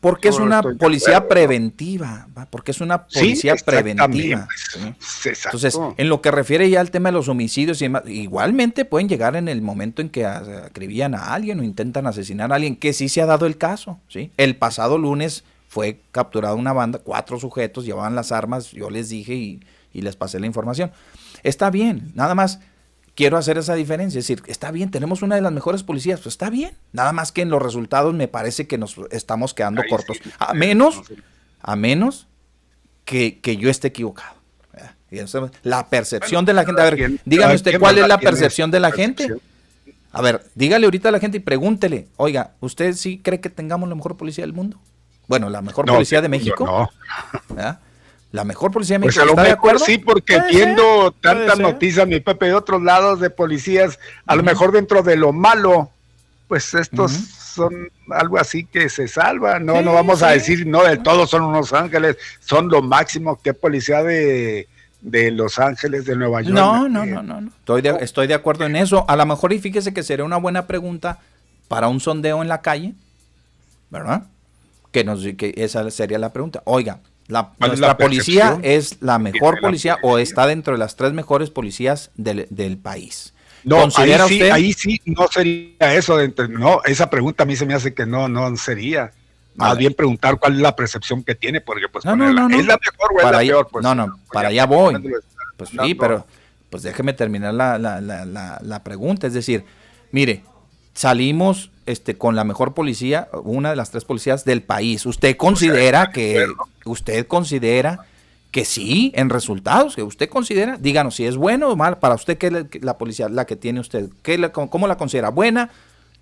porque es una policía preventiva, porque es una policía preventiva. Entonces, en lo que refiere ya al tema de los homicidios, y igualmente pueden llegar en el momento en que acribían a alguien o intentan asesinar a alguien, que sí se ha dado el caso. ¿sí? El pasado lunes fue capturada una banda, cuatro sujetos llevaban las armas, yo les dije y, les pasé la información. Está bien, nada más quiero hacer esa diferencia, es decir, está bien, tenemos una de las mejores policías, pues está bien, nada más que en los resultados me parece que nos estamos quedando cortos, a menos, a menos que, que yo esté equivocado. La percepción de la gente. A ver, dígame usted, ¿cuál es la percepción de la gente? A ver, dígale ahorita a la gente y pregúntele, oiga, ¿usted sí cree que tengamos la mejor policía del mundo? Bueno, la mejor policía de México. No. La mejor policía de México. Pues a lo mejor sí, porque viendo tantas noticias, mi Pepe, de otros lados de policías, a lo mejor dentro de lo malo, pues estos son algo así que se salva. No, no vamos a decir, no, de todos son unos ángeles, son lo máximo que policía de de Los Ángeles, de Nueva York. No, no, no, no, Estoy, de, estoy de acuerdo en eso. A lo mejor, y fíjese que sería una buena pregunta para un sondeo en la calle, ¿verdad? Que, nos, que esa sería la pregunta. Oiga, la, nuestra policía es la mejor policía o está dentro de las tres mejores policías del, del país. No, ahí sí, ahí sí no sería eso. De, no, esa pregunta a mí se me hace que no, no sería. Más bien preguntar cuál es la percepción que tiene, porque pues no, no, no, es la mejor o es para la peor. Pues, no, no, para allá voy. Pues sí, pero pues déjeme terminar la, la, la, la, pregunta. Es decir, mire, salimos este, con la mejor policía, una de las tres policías del país. ¿Usted considera que, usted considera que sí, en resultados, que usted considera, díganos si es bueno o mal, para usted, ¿qué es la, policía, la que tiene usted? ¿Qué, ¿Cómo la considera? ¿Buena,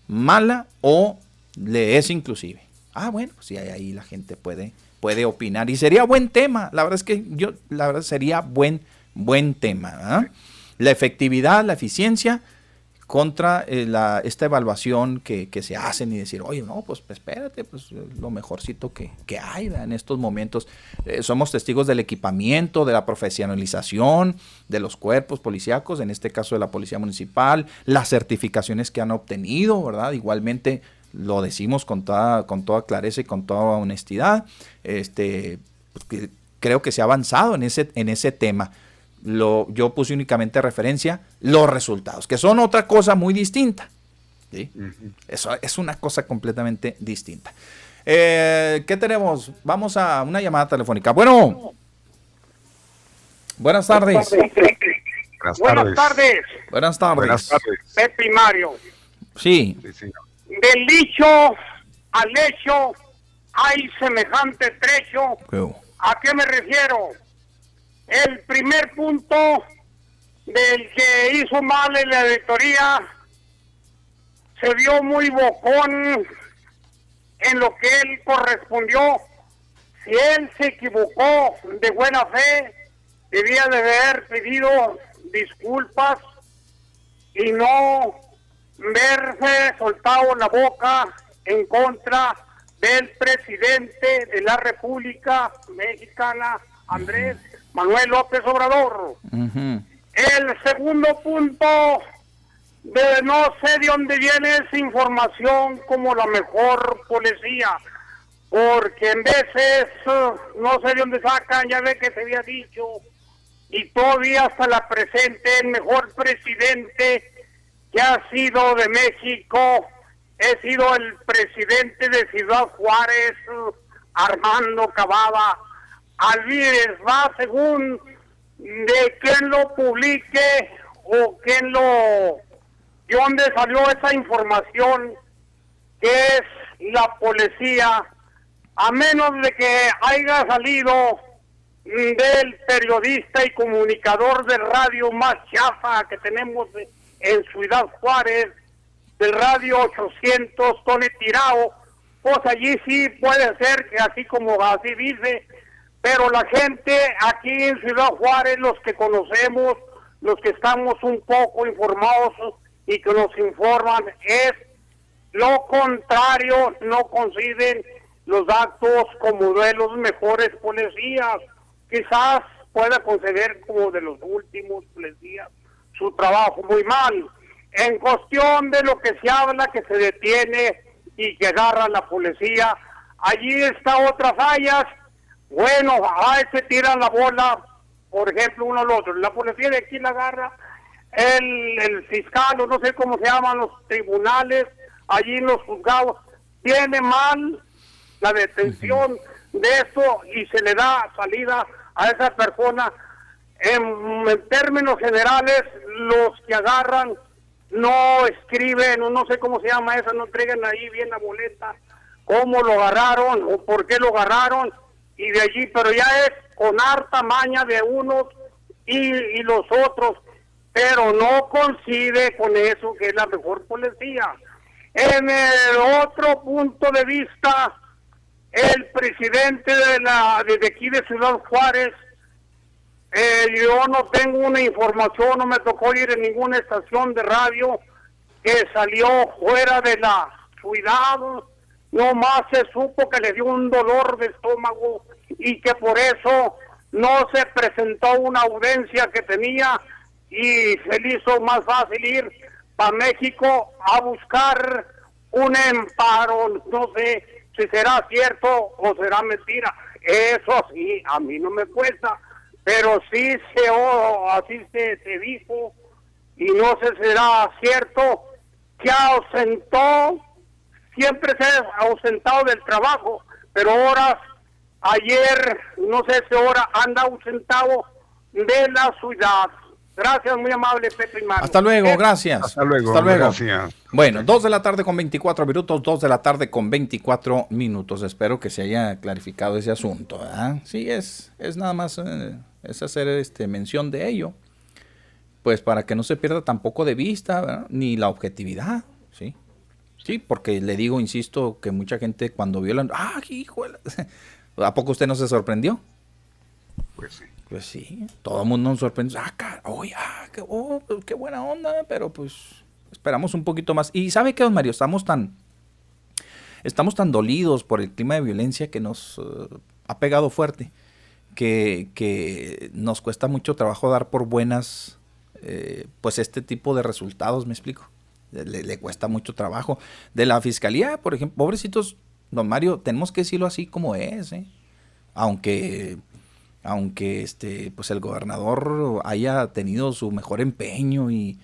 mala o le es inclusive? Ah, bueno, pues sí, ahí la gente puede, puede opinar. Y sería buen tema. La verdad es que yo, la verdad sería buen, buen tema. La efectividad, la eficiencia contra eh, la, esta evaluación que, se hacen y decir, oye, no, pues espérate, pues lo mejorcito que, que hay en estos momentos. Eh, somos testigos del equipamiento, de la profesionalización de los cuerpos policíacos, en este caso de la Policía Municipal, las certificaciones que han obtenido, ¿verdad? Igualmente lo decimos con toda, con toda clareza y con toda honestidad. Este, creo que se ha avanzado en ese, en ese tema. Lo, yo puse únicamente referencia los resultados, que son otra cosa muy distinta. Eso es una cosa completamente distinta. Eh, ¿Qué tenemos? Vamos a una llamada telefónica. Bueno. Buenas tardes. Buenas tardes. Buenas tardes. Buenas tardes. Pepe Mario. Sí. sí del dicho al hecho hay semejante trecho. ¿A qué me refiero? El primer punto del que hizo mal en la auditoría se vio muy bocón en lo que él correspondió. Si él se equivocó de buena fe, debía de haber pedido disculpas y no verse soltado la boca en contra del presidente de la República Mexicana, Andrés Manuel López Obrador. El segundo punto, de no sé de dónde viene esa información como la mejor policía, porque en veces no sé de dónde sacan, ya ve que se había dicho, y todavía hasta la presente el mejor presidente que ha sido de México, he sido el presidente de Ciudad Juárez, Armando Cavada. Alvírez va según de quién lo publique o quién lo... de dónde salió esa información que es la policía, a menos de que haya salido del periodista y comunicador de radio más chafa que tenemos en Ciudad Juárez, del radio 800, Tony Tirao, pues allí sí puede ser que así como así dice, pero la gente aquí en Ciudad Juárez, los que conocemos, los que estamos un poco informados y que nos informan, es lo contrario, no coinciden los actos como de los mejores policías, quizás pueda conceder como de los últimos policías su trabajo muy mal. En cuestión de lo que se habla, que se detiene y que agarra la policía, allí está otras fallas. Bueno, a se tiran la bola, por ejemplo, uno al otro. La policía de aquí la agarra, el, el fiscal, o no sé cómo se llaman los tribunales, allí los juzgados, tiene mal la detención de eso y se le da salida a esa persona en, términos generales, los que agarran no escriben, no sé cómo se llama eso, no traigan ahí bien la boleta, cómo lo agarraron o por qué lo agarraron, y de allí, pero ya es con harta maña de unos y, los otros, pero no coincide con eso que es la mejor policía. En el otro punto de vista, el presidente de la de aquí de Ciudad Juárez eh, yo no tengo una información, no me tocó ir en ninguna estación de radio que salió fuera de la ciudad. No más se supo que le dio un dolor de estómago y que por eso no se presentó una audiencia que tenía y se le hizo más fácil ir para México a buscar un emparo. No sé si será cierto o será mentira. Eso sí, a mí no me cuesta pero sí se, así se, se dijo, y no sé si será cierto, que ausentó siempre se ha ausentado del trabajo, pero ahora, ayer, no sé si ahora, anda ausentado de la ciudad. Gracias, muy amable, Pepe y Hasta luego, gracias. Hasta luego, gracias. Bueno, 2 de la tarde con 24 minutos, 2 de la tarde con 24 minutos. Espero que se haya clarificado ese asunto. Sí, es, es nada más, eh, es hacer este, mención de ello. Pues para que no se pierda tampoco de vista, ni la objetividad, ¿sí? Sí, porque le digo, insisto, que mucha gente cuando vio la... ¡Ah, hijo! ¿A poco usted no se sorprendió? Pues sí. Pues sí, todo el mundo nos sorprende. Ah, ah qué, oh, pues, qué buena onda, pero pues esperamos un poquito más. Y ¿sabe qué, don Mario? Estamos tan, estamos tan dolidos por el clima de violencia que nos eh, ha pegado fuerte, que, nos cuesta mucho trabajo dar por buenas, eh, pues este tipo de resultados, me explico. Le, cuesta mucho trabajo. De la fiscalía, por ejemplo, pobrecitos, don Mario, tenemos que decirlo así como es, ¿eh? Aunque aunque este, pues el gobernador haya tenido su mejor empeño y,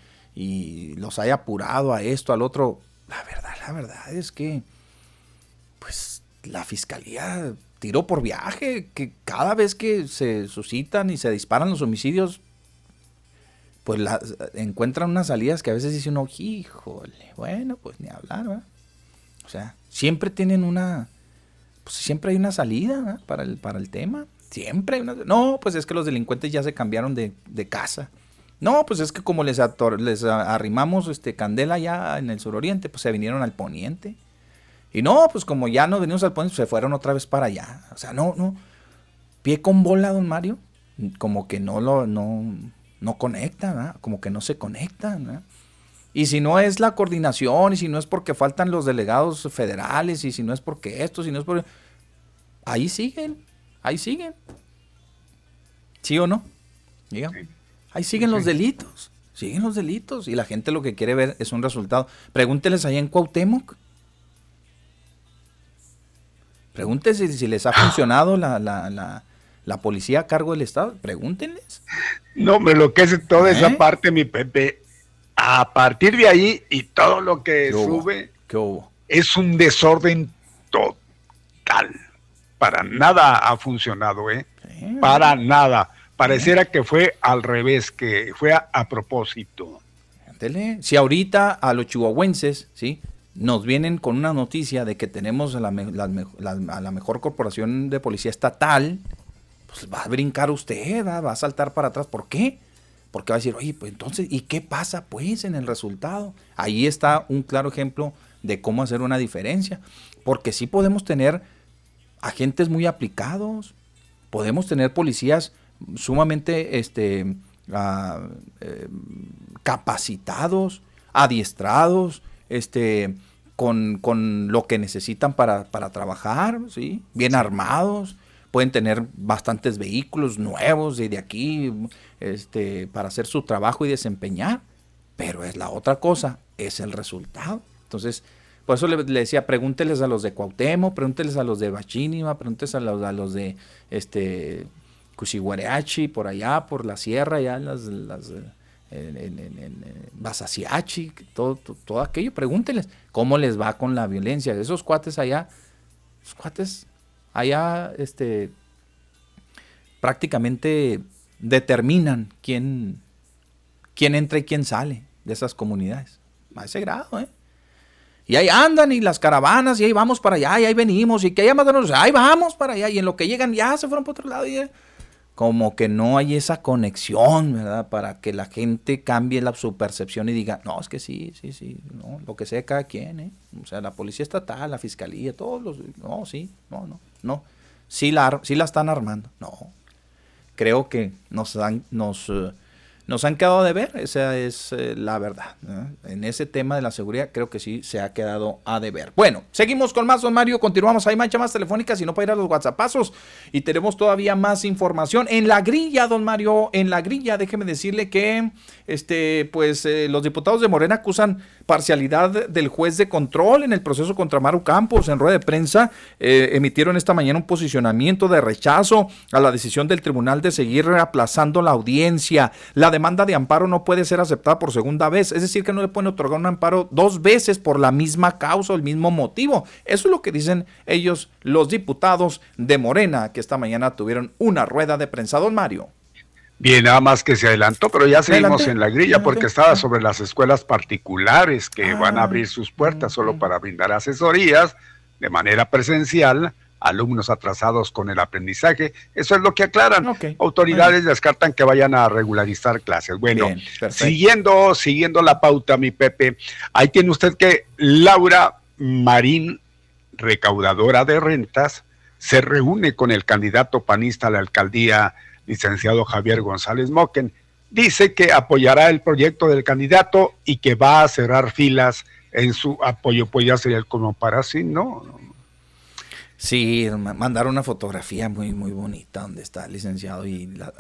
los haya apurado a esto, al otro, la verdad, la verdad es que, pues la fiscalía tiró por viaje, que cada vez que se suscitan y se disparan los homicidios, pues encuentran unas salidas que a veces dice uno, híjole, bueno, pues ni hablar, ¿verdad? O sea, siempre tienen una, pues siempre hay una salida para el, para el tema. Siempre hay una... No, pues es que los delincuentes ya se cambiaron de, casa. No, pues es que como les, les arrimamos este candela ya en el suroriente, pues se vinieron al poniente. Y no, pues como ya no venimos al poniente, pues se fueron otra vez para allá. O sea, no, no. Pie con bola, don Mario. Como que no lo, no, no conecta, ¿verdad? Como que no se conecta, ¿verdad? Y si no es la coordinación, y si no es porque faltan los delegados federales, y si no es porque esto, si no es por... Ahí siguen ahí siguen. ¿Sí o no? Ahí siguen los delitos. Siguen los delitos. Y la gente lo que quiere ver es un resultado. Pregúnteles allá en Cuauhtémoc. Pregúntense si les ha funcionado la, la, la, policía a cargo del Estado. Pregúntenles. No, me lo que es toda esa ¿Eh? parte, mi Pepe. A partir de ahí y todo lo que sube es un desorden total para nada ha funcionado, ¿eh? Para nada. Pareciera que fue al revés, que fue a, propósito. Si ahorita a los chihuahuenses, ¿sí? Nos vienen con una noticia de que tenemos a la, mejor corporación de policía estatal, pues va a brincar usted, ¿va? va a saltar para atrás. ¿Por qué? Porque va a decir, oye, pues entonces, ¿y qué pasa pues en el resultado? Ahí está un claro ejemplo de cómo hacer una diferencia. Porque sí podemos tener agentes muy aplicados, podemos tener policías sumamente este, ah, eh, capacitados, adiestrados, este, con, lo que necesitan para, trabajar, ¿sí? bien armados, pueden tener bastantes vehículos nuevos de aquí este, para hacer su trabajo y desempeñar, pero es la otra cosa, es el resultado. Entonces, por eso le, decía, pregúnteles a los de Cuauhtémoc, pregúnteles a los de Bachínima, pregúnteles a los, a los de este Cuchiguareachi, por allá, por la sierra, ya las, las en, Basasiachi, todo, todo, aquello, pregúnteles cómo les va con la violencia. Esos cuates allá, esos cuates allá, este, prácticamente determinan quién, quién entra y quién sale de esas comunidades. A ese grado, ¿eh? Y ahí andan y las caravanas y ahí vamos para allá y ahí venimos y que haya más de ahí vamos para allá y en lo que llegan ya se fueron para otro lado y como que no hay esa conexión, ¿verdad? Para que la gente cambie la, su percepción y diga, no, es que sí, sí, sí, no, lo que sea cada quien, ¿eh? O sea, la policía estatal, la fiscalía, todos los, no, sí, no, no, no, sí la, sí la están armando, no. Creo que nos dan, nos... Eh, nos han quedado de ver, esa es eh, la verdad. En ese tema de la seguridad creo que sí se ha quedado a deber. Bueno, seguimos con más, don Mario, continuamos, hay más telefónicas y no para ir a los WhatsAppazos y tenemos todavía más información. En la grilla, don Mario, en la grilla, déjeme decirle que este, pues eh, los diputados de Morena acusan parcialidad del juez de control en el proceso contra Maru Campos. En rueda de prensa eh, emitieron esta mañana un posicionamiento de rechazo a la decisión del tribunal de seguir aplazando la audiencia. La demanda de amparo no puede ser aceptada por segunda vez, es decir, que no le pueden otorgar un amparo dos veces por la misma causa o el mismo motivo. Eso es lo que dicen ellos, los diputados de Morena, que esta mañana tuvieron una rueda de prensa. Don Mario. Bien, nada más que se adelantó, pero ya seguimos en la grilla porque estaba sobre las escuelas particulares que van a abrir sus puertas solo para brindar asesorías de manera presencial alumnos atrasados con el aprendizaje. Eso es lo que aclaran. Autoridades descartan que vayan a regularizar clases. Bueno, siguiendo, siguiendo la pauta, mi Pepe, ahí tiene usted que Laura Marín, recaudadora de rentas, se reúne con el candidato panista a la alcaldía licenciado Javier González Moquen. Dice que apoyará el proyecto del candidato y que va a cerrar filas en su apoyo. Pues ya sería como para sí, ¿no? Sí, mandaron una fotografía muy, muy bonita donde está el licenciado y la,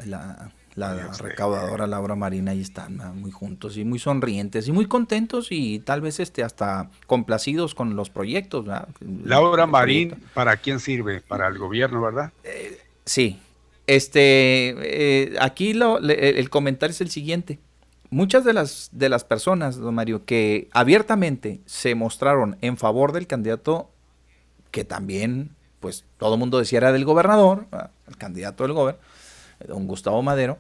la, recaudadora Laura Marina y están muy juntos y muy sonrientes y muy contentos y tal vez este hasta complacidos con los proyectos. Laura Marín, ¿para quién sirve? Para el gobierno, ¿verdad? Eh, sí, este, eh, aquí el comentario es el siguiente. Muchas de las, de las personas, don Mario, que abiertamente se mostraron en favor del candidato, que también, pues todo el mundo decía era del gobernador, el candidato del gobernador, don Gustavo Madero,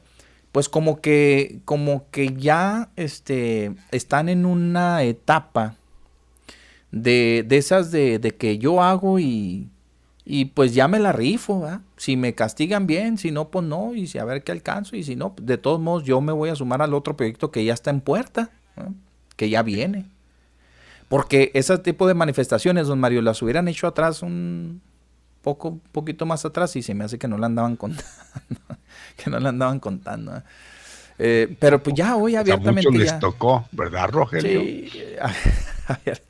pues como que, como que ya este, están en una etapa de, de esas de, de que yo hago y y pues ya me la rifo, ¿verdad? Si me castigan bien, si no, pues no, y si a ver qué alcanzo, y si no, de todos modos yo me voy a sumar al otro proyecto que ya está en puerta, que ya viene. Porque ese tipo de manifestaciones, don Mario, las hubieran hecho atrás un poco, poquito más atrás y se me hace que no la andaban contando, que no la andaban contando. Eh, pero pues ya hoy abiertamente. O les tocó, ¿verdad, Rogelio? Sí, a ver,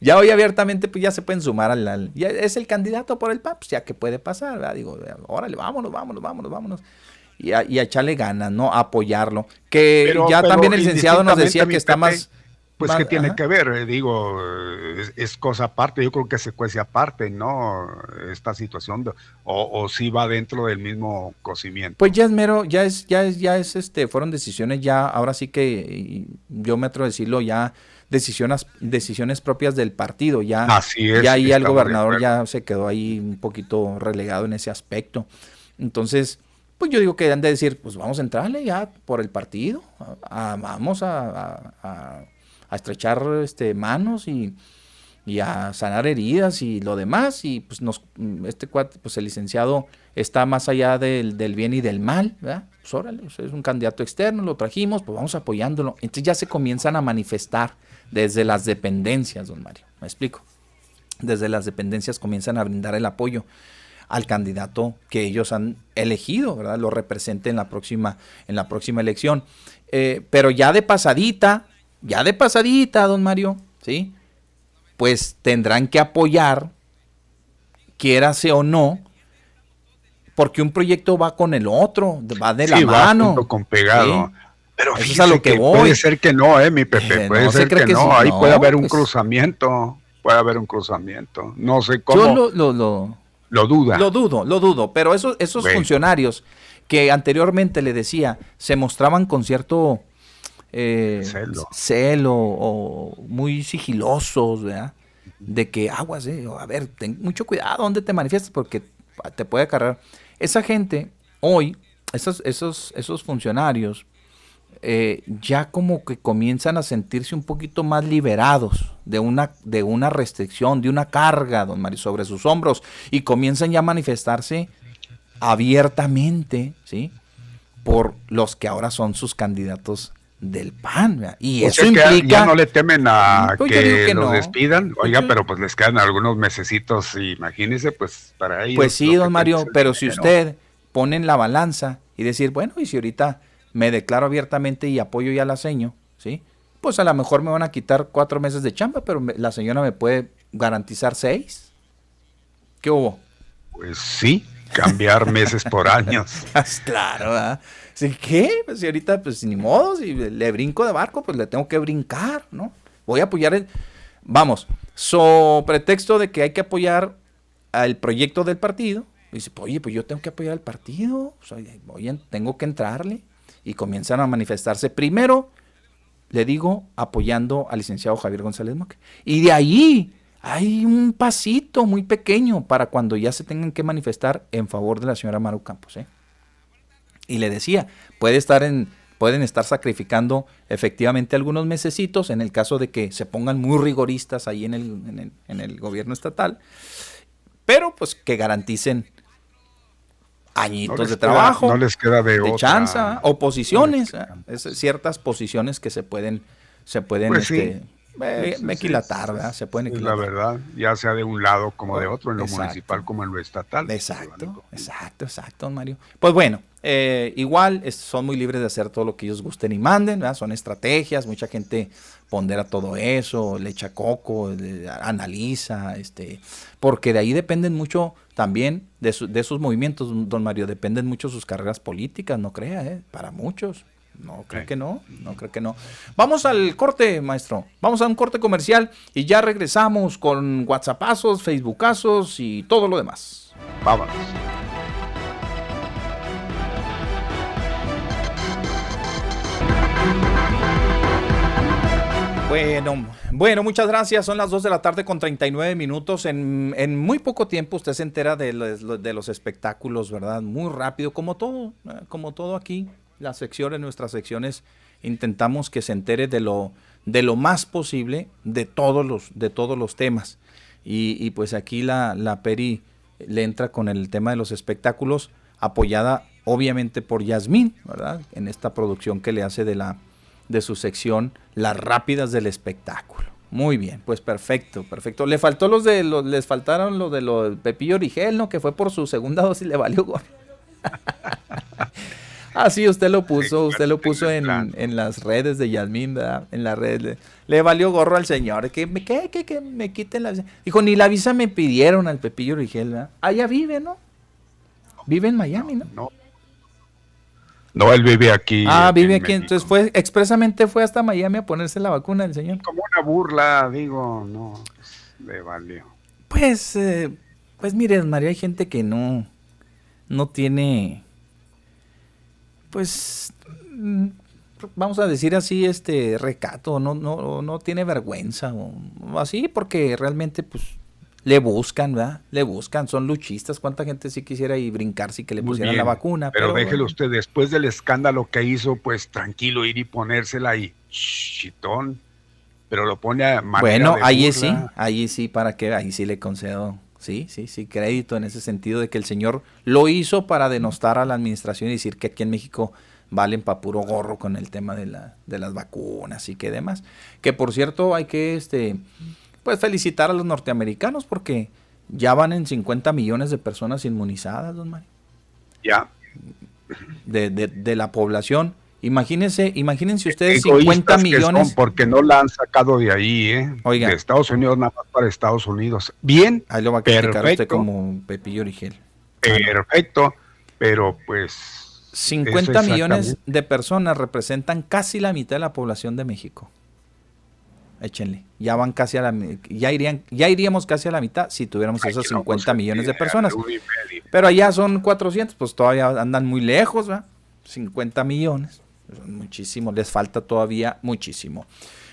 ya hoy abiertamente pues ya se pueden sumar al, ya es el candidato por el PAPS, ya que puede pasar, ¿verdad? digo, órale, vámonos, vámonos, vámonos, vámonos. Y a, y a echarle ganas, ¿no? A apoyarlo. Que ya también el licenciado nos decía que está más... Pues que tiene que ver, eh, digo, es, cosa aparte, yo creo que se cuece aparte, ¿no? Esta situación, o, o si va dentro del mismo cocimiento. Pues ya es mero, ya es, ya es, ya es, este, fueron decisiones ya, ahora sí que yo me atrevo a decirlo ya, decisiones, decisiones propias del partido. Ya, Así es, ya ahí el gobernador ya se quedó ahí un poquito relegado en ese aspecto. Entonces, pues yo digo que han de decir, pues vamos a entrarle ya por el partido, vamos a, a, estrechar este, manos y, y, a sanar heridas y lo demás. Y pues nos, este cuate, pues el licenciado está más allá del, del bien y del mal, ¿verdad? Pues órale, es un candidato externo, lo trajimos, pues vamos apoyándolo. Entonces ya se comienzan a manifestar desde las dependencias, don Mario. ¿Me explico? Desde las dependencias comienzan a brindar el apoyo al candidato que ellos han elegido, ¿verdad? Lo represente en la próxima, en la próxima elección. Eh, pero ya de pasadita, ya de pasadita, don Mario, ¿sí? Pues tendrán que apoyar, quiérase o no, porque un proyecto va con el otro, va de la mano. Va con pegado. Pero Eso lo que, puede ser que no, eh, mi Pepe, eh, puede ser que, no, ahí puede haber un pues. cruzamiento, puede haber un cruzamiento, no sé cómo. Yo lo, lo, lo, lo duda. Lo dudo, lo dudo, pero esos, esos funcionarios que anteriormente le decía, se mostraban con cierto eh, celo. celo. o muy sigilosos, ¿verdad? De que aguas, eh, a ver, ten mucho cuidado donde te manifiestas porque te puede acarrear. Esa gente, hoy, esos, esos, esos funcionarios, eh, ya como que comienzan a sentirse un poquito más liberados de una, de una restricción, de una carga, don Mario, sobre sus hombros y comienzan ya a manifestarse abiertamente, ¿sí? Por los que ahora son sus candidatos del PAN. Y eso implica... ya no le temen a pues que, los despidan. Pues Oiga, pero pues les quedan algunos mesecitos, imagínese, pues para ellos. Pues sí, don Mario, pero si usted pone en la balanza y decir, bueno, y si ahorita me declaro abiertamente y apoyo ya la seño, ¿sí? Pues a lo mejor me van a quitar cuatro meses de chamba, pero la señora me puede garantizar seis. ¿Qué hubo? Pues sí, cambiar meses por años. claro, ¿verdad? ¿Qué? Pues si ahorita, pues ni modo, si le brinco de barco, pues le tengo que brincar, ¿no? voy a apoyar el, vamos, so pretexto de que hay que apoyar al proyecto del partido. dice, oye, pues yo tengo que apoyar al partido, o tengo que entrarle. Y comienzan a manifestarse primero, le digo, apoyando al licenciado Javier González Moque. Y de ahí hay un pasito muy pequeño para cuando ya se tengan que manifestar en favor de la señora Maru Campos. ¿eh? Y le decía, puede estar en, pueden estar sacrificando efectivamente algunos mesecitos en el caso de que se pongan muy rigoristas ahí en el, en el, gobierno estatal, pero pues que garanticen añitos de trabajo, no les queda de, de chanza, oposiciones, ciertas posiciones que se pueden, se pueden pues este, me, equilatar, ¿verdad? Se pueden equilatar. La verdad, ya sea de un lado como de otro, en lo municipal como en lo estatal. Exacto, exacto, exacto, Mario. Pues bueno, eh, igual son muy libres de hacer todo lo que ellos gusten y manden, ¿verdad? Son estrategias, mucha gente pondera todo eso, le echa coco, analiza, este, porque de ahí dependen mucho también de, de esos movimientos, don Mario, dependen mucho sus carreras políticas, no crea, ¿eh? Para muchos. No, creo que no, no creo que no. Vamos al corte, maestro. Vamos a un corte comercial y ya regresamos con WhatsAppazos, Facebookazos y todo lo demás. Vámonos. Bueno, bueno, muchas gracias. Son las 2 de la tarde con 39 minutos. En, en muy poco tiempo usted se entera de los, espectáculos, ¿verdad? Muy rápido, como todo, como todo aquí las secciones, nuestras secciones, intentamos que se entere de lo, de lo más posible de todos los, de todos los temas. Y, pues aquí la, la Peri le entra con el tema de los espectáculos, apoyada obviamente por Yasmín, ¿verdad? En esta producción que le hace de, la, de su sección Las Rápidas del Espectáculo. Muy bien, pues perfecto, perfecto. Le faltó los de los, les faltaron los de los Pepillo Origel, ¿no? Que fue por su segunda dosis le valió gorro. Ah, sí, usted lo puso, usted lo puso en, las redes de Yasmín, ¿verdad? En las redes. Le, valió gorro al señor. Que me, que, que, me quiten la visa. Dijo, ni la visa me pidieron al Pepillo Rigel, ¿verdad? Allá vive, ¿no? Vive en Miami, ¿no? No. No, él vive aquí. Ah, vive aquí. Entonces fue, expresamente fue hasta Miami a ponerse la vacuna el señor. Como una burla, digo, no, le valió. Pues, eh, pues mire, María, hay gente que no, no tiene pues mm, vamos a decir así, este recato, no, no, no tiene vergüenza o, así, porque realmente pues le buscan, ¿verdad? Le buscan, son luchistas. ¿Cuánta gente sí quisiera ir brincar si que le pusieran la vacuna? Pero, déjelo usted, después del escándalo que hizo, pues tranquilo, ir y ponérsela y chitón. Pero lo pone a Bueno, ahí sí, ahí sí, para que, ahí sí le concedo Sí, sí, sí, crédito en ese sentido de que el señor lo hizo para denostar a la administración y decir que aquí en México valen para puro gorro con el tema de, la, de las vacunas y que demás. Que por cierto hay que este, pues felicitar a los norteamericanos porque ya van en 50 millones de personas inmunizadas, don Mario. Ya. De, de, de la población Imagínense, imagínense ustedes 50 millones. porque no la han sacado de ahí, ¿eh? De Estados Unidos, nada más para Estados Unidos. Bien. Ahí lo va a criticar usted como Pepillo Origel. Perfecto, pero pues. 50 millones de personas representan casi la mitad de la población de México. Échenle. Ya van casi a la ya irían ya iríamos casi a la mitad si tuviéramos esos 50 millones de personas. Pero allá son 400, pues todavía andan muy lejos, ¿verdad? 50 millones muchísimo, les falta todavía muchísimo.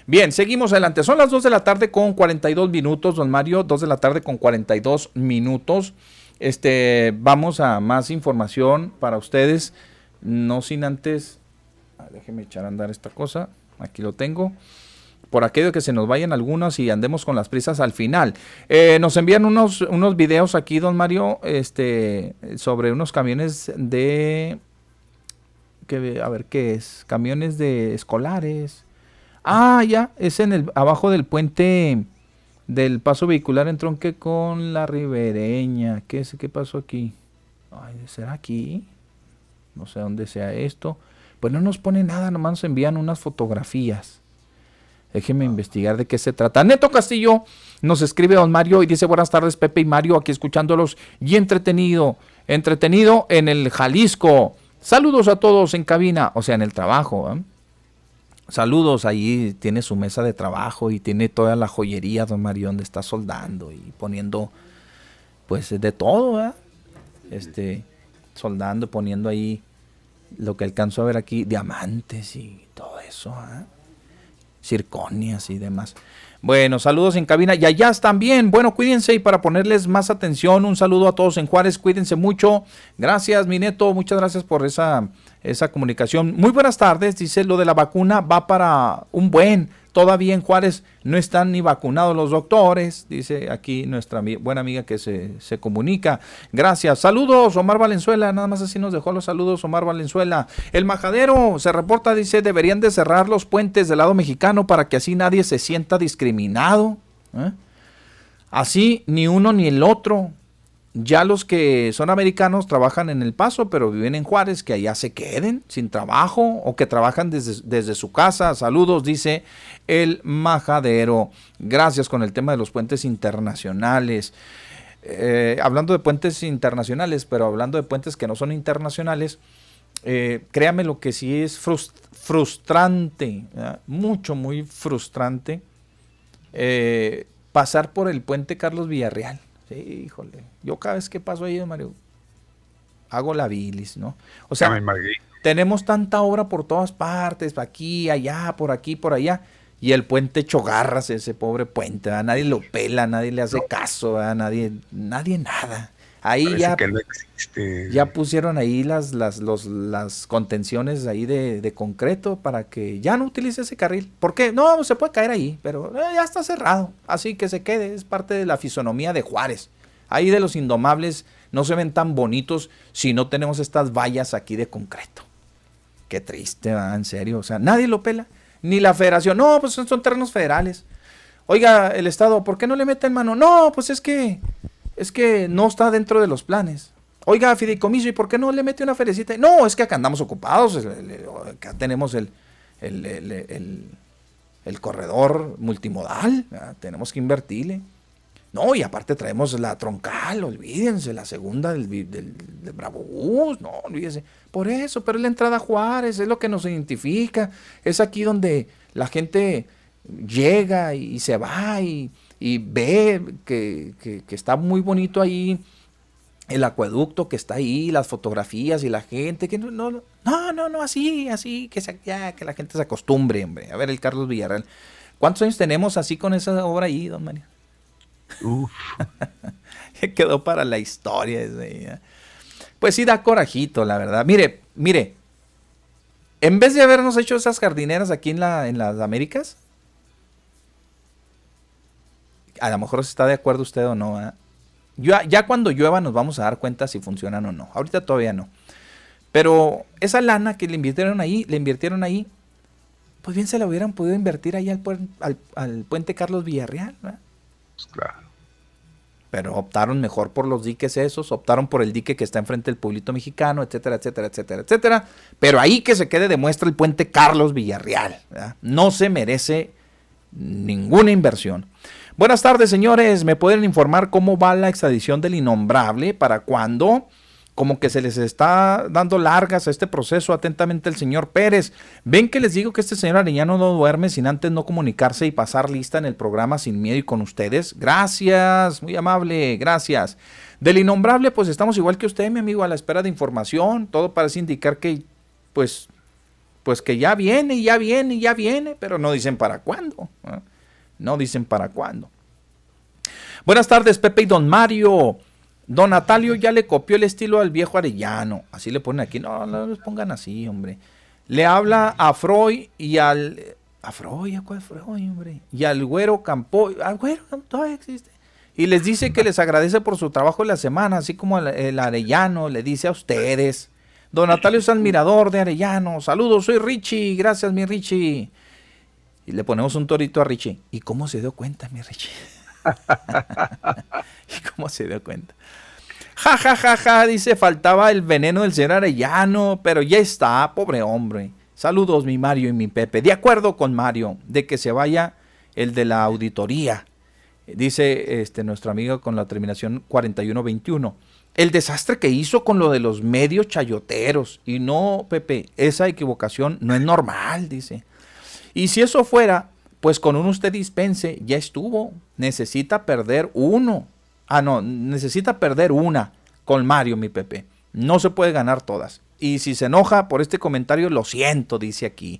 Bien, seguimos adelante. Son las 2 de la tarde con 42 minutos, don Mario, 2 de la tarde con 42 minutos. Este, vamos a más información para ustedes, no sin antes, ah, déjeme echar a andar esta cosa, aquí lo tengo. Por aquello que se nos vayan algunos y andemos con las prisas al final. Eh, nos envían unos, unos videos aquí, don Mario, este, sobre unos camiones de que, a ver qué es, camiones de escolares. Ah, ya, es en el abajo del puente del paso vehicular en tronque con la ribereña. ¿Qué es? ¿Qué pasó aquí? Ay, ¿será aquí? No sé dónde sea esto. Pues no nos pone nada, nomás nos envían unas fotografías. Déjeme investigar de qué se trata. Neto Castillo nos escribe don Mario y dice buenas tardes Pepe y Mario, aquí escuchándolos y entretenido, entretenido en el Jalisco. Saludos a todos en cabina, o sea, en el trabajo. Saludos, ahí tiene su mesa de trabajo y tiene toda la joyería, don Mario, donde está soldando y poniendo, pues, de todo, ¿verdad? Este, soldando, poniendo ahí lo que alcanzo a ver aquí, diamantes y todo eso, ¿eh? Circonias y demás. Bueno, saludos en cabina y allá también. Bueno, cuídense y para ponerles más atención, un saludo a todos en Juárez, cuídense mucho. Gracias, mi neto, muchas gracias por esa esa comunicación. Muy buenas tardes, dice lo de la vacuna va para un buen. Todavía en Juárez no están ni vacunados los doctores, dice aquí nuestra buena amiga que se, se comunica. Gracias. Saludos, Omar Valenzuela. Nada más así nos dejó los saludos, Omar Valenzuela. El majadero se reporta, dice, deberían de cerrar los puentes del lado mexicano para que así nadie se sienta discriminado. ¿eh? Así ni uno ni el otro ya los que son americanos trabajan en El Paso, pero viven en Juárez, que allá se queden sin trabajo o que trabajan desde, su casa. Saludos, dice el majadero. Gracias con el tema de los puentes internacionales. Eh, hablando de puentes internacionales, pero hablando de puentes que no son internacionales, eh, créame lo que sí es frustrante, mucho, muy frustrante, eh, pasar por el puente Carlos Villarreal. Sí, híjole. Yo cada vez que paso ahí, Mario, hago la bilis, ¿no? O sea, tenemos tanta obra por todas partes, aquí, allá, por aquí, por allá. Y el puente hecho garras, ese pobre puente, nadie lo pela, nadie le hace caso, nadie, nadie nada. Ahí ya, ya pusieron ahí las, las, los, las contenciones ahí de, concreto para que ya no utilice ese carril. ¿Por qué? No, se puede caer ahí, pero eh, ya está cerrado. Así que se quede, es parte de la fisonomía de Juárez. Ahí de los indomables no se ven tan bonitos si no tenemos estas vallas aquí de concreto. Qué triste, en serio. O sea, nadie lo pela. Ni la federación. No, pues son, terrenos federales. Oiga, el Estado, ¿por qué no le meten mano? No, pues es que es que no está dentro de los planes. Oiga, fideicomiso, ¿y por qué no le mete una ferecita? No, es que acá andamos ocupados, acá tenemos el, el, corredor multimodal, tenemos que invertirle. No, y aparte traemos la troncal, olvídense, la segunda del, del, Bravo Bus, no, olvídense. Por eso, pero es la entrada Juárez, es lo que nos identifica, es aquí donde la gente llega y se va y, y ve que, está muy bonito ahí el acueducto que está ahí, las fotografías y la gente, que no, no, no, no, así, así, que, ya, que la gente se acostumbre, hombre, a ver el Carlos Villarreal. ¿Cuántos años tenemos así con esa obra ahí, don María? Uf. Quedó para la historia ese, Pues sí da corajito, la verdad. Mire, mire, en vez de habernos hecho esas jardineras aquí en, la, en las Américas, a lo mejor está de acuerdo usted o no. Ya, ya cuando llueva nos vamos a dar cuenta si funcionan o no. Ahorita todavía no. Pero esa lana que le invirtieron ahí, le invirtieron ahí, pues bien se la hubieran podido invertir ahí al, al, puente Carlos Villarreal. Claro. Pero optaron mejor por los diques esos, optaron por el dique que está enfrente del pueblito mexicano, etcétera, etcétera, etcétera, etcétera. Pero ahí que se quede demuestra el puente Carlos Villarreal. No se merece ninguna inversión. Buenas tardes, señores. ¿Me pueden informar cómo va la extradición del innombrable? ¿Para cuándo? Como que se les está dando largas a este proceso. Atentamente el señor Pérez. Ven que les digo que este señor Arellano no duerme sin antes no comunicarse y pasar lista en el programa sin miedo y con ustedes. Gracias, muy amable, gracias. Del innombrable, pues estamos igual que usted, mi amigo, a la espera de información. Todo parece indicar que, pues, pues que ya viene, ya viene, ya viene, pero no dicen para cuándo. No dicen para cuándo. Buenas tardes, Pepe y Don Mario. Don Natalio ya le copió el estilo al viejo Arellano. Así le ponen aquí. No, no les pongan así, hombre. Le habla a Freud y al. ¿A Freud? ¿A cuál Freud, hombre? Y al güero Campo. Al güero todavía existe. Y les dice que les agradece por su trabajo en la semana, así como el, Arellano le dice a ustedes. Don Natalio es admirador de Arellano. Saludos, soy Richie. Gracias, mi Richie. Y le ponemos un torito a Richie. ¿Y cómo se dio cuenta, mi Richie? ¿Y cómo se dio cuenta? Ja, ja, ja, ja, dice, faltaba el veneno del señor Arellano, pero ya está, pobre hombre. Saludos, mi Mario y mi Pepe. De acuerdo con Mario, de que se vaya el de la auditoría. Dice este, nuestro amigo con la terminación 4121. El desastre que hizo con lo de los medios chayoteros. Y no, Pepe, esa equivocación no es normal, dice. Y si eso fuera, pues con un usted dispense, ya estuvo. Necesita perder uno. Ah, no, necesita perder una con Mario, mi Pepe. No se puede ganar todas. Y si se enoja por este comentario, lo siento, dice aquí.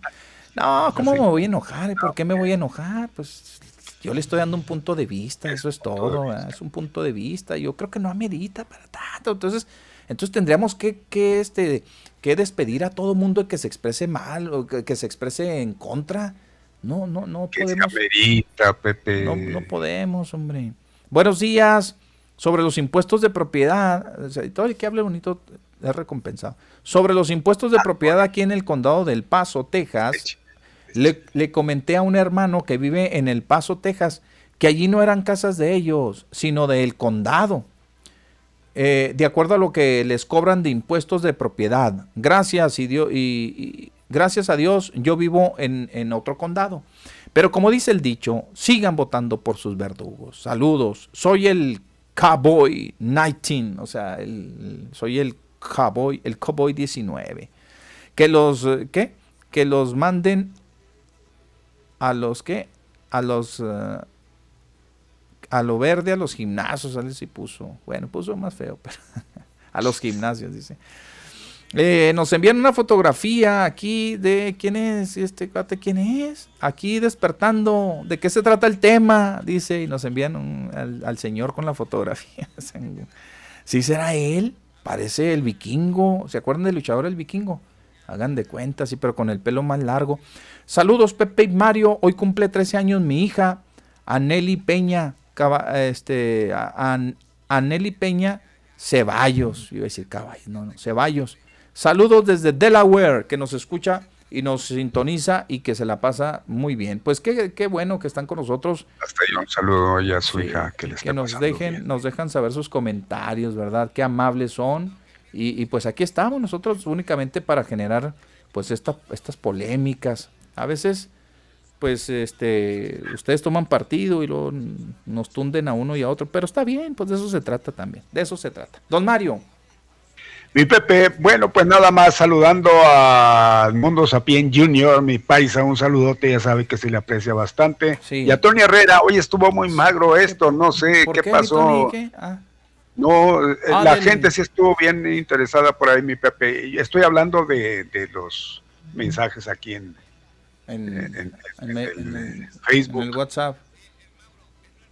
No, ¿cómo me voy a enojar? ¿Por qué me voy a enojar? Pues yo le estoy dando un punto de vista, eso es todo, es un punto de vista. Yo creo que no amerita para tanto. Entonces, entonces tendríamos que, que, este, que despedir a todo mundo que se exprese mal o que, se exprese en contra. No, no, no podemos. amerita, Pepe. No, no podemos, hombre. Buenos días. Sobre los impuestos de propiedad, todo el que hable bonito es recompensado. Sobre los impuestos de propiedad aquí en el condado del Paso, Texas, le, comenté a un hermano que vive en El Paso, Texas, que allí no eran casas de ellos, sino del condado. Eh, de acuerdo a lo que les cobran de impuestos de propiedad. Gracias, y, y, gracias a Dios yo vivo en, en, otro condado. Pero como dice el dicho, sigan votando por sus verdugos. Saludos. Soy el Cowboy 19, o sea, el, soy el Cowboy, el Cowboy 19. Que los, eh, ¿qué? Que los manden a los que a los uh, a lo verde a los gimnasios puso bueno puso más feo pero a los gimnasios dice eh, nos envían una fotografía aquí de quién es este cuate quién es. Aquí despertando de qué se trata el tema dice y nos envían al, señor con la fotografía. Si será él parece el vikingo. Se acuerdan del luchador el vikingo hagan de cuenta sí pero con el pelo más largo. Saludos Pepe y Mario, hoy cumple 13 años mi hija, Aneli Peña, este, Aneli Peña Ceballos, iba a decir caballos, no, no, Ceballos. Saludos desde Delaware, que nos escucha y nos sintoniza y que se la pasa muy bien. Pues qué, qué bueno que están con nosotros. Hasta yo un saludo a su hija que les Que nos dejen, nos dejan saber sus comentarios, ¿verdad? Qué amables son. Y, y, pues aquí estamos nosotros únicamente para generar pues esta, estas polémicas, a veces, pues, este, ustedes toman partido y luego nos tunden a uno y a otro, pero está bien, pues de eso se trata también, de eso se trata. Don Mario. Mi Pepe, bueno, pues nada más saludando a Mundo Sapien Junior, mi paisa, un saludote, ya sabe que se le aprecia bastante. Y a Tony Herrera, hoy estuvo muy magro esto, no sé qué, pasó. Ah. No, eh, ah, la gente sí estuvo bien interesada por ahí, mi Pepe. Estoy hablando de, de los mensajes aquí en, en, el, Facebook. En el WhatsApp.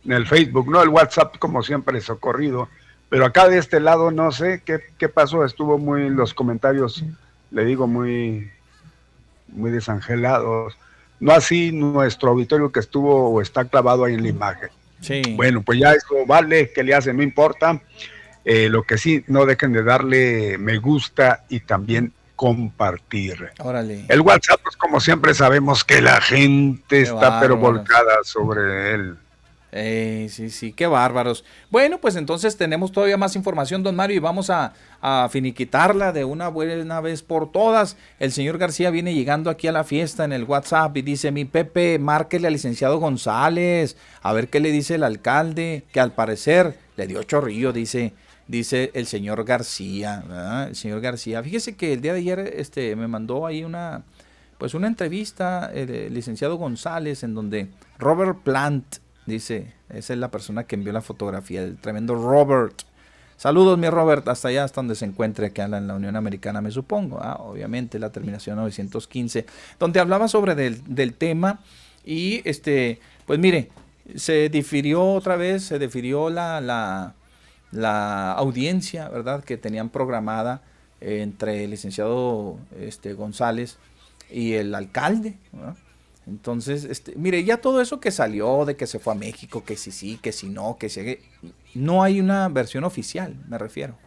En el Facebook, no, el WhatsApp como siempre socorrido. Pero acá de este lado no sé qué, qué pasó, estuvo muy los comentarios, le digo, muy, muy desangelados. No así nuestro auditorio que estuvo o está clavado ahí en la imagen. Sí. Bueno, pues ya eso vale, que le hace, no importa. Eh, lo que sí, no dejen de darle me gusta y también compartir. Órale. El WhatsApp, pues como siempre sabemos que la gente está pero volcada sobre él. Eh, sí, sí, qué bárbaros. Bueno, pues entonces tenemos todavía más información, don Mario, y vamos a, finiquitarla de una buena vez por todas. El señor García viene llegando aquí a la fiesta en el WhatsApp y dice, mi Pepe, márquele al licenciado González, a ver qué le dice el alcalde, que al parecer le dio chorrillo, dice, dice el señor García, el señor García. Fíjese que el día de ayer este, me mandó ahí una, pues una entrevista el, eh, licenciado González en donde Robert Plant dice, esa es la persona que envió la fotografía, el tremendo Robert. Saludos mi Robert, hasta allá, hasta donde se encuentre, que en la Unión Americana me supongo, ah, obviamente la terminación 915, donde hablaba sobre del, del tema y este, pues mire, se difirió otra vez, se difirió la, la, la audiencia, ¿verdad?, que tenían programada entre el licenciado este, González y el alcalde. Entonces, este, mire, ya todo eso que salió de que se fue a México, que sí, sí, que si no, que si... No hay una versión oficial, me refiero.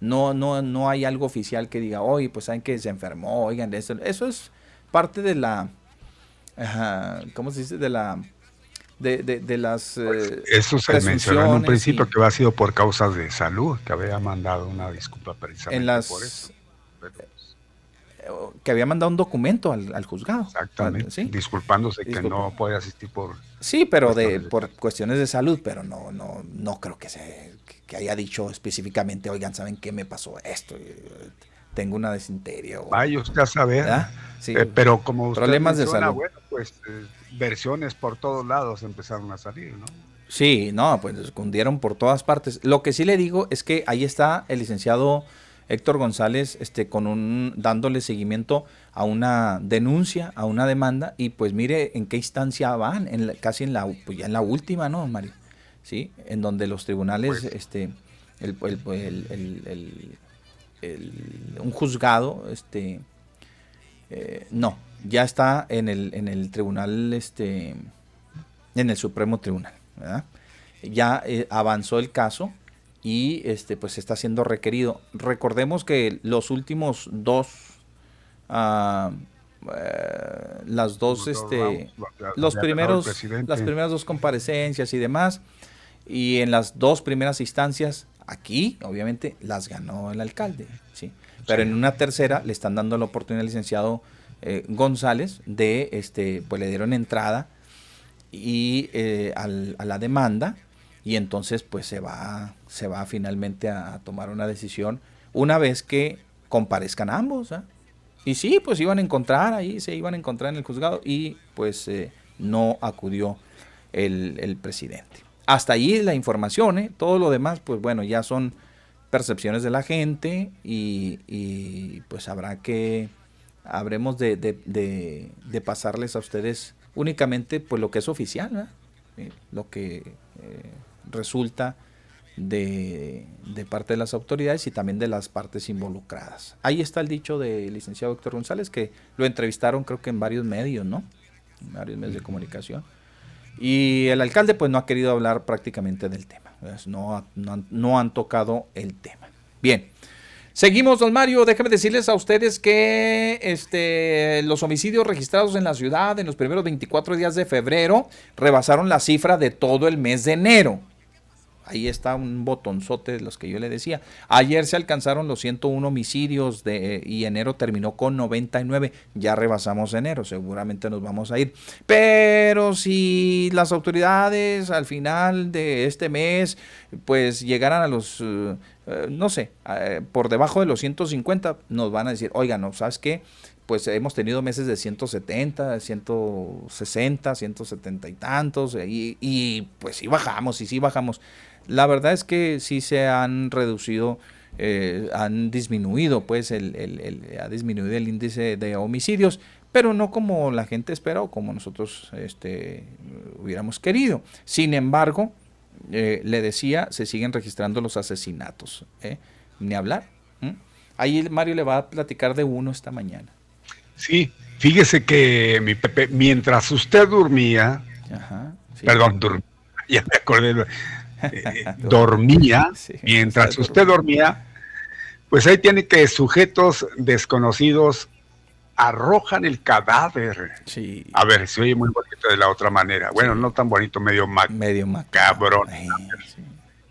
No, no, no hay algo oficial que diga, oye, pues saben que se enfermó, oigan, eso, eso es parte de la... ¿Cómo se dice? De la de, de, las... Pues, eh, eso se mencionó en un principio que había sido por causas de salud, que había mandado una disculpa precisamente por eso. Que había mandado un documento al, juzgado. Exactamente. Disculpándose que no puede asistir por... Sí, pero de, por cuestiones de salud, pero no, no, no creo que, se, que haya dicho específicamente, oigan, ¿saben qué me pasó esto? tengo una desinteria. O, Vaya usted a saber. Sí. Eh, pero como usted Problemas de menciona, salud. bueno, pues eh, versiones por todos lados empezaron a salir, ¿no? Sí, no, pues escondieron por todas partes. Lo que sí le digo es que ahí está el licenciado Héctor González este, con un, dándole seguimiento a una denuncia, a una demanda, y pues mire en qué instancia van, en la- casi en la, pues ya en la última, ¿no, Mario? Sí, en donde los tribunales, este, el, el- el- el- el- el- un juzgado, este, eh, no, ya está en el, en el tribunal, este, en el Supremo Tribunal, ¿verdad? Ya eh, avanzó el caso y este pues está siendo requerido. Recordemos que los últimos dos ah, eh, las dos Los este los lo- primeros las primeras dos comparecencias y demás y en las dos primeras instancias aquí obviamente las ganó el alcalde, sí. Pero en una tercera le están dando la oportunidad al licenciado eh, González de este pues le dieron entrada y eh, al- a la demanda y entonces pues se va se va finalmente a, tomar una decisión una vez que comparezcan ambos ¿ah? y sí pues iban a encontrar ahí se iban a encontrar en el juzgado y pues eh, no acudió el, el presidente hasta ahí la información ¿eh? todo lo demás pues bueno ya son percepciones de la gente y, pues habrá que habremos de, de- de- pasarles a ustedes únicamente pues lo que es oficial. Eh, lo que eh, resulta de, de parte de las autoridades y también de las partes involucradas. Ahí está el dicho del licenciado Héctor González que lo entrevistaron creo que en varios medios, ¿no? En varios medios de comunicación. Y el alcalde pues no ha querido hablar prácticamente del tema. No, ha- no han, no han tocado el tema. Bien. Seguimos, don Mario. Déjeme decirles a ustedes que este, los homicidios registrados en la ciudad en los primeros 24 días de febrero rebasaron la cifra de todo el mes de enero. Ahí está un botonzote de los que yo le decía. Ayer se alcanzaron los 101 homicidios de, y enero terminó con 99. Ya rebasamos enero, seguramente nos vamos a ir. Pero si las autoridades al final de este mes pues llegaran a los, eh, eh, no sé, eh, por debajo de los 150, nos van a decir, oigan, ¿no? ¿sabes qué? Pues hemos tenido meses de 170, 160, 170 y tantos, y, y pues sí bajamos, y sí bajamos. La verdad es que sí se han reducido, eh, han disminuido, pues el, el- el- ha disminuido el índice de homicidios, pero no como la gente espera o como nosotros este, hubiéramos querido. Sin embargo, eh, le decía, se siguen registrando los asesinatos. ¿eh? Ni hablar. Ahí Mario le va a platicar de uno esta mañana. Sí, fíjese que mi Pepe, mientras usted dormía, Ajá, sí. perdón, dur- ya me acordé, eh, dormía, mientras usted dormía, pues ahí tiene que sujetos desconocidos arrojan el cadáver. Sí. A ver, se oye muy bonito de la otra manera. Bueno, no tan bonito, medio mac medio cabrón.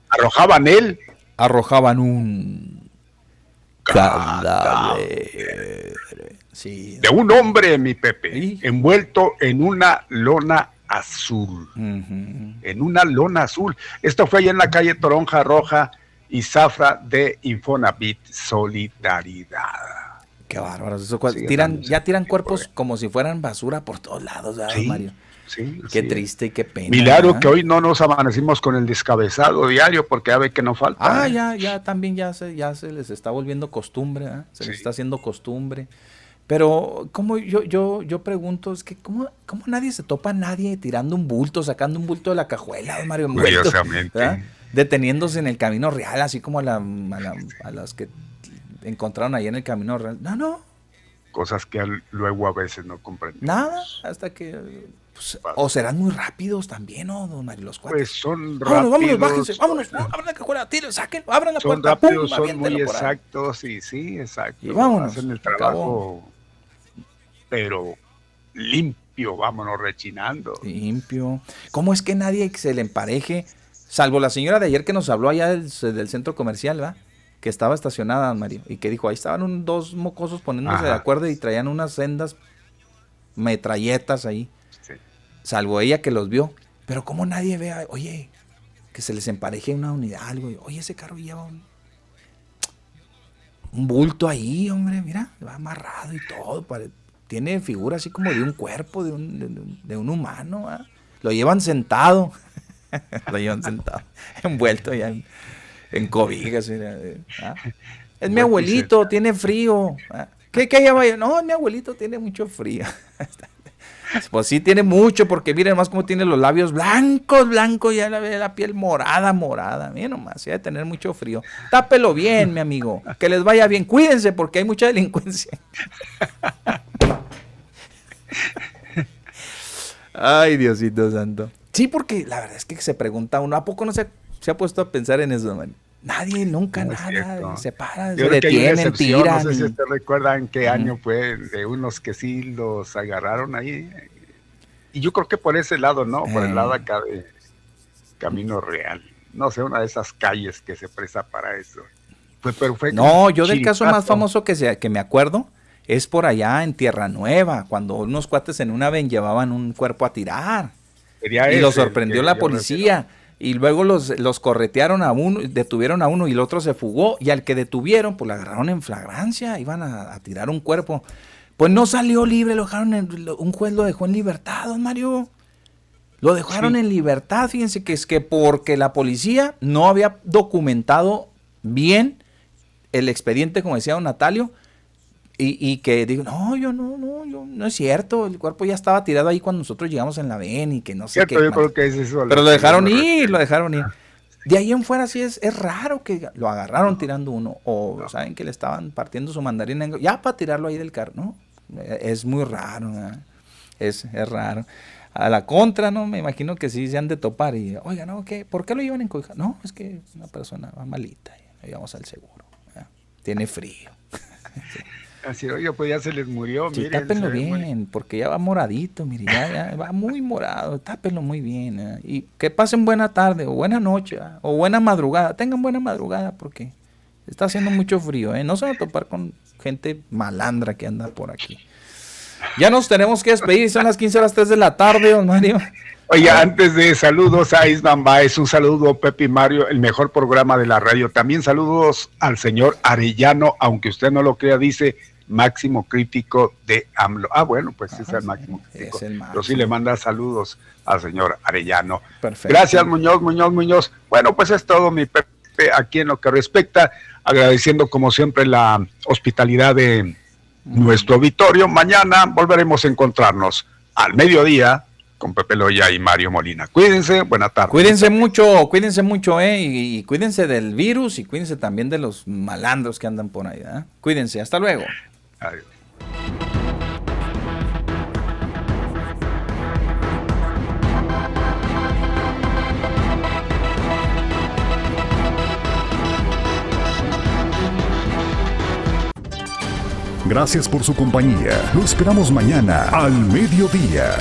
Arrojaban él. Arrojaban un cadáver. Sí. de un hombre, mi Pepe, envuelto en una lona azul. En una lona azul. Esto fue allá en la calle Toronja Roja y Zafra de Infonavit Solidaridad. Qué bárbaros. eso tiran, ya tiran cuerpos como si fueran basura por todos lados, ¿verdad, Sí, Mario? Sí, Qué triste y qué pena. Milagro ¿verdad? que hoy no nos amanecimos con el descabezado diario porque ya ve que no falta. Ah, ¿eh? ya, ya también ya se, ya se les está volviendo costumbre, ¿ah? se les está haciendo costumbre. Pero, como yo, yo, yo pregunto, es que ¿cómo, cómo nadie se topa a nadie tirando un bulto, sacando un bulto de la cajuela, don Mario? ¿verdad? Deteniéndose en el camino real, así como a, la- a la- a las que encontraron ahí en el camino real. No, no, Cosas que luego a veces no comprendemos. nada, hasta que... pues, o serán muy rápidos también, ¿no, don Mario? Los cuatro. Pues son Vámonos, vámonos, rápidos. bájense, vámonos, no, abran la cajuela, tiren, saquen, abran la Son puerta, pum, rápidos, son muy aviéntenlo por ahí. exactos y sí, exacto. Y vámonos, Hacen el trabajo, pero limpio, vámonos rechinando. Limpio. ¿Cómo es que nadie se le empareje? Salvo la señora de ayer que nos habló allá del, del centro comercial, ¿verdad? Que estaba estacionada, Mario. Y que dijo, ahí estaban un- dos mocosos poniéndose de acuerdo y traían unas sendas metralletas ahí. Salvo ella que los vio. Pero ¿cómo nadie vea, oye, que se les empareje una unidad, algo? Oye, ese carro lleva un... un bulto ahí, hombre, mira, va amarrado y todo. Tiene figura así como de un cuerpo, de un, de, un humano. Lo llevan sentado. lo llevan sentado, envuelto ya en, cobijas. ¿ah? Es mi abuelito, tiene frío. ¿Qué, qué vaya? No, mi abuelito tiene mucho frío. Pues sí tiene mucho, porque miren más cómo tiene los labios blancos, blancos, ya la, la piel morada, morada. Miren nomás, ya de tener mucho frío. Tápelo bien, mi amigo. Que les vaya bien. Cuídense porque hay mucha delincuencia. Ay, Diosito santo. Sí, porque la verdad es que se pregunta uno, ¿a poco no se, se ha puesto a pensar en eso, man? Nadie, nunca, nada, se para, se detienen, tiran. No sé si ustedes recuerdan qué año fue de unos que sí los agarraron ahí. Y yo creo que por ese lado, ¿no? Por el lado acá de Camino Real. No sé, una de esas calles que se presta para eso. pero fue no, yo del caso más famoso que, sea, que me acuerdo es por allá en Tierra Nueva, cuando unos cuates en una ven llevaban un cuerpo a tirar. y lo sorprendió la policía y luego los, los corretearon a uno, detuvieron a uno y el otro se fugó y al que detuvieron pues lo agarraron en flagrancia, iban a, tirar un cuerpo. Pues no salió libre, lo dejaron en, un juez lo dejó en libertad, don Mario. Lo dejaron en libertad, fíjense que es que porque la policía no había documentado bien el expediente, como decía don Natalio, y, que digo, no, yo no, no, yo no es cierto, el cuerpo ya estaba tirado ahí cuando nosotros llegamos en la VEN y que no sé qué. Pero lo dejaron ir, lo dejaron ir. De ahí en fuera sí es, es raro que lo agarraron tirando uno o saben que le estaban partiendo su mandarina ya para tirarlo ahí del carro, ¿no? Es muy raro, es, es raro. A la contra, ¿no? Me imagino que sí se han de topar y, oiga, ¿no? ¿qué? ¿Por qué lo llevan en cobija? No, es que una persona va malita, y vamos al seguro, tiene frío. Así, oye, pues ya se les murió, sí, tápenlo bien, porque ya va moradito, mire, ya, va muy morado, tápenlo muy bien. ¿eh? Y que pasen buena tarde, o buena noche, ¿eh? o buena madrugada, tengan buena madrugada, porque está haciendo mucho frío, ¿eh? No se van a topar con gente malandra que anda por aquí. Ya nos tenemos que despedir, son las 15 horas 3 de la tarde, don Mario. Oye, antes de saludos a Isman Baez, un saludo Pepe y Mario, el mejor programa de la radio. También saludos al señor Arellano, aunque usted no lo crea, dice máximo crítico de AMLO. Ah, bueno, pues es el máximo crítico. Pero sí le manda saludos al señor Arellano. Perfecto. Gracias, Muñoz, Muñoz, Muñoz. Bueno, pues es todo, mi Pepe, aquí en lo que respecta, agradeciendo como siempre la hospitalidad de nuestro auditorio. Mañana volveremos a encontrarnos al mediodía con Pepe Loya y Mario Molina. Cuídense, buena tarde. Cuídense mucho, cuídense mucho, ¿eh? Y, cuídense del virus y cuídense también de los malandros que andan por ahí, ¿eh? Cuídense, hasta luego. Gracias por su compañía. Lo esperamos mañana al mediodía.